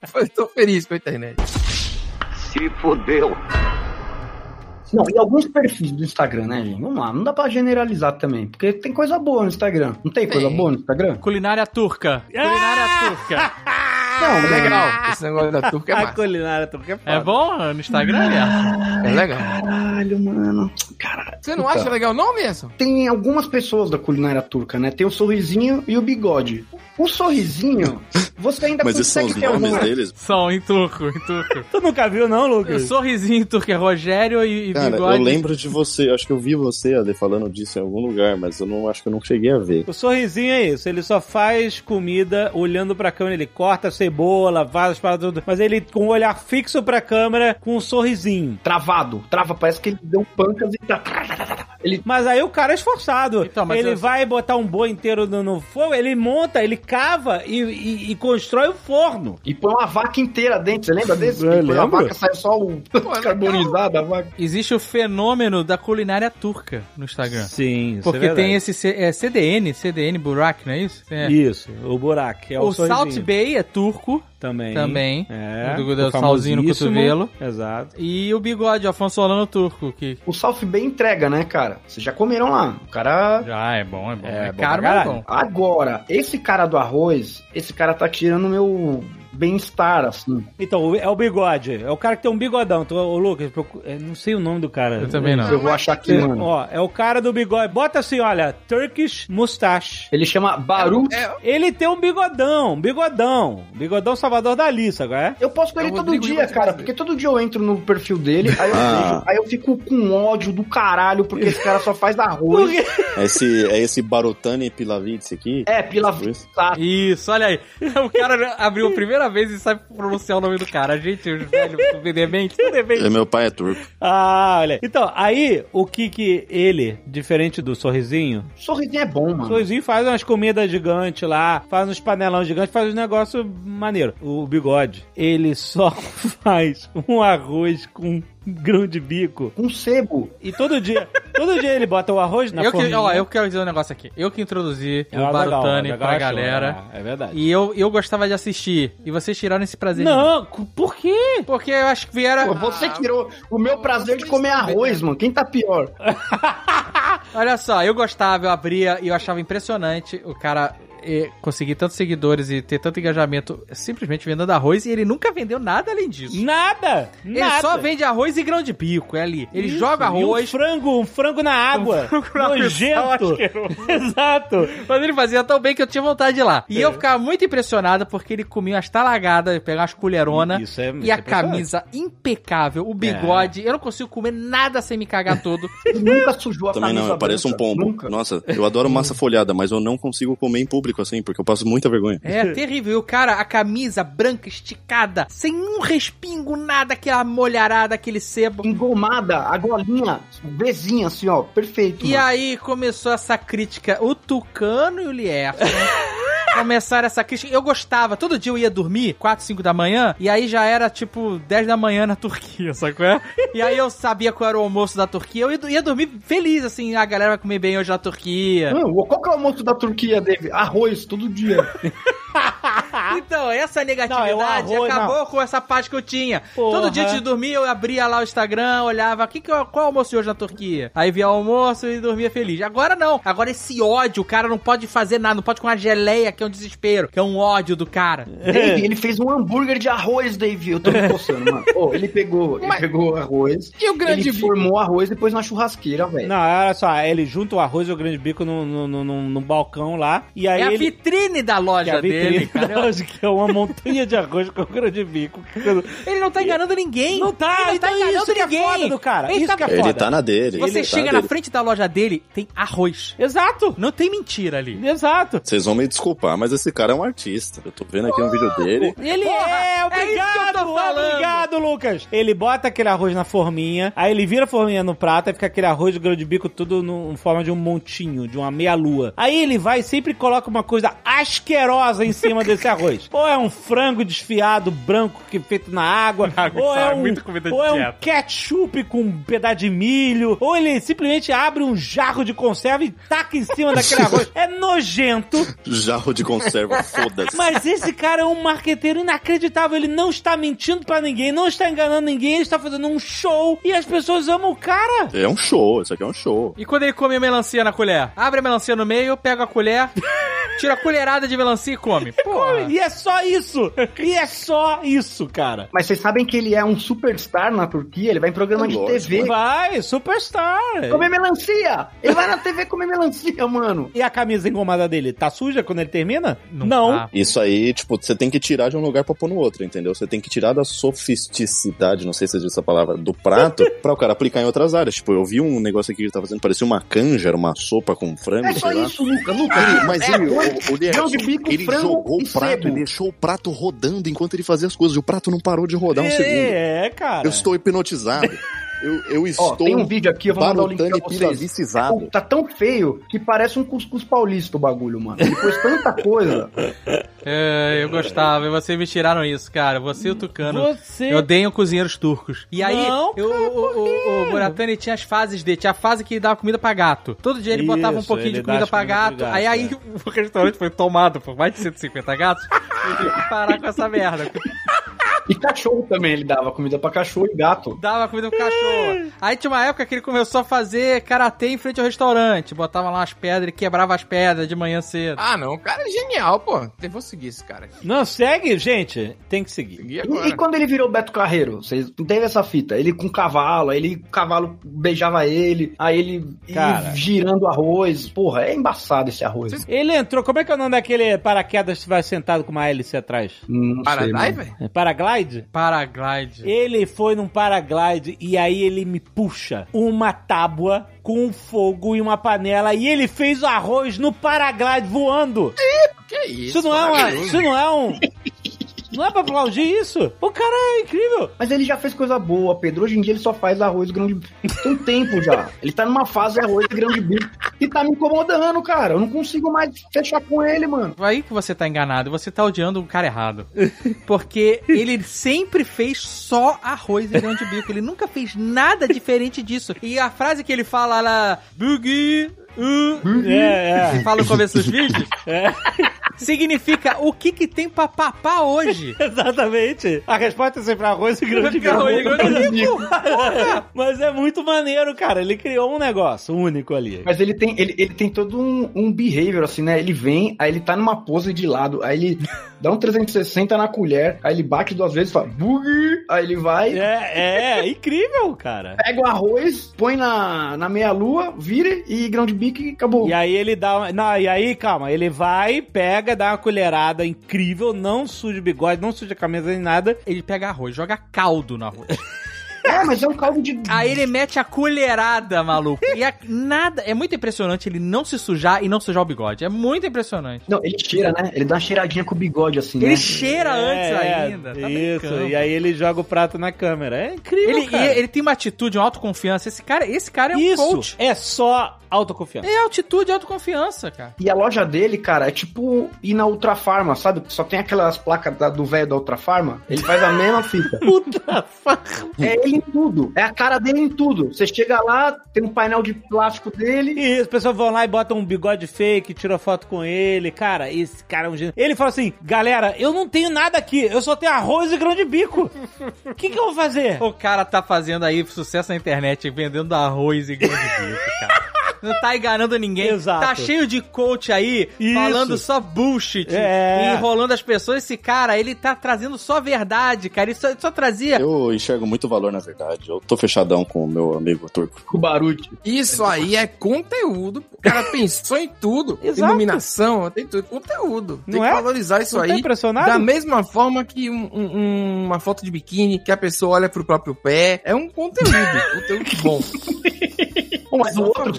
tô feliz com a internet. Se fudeu. Não, e alguns perfis do Instagram, né, gente? Vamos lá, não dá pra generalizar também, porque tem coisa boa no Instagram. Não tem coisa boa no Instagram? Culinária turca. Culinária turca. Não, É legal. Esse negócio da turca é A massa. culinária turca é foda. É bom no Instagram, aliás? É legal. Caralho, mano. Caralho. Você não Puta. acha legal não, Anderson? Tem algumas pessoas da culinária turca, né? Tem o sorrisinho e o bigode. O sorrisinho, você ainda Mas esses são consegue os nomes alguma... deles? São em turco, em turco. Tu nunca viu, não, O Lucas? sorrisinho em turco é Rogério e, e Cara, bigode. eu lembro de você, acho que eu vi você, Ale, falando disso em algum lugar, mas eu não acho que eu não cheguei a ver. O sorrisinho é isso, ele só faz comida olhando pra câmera, ele corta a cebola, faz as paradas tudo, mas ele com o olhar fixo pra câmera com um sorrisinho. Travado. Trava, parece que ele deu pancas e tá... Ele... Mas aí o cara é esforçado. Então, mas ele eu- vai botar um boi inteiro no, no fogo, ele monta, ele cava e, e- e constrói o forno. E põe uma vaca inteira dentro, você lembra desse? A vaca, sai só o carbonizado, a vaca. Existe o fenômeno da culinária turca no Instagram. Sim, isso Porque é tem esse C- é, CDN, CDN Burak, não é isso? É. Isso, o buraco. É o, o Salt. Bay é turco também. também. É. Do- do o salzinho no cotovelo. Exato. e o bigode, Afonso Solano turco, que O South Bay entrega, né, cara? Vocês já comeram lá. O cara... já é bom, é bom. É É, bom caro, mas é bom. Agora, esse cara do arroz, esse cara tá tirando meu bem-estar, assim. Então, o- é o bigode. É o cara que tem um bigodão. Tu, o Lucas, procu- eu não sei o nome do cara. Eu também não. Eu vou achar aqui, É, mano. Ó, é o cara do bigode. Bota assim, olha, Turkish Mustache. Ele chama Baru. Ele tem um bigodão, um bigodão. Bigodão Salvador da Alice, agora é? Eu posto com É ele o todo Rodrigo dia, cara, porque todo dia eu entro no perfil dele, aí eu, Ah. vejo, aí eu fico com ódio do caralho, porque esse cara só faz arroz. É esse, é esse Barotani Pilavitz aqui? É, pila Isso. tá. Isso, olha aí. O cara abriu a primeira vez e sabe pronunciar o nome do cara. A gente, os velhos, tudo demente, demente. É, meu pai é turco. Ah, olha. aí. Então, aí, o que que ele, diferente do Sorrisinho, Sorrisinho é bom, o mano. Sorrisinho faz umas comidas gigantes lá, faz uns panelão gigantes, faz uns negócios maneiro. O bigode, ele só faz um arroz com grão de bico. Com sebo. E todo dia, todo dia ele bota o arroz na Eu, que, ó, eu quero dizer um negócio aqui. Eu que introduzi É o Barutani pra achou, galera. É, é verdade. E eu, eu gostava de assistir. E vocês tiraram esse prazer. Não, por quê? Porque eu acho que vieram. Pô, você tirou o meu prazer de comer arroz, mano. Quem tá pior? Olha só, eu gostava, eu abria e eu achava impressionante o cara conseguir tantos seguidores e ter tanto engajamento simplesmente vendendo arroz e ele nunca vendeu nada além disso. Nada! Ele nada. só vende arroz e grão de bico, é ali. Ele Isso, joga e Um arroz. frango, um frango na água. frango na Nojento. Exato. Mas ele fazia tão bem que eu tinha vontade de ir lá. E eu ficava muito impressionado porque ele comia umas talagadas, pegava umas colheronas. Isso é- E a é camisa impecável, o bigode. Eu não consigo comer nada sem me cagar todo. Ele nunca sujou a Também camisa não, eu pareço um pombo. Nunca. Nossa, eu adoro massa folhada, mas eu não consigo comer em público assim, porque eu passo muita vergonha. É terrível. E o cara, a camisa branca, esticada, sem um respingo, nada, aquela molharada, aquele sebo. Engomada, a golinha, bezinha, assim, ó. Perfeito. E mano. aí começou essa crítica. O Tucano e o Lierson. Começaram essa crítica. Eu gostava. Todo dia eu ia dormir, 4, 5 da manhã. E aí já era tipo 10 da manhã na Turquia, sabe qual é? E aí eu sabia qual era o almoço da Turquia. Eu ia, dormir feliz, assim. A galera vai comer bem hoje na Turquia. Não, qual que é o almoço da Turquia, Dave? Arroz, todo dia. Então, essa negatividade Não, é arroz, acabou com essa paz que eu tinha. Porra. Todo dia antes de dormir, eu abria lá o Instagram, olhava, que que eu, qual almoço hoje na Turquia? Aí via o almoço e dormia feliz. Agora não. Agora esse ódio, o cara não pode fazer nada, não pode com a geleia, que é um desespero, que é um ódio do cara. Dave, ele fez um hambúrguer de arroz, Dave. Eu tô me coçando, mano. Pô, ele pegou, ele pegou arroz. E o grande ele bico? formou arroz depois na churrasqueira, velho. Não, olha só, ele junta o arroz e o grande bico no, no, no, no- no balcão lá. E aí É a ele. vitrine da que é loja a vitrine dele, cara. da loja, que é uma montanha de arroz com o grande bico. Ele não tá enganando ninguém. Não tá, ele não tá então enganando isso que é ninguém. foda do cara, Ele isso tá- que é foda. Ele tá na dele. Você ele tá chega na na dele. frente da loja dele, tem arroz. Exato, Não tem mentira ali. exato. Vocês vão me desculpar, mas esse cara é um artista. Eu tô vendo aqui um vídeo dele. Ele Porra, é, é isso que eu obrigado, tô falando. obrigado, Lucas. Ele bota aquele arroz na forminha, aí ele vira a forminha no prato, aí fica aquele arroz de grão de bico tudo no, em forma de um montinho, de uma meia-lua. Aí ele vai e sempre coloca uma coisa asquerosa em cima desse arroz. Ou é um frango desfiado branco que é feito na água, Água, ou é um, muita comida de ou é um ketchup com um pedaço de milho, ou ele simplesmente abre um jarro de conserva e taca em cima daquele arroz. É nojento. Jarro de conserva, foda-se. Mas esse cara é um marqueteiro inacreditável. Ele não está mentindo pra ninguém, não está enganando ninguém, ele está fazendo um show e as pessoas amam o cara. É um show, isso aqui é um show. E quando ele come a melancia na colher? Abre a melancia no meio, pega a colher, tira a colherada de melancia e come. Porra. E é só isso. E é só isso, cara. Mas vocês sabem que ele é um superstar na Turquia? Ele vai em programa É de lógico, TV. Vai, superstar. Comer melancia! Ele vai na TV comer melancia, mano. E a camisa engomada dele tá suja quando ele termina? Não tá. Isso aí, tipo, você tem que tirar de um lugar pra pôr no outro, entendeu? Você tem que tirar da sofisticidade, não sei se existe essa palavra, do prato, pra o cara aplicar em outras áreas. Tipo, eu vi um negócio aqui que ele tá fazendo, parecia uma canja, era uma sopa com frango, É só isso, Luca. Luca, Ele- mas é ele, o, o ele frango jogou o prato, ele deixou o prato rodando enquanto ele fazia as coisas. E o prato não parou de rodar um segundo. É, cara. Eu estou hipnotizado. Eu, eu Ó, estou tem um vídeo aqui, eu vou mandar o link pra vocês. Pô, Tá tão feio que parece um cuscuz paulista o bagulho, mano. Ele pôs tanta coisa. É, eu gostava, e vocês me tiraram isso, cara. Você e o Tucano. Você- Eu odeio cozinheiros turcos. E aí, Não, eu- o, o, o, o Muratani tinha as fases dele. Tinha a fase que ele dava comida pra gato. Todo dia ele botava um Isso, pouquinho de comida pra comida gato. gato, aí, aí é. o restaurante foi tomado por mais de 150 gatos. Eu tive que parar com essa merda. E cachorro também, ele dava comida pra cachorro e gato. Dava comida pro cachorro. Aí tinha uma época que ele começou a fazer karatê em frente ao restaurante. Botava lá as pedras e quebrava as pedras de manhã cedo. Ah, não, o cara é genial, pô. Eu vou seguir esse cara aqui. Não, segue, gente. Tem que seguir. Seguir E, agora. e quando ele virou Beto Carreiro? Vocês não teve essa fita? Ele com cavalo, aí ele, o cavalo beijava ele, aí ele ia Cara. girando arroz. Porra, é embaçado esse arroz. Ele entrou. Como é que é o nome daquele paraquedas que vai sentado com uma hélice atrás? Não Para sei, daí, mano. velho? É Paraglide? Paraglide. Ele foi num paraglide e aí ele me puxa uma tábua com fogo e uma panela e ele fez o arroz no paraglide voando. Que isso? Isso não é uma, isso não é um Não é pra aplaudir isso? O cara é incrível. Mas ele já fez coisa boa, Pedro. Hoje em dia ele só faz arroz e grão de bico. Tem um tempo já. Ele tá numa fase de arroz e grão de bico. E tá me incomodando, cara. Eu não consigo mais fechar com ele, mano. Aí que você tá enganado, você tá odiando o cara errado. Porque ele sempre fez só arroz e grão de bico. Ele nunca fez nada diferente disso. E a frase que ele fala lá, Boogie, uh, É, que fala no começo dos vídeos, é. significa o que que tem pra papar hoje. Exatamente. A resposta é sempre arroz e grão de e grão. Mas é muito maneiro, cara. Ele criou um negócio único ali. Mas ele tem, ele, ele tem todo um, um behavior, assim, né? Ele vem, aí ele tá numa pose de lado, aí ele dá um 360 na colher, aí ele bate duas vezes e fala, boogie, aí ele vai, É, é, incrível, cara. pega o arroz, põe na, na meia-lua, vira e grão de bico e acabou. E aí ele dá uma... Não, e aí, calma, ele vai, pega, dá uma colherada incrível, não suja o bigode, não suja a camisa nem nada. Ele pega arroz, joga caldo no arroz. É, mas é um caldo de. Aí ele mete a colherada, maluco. E a- nada. É muito impressionante ele não se sujar e não sujar o bigode. É muito impressionante. Não, ele cheira, né? Ele dá uma cheiradinha com o bigode, assim, Ele né? cheira antes É, ainda. Tá isso, brincando. e aí ele joga o prato na câmera. É incrível, Ele, cara. e ele tem uma atitude, uma autoconfiança. Esse cara, esse cara é um Isso coach. é só autoconfiança. É altitude e autoconfiança, cara. E a loja dele, cara, é tipo ir na Ultra Farma, sabe? Só tem aquelas placas da- do velho da Ultra Farma. Ele faz a mesma fita. Puta É ele em tudo. É a cara dele em tudo. Você chega lá, tem um painel de plástico dele. E as pessoas vão lá e botam um bigode fake, tiram foto com ele. Cara, esse cara é um gênio. Ele fala assim: galera, eu não tenho nada aqui, eu só tenho arroz e grão de bico. O que, que eu vou fazer? O cara tá fazendo aí sucesso na internet, vendendo arroz e grão de bico, cara. Não tá enganando ninguém. Exato. Tá cheio de coach aí, Isso. falando só bullshit, É. enrolando as pessoas. Esse cara, ele tá trazendo só verdade, cara. Ele só, só trazia. Eu enxergo muito valor, na verdade. Eu tô fechadão com o meu amigo turco. Com o Baruti. Isso aí é conteúdo. O cara pensou em tudo. Exato. Iluminação, tem tudo. Conteúdo. Tem Não que é? valorizar isso Não tá aí. impressionado? Da mesma forma que um- um- uma foto de biquíni que a pessoa olha pro próprio pé. É um conteúdo. conteúdo bom. Mas o outro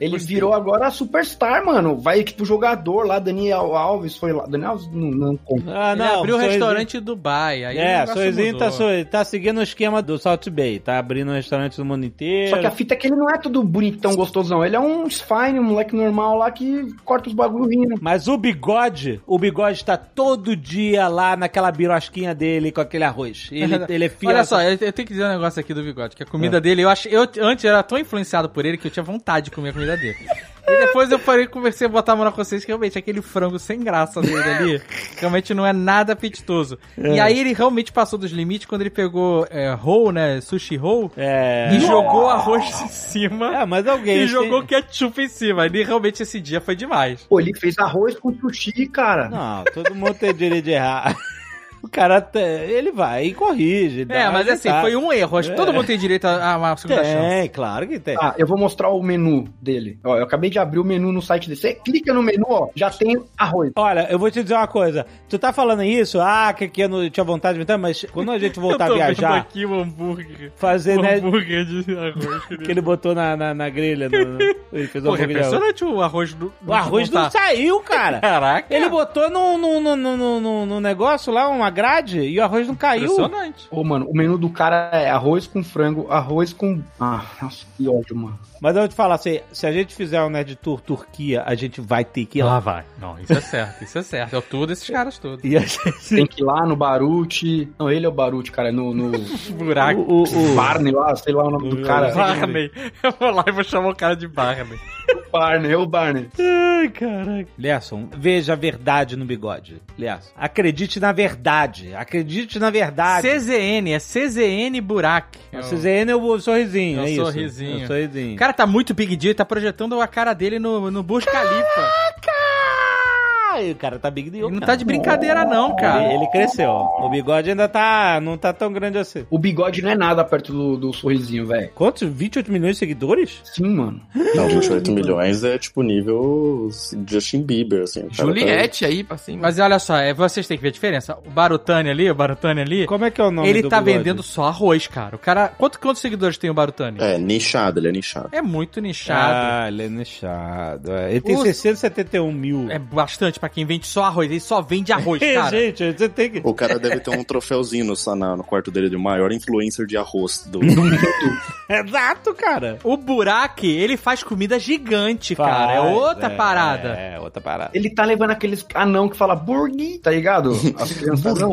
ele virou agora superstar, mano. Vai tipo jogador lá, Daniel Alves foi lá. Daniel Alves não, não conta. Ah, ele abriu Sorrisinho- restaurante em Dubai. Aí o É, Sorrisinho tá, tá seguindo o esquema do Salt Bay. Tá abrindo um restaurante no mundo inteiro. Só que a fita é que ele não é todo bonitão, gostosão. Ele é um fine, um moleque normal lá que corta os bagulho rindo. Mas o bigode, o bigode tá todo dia lá naquela birosquinha dele com aquele arroz. Ele, ele é fiel. Olha só, eu, eu tenho que dizer um negócio aqui do bigode, que a comida dele, eu acho, eu antes era tão influenciado por ele que eu tinha vontade de comer a comida dele. E depois eu parei, comecei a botar a mão na consciência que realmente aquele frango sem graça dele ali, realmente não é nada apetitoso. E aí ele realmente passou dos limites quando ele pegou é, roll, né, sushi roll, É. e jogou arroz em cima. É, mas alguém. E jogou ketchup em cima. E realmente esse dia foi demais. Pô, ele fez arroz com sushi, cara. Não, todo mundo tem direito de errar. O cara, te- ele vai e corrige. É, mas assim, ajeitada. foi um erro. Acho que todo É. mundo tem direito a uma segunda chance. Tem, claro que tem. Ah, eu vou mostrar o menu dele. Ó, eu acabei de abrir o menu no site dele. Você clica no menu, ó, já tem arroz. Olha, eu vou te dizer uma coisa. Tu tá falando isso, ah, que aqui eu não tinha vontade de inventar, mas quando a gente voltar a eu tô vendo viajar, aqui o hambúrguer. fazer, O né, hambúrguer de arroz. que ele botou na, na, na grelha. No, no, ele fez um Pô, é impressionante o arroz do. O arroz não saiu, cara. Caraca. Ele botou no, no, no, no, no- no negócio lá, uma grade, e o arroz não caiu. Impressionante. Ô, mano, o menu do cara é arroz com frango, arroz com. Ah, nossa, que ódio, mano. Mas eu vou te falar, se, se a gente fizer um Nerd Tour Turquia, a gente vai ter que ir lá. Lá vai. Não, isso é certo, isso é certo. É tudo esses caras todos. E a gente... Tem que ir lá no Baruti. Não, ele é o Baruti, cara. No, no Buraco. O, o, o- Barney lá, sei lá o nome do cara. Barney. Eu vou lá e vou chamar o cara de Barney. Barney, o Barney. Ai, caraca. Lerson, veja a verdade no bigode. Lerson, acredite na verdade. Acredite na verdade. CZN, é CZN Burak. O CZN é o sorrisinho, É o é, isso. sorrisinho. É o sorrisinho. O cara tá muito Big Deal, tá projetando a cara dele no, no Burj Khalifa. Ai, o cara tá big deal. Ele não cara. tá de brincadeira não, cara. Ele, ele cresceu. O bigode ainda tá. não tá tão grande assim. O bigode não é nada perto do, do sorrisinho, velho. Quantos? 28 milhões de seguidores? Sim, mano. Não, 28 milhões é tipo nível Justin Bieber, assim. o cara tá- Juliette aí pra cima. Mas olha só, é, vocês têm que ver a diferença. O Barutani ali, o Barutani ali, Como é que é o nome ele do tá bigode? vendendo só arroz, cara. O cara. Quanto, quantos seguidores tem o Barutani? É, nichado, ele é nichado. É muito nichado. Ah, ele é nichado. é. Ele tem Os- 671 mil. É bastante pra quem vende só arroz. Ele só vende arroz, cara. Gente, você tem que. O cara deve ter um troféuzinho no, na- no quarto dele de maior influencer de arroz do Exato, cara. O Burak, ele faz comida gigante, cara. É Faz, outra é, parada. É, outra parada. Ele tá levando aqueles anão que fala burgui, tá ligado? As crianças não.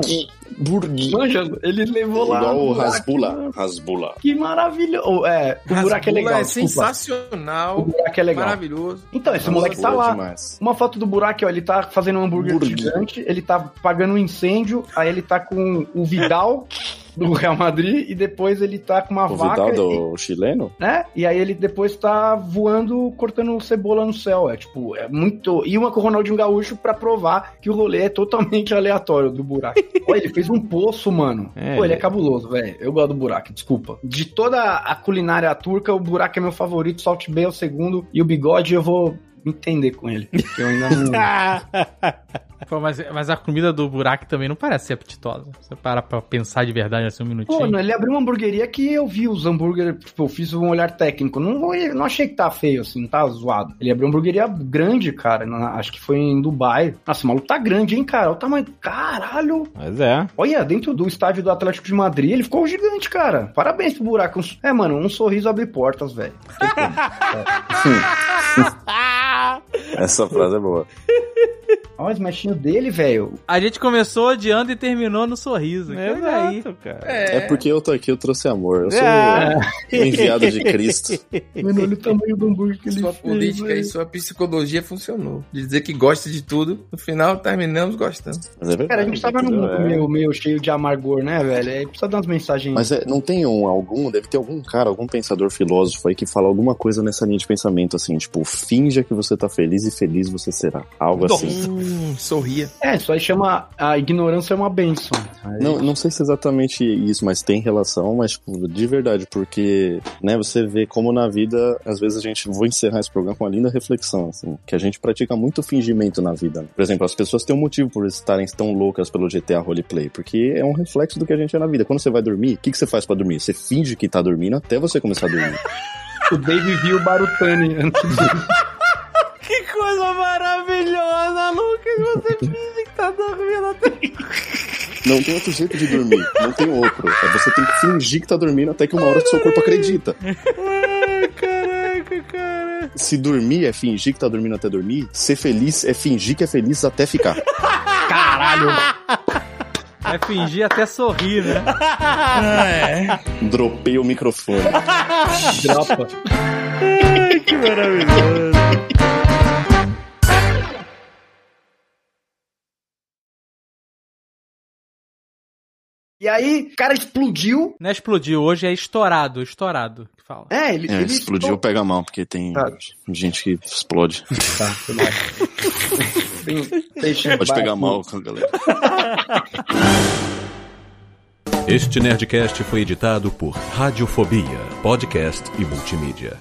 Burgui. Manja, ele levou lá. Igual o. Rasbula. Rasbula. Que maravilhoso. É, o buraco é Rasbula legal, é desculpa. sensacional. O buraco é legal. Maravilhoso. Então, esse moleque tá Boa lá. demais. Uma foto do buraco, ó, ele tá fazendo um hambúrguer Burgui. gigante, ele tá pagando um incêndio, aí ele tá com o Vidal do Real Madrid e depois ele tá com uma O vaca, Vidal do chileno? e, né? E aí ele depois tá voando, cortando cebola no céu, é tipo, é muito... E uma com o Ronaldinho Gaúcho pra provar que o rolê é totalmente aleatório do buraco. Olha, ele fez um poço, mano. É, Pô, ele é cabuloso, velho. Eu gosto do buraco, desculpa. De toda a culinária turca, o buraco é meu favorito, Salt Bay é o segundo, e o bigode eu vou entender com ele. Porque eu ainda não... Pô, mas, mas a comida do Burak também não parece ser apetitosa. Você para pra pensar de verdade assim um minutinho. Pô, não, ele abriu uma hamburgueria que eu vi os hambúrgueres, tipo, eu fiz um olhar técnico. Não, não achei que tá feio, assim, não tá zoado. Ele abriu uma hamburgueria grande, cara. na- acho que foi em Dubai. Nossa, o maluco tá grande, hein, cara? Olha o tamanho. Caralho! Mas é. Olha, dentro do estádio do Atlético de Madrid, ele ficou gigante, cara. Parabéns pro buraco. É, mano, um sorriso abre portas, velho. Essa frase é boa. Olha o smashing dele, velho. A gente começou odiando e terminou no sorriso. É aí. cara. É. porque eu tô aqui, eu trouxe amor. Eu sou É. o enviado de Cristo. Mano, olha o tamanho do hambúrguer que ele Sua fez, política e velho. sua psicologia funcionou. De dizer que gosta de tudo, no final terminamos gostando. Mas é verdade. Cara, a gente tava num mundo É. meio, meio cheio de amargor, né, velho? Aí precisa dar umas mensagens. Mas é, não tem um, algum, deve ter algum cara, algum pensador filósofo aí que fala alguma coisa nessa linha de pensamento, assim, tipo, finja que você tá feliz e feliz você será. Algo assim. Hum, sorria. É, isso aí chama. A ignorância é uma benção. Aí- Não, não sei se é exatamente isso, mas tem relação, mas tipo, de verdade, porque, né, você vê como na vida, às vezes a gente, vou encerrar esse programa com uma linda reflexão, assim, que a gente pratica muito fingimento na vida. Por exemplo, as pessoas têm um motivo por estarem tão loucas pelo GTA Roleplay, porque é um reflexo do que a gente é na vida. Quando você vai dormir, o que, que você faz pra dormir? Você finge que tá dormindo até você começar a dormir. O Dave viu o Barutani antes disso. Que coisa maravilhosa, Lucas. Você finge que tá dormindo até. Não tem outro jeito de dormir, não tem outro. É você tem que fingir que tá dormindo até que uma hora que seu corpo acredita. Ai, caraca, cara. Se dormir é fingir que tá dormindo até dormir, ser feliz é fingir que é feliz até ficar. Caralho! Vai fingir até sorrir, né? Dropei o microfone. Dropa. Que maravilhoso. E aí, o cara explodiu. Não é explodiu, hoje é estourado, estourado que fala. É, ele, É, ele explodiu, pega a mão, porque tem Tá. gente que explode. Tá, foi mal. Tem peixe Pode pegar mal, galera. Este Nerdcast foi editado por Radiofobia, podcast e multimídia.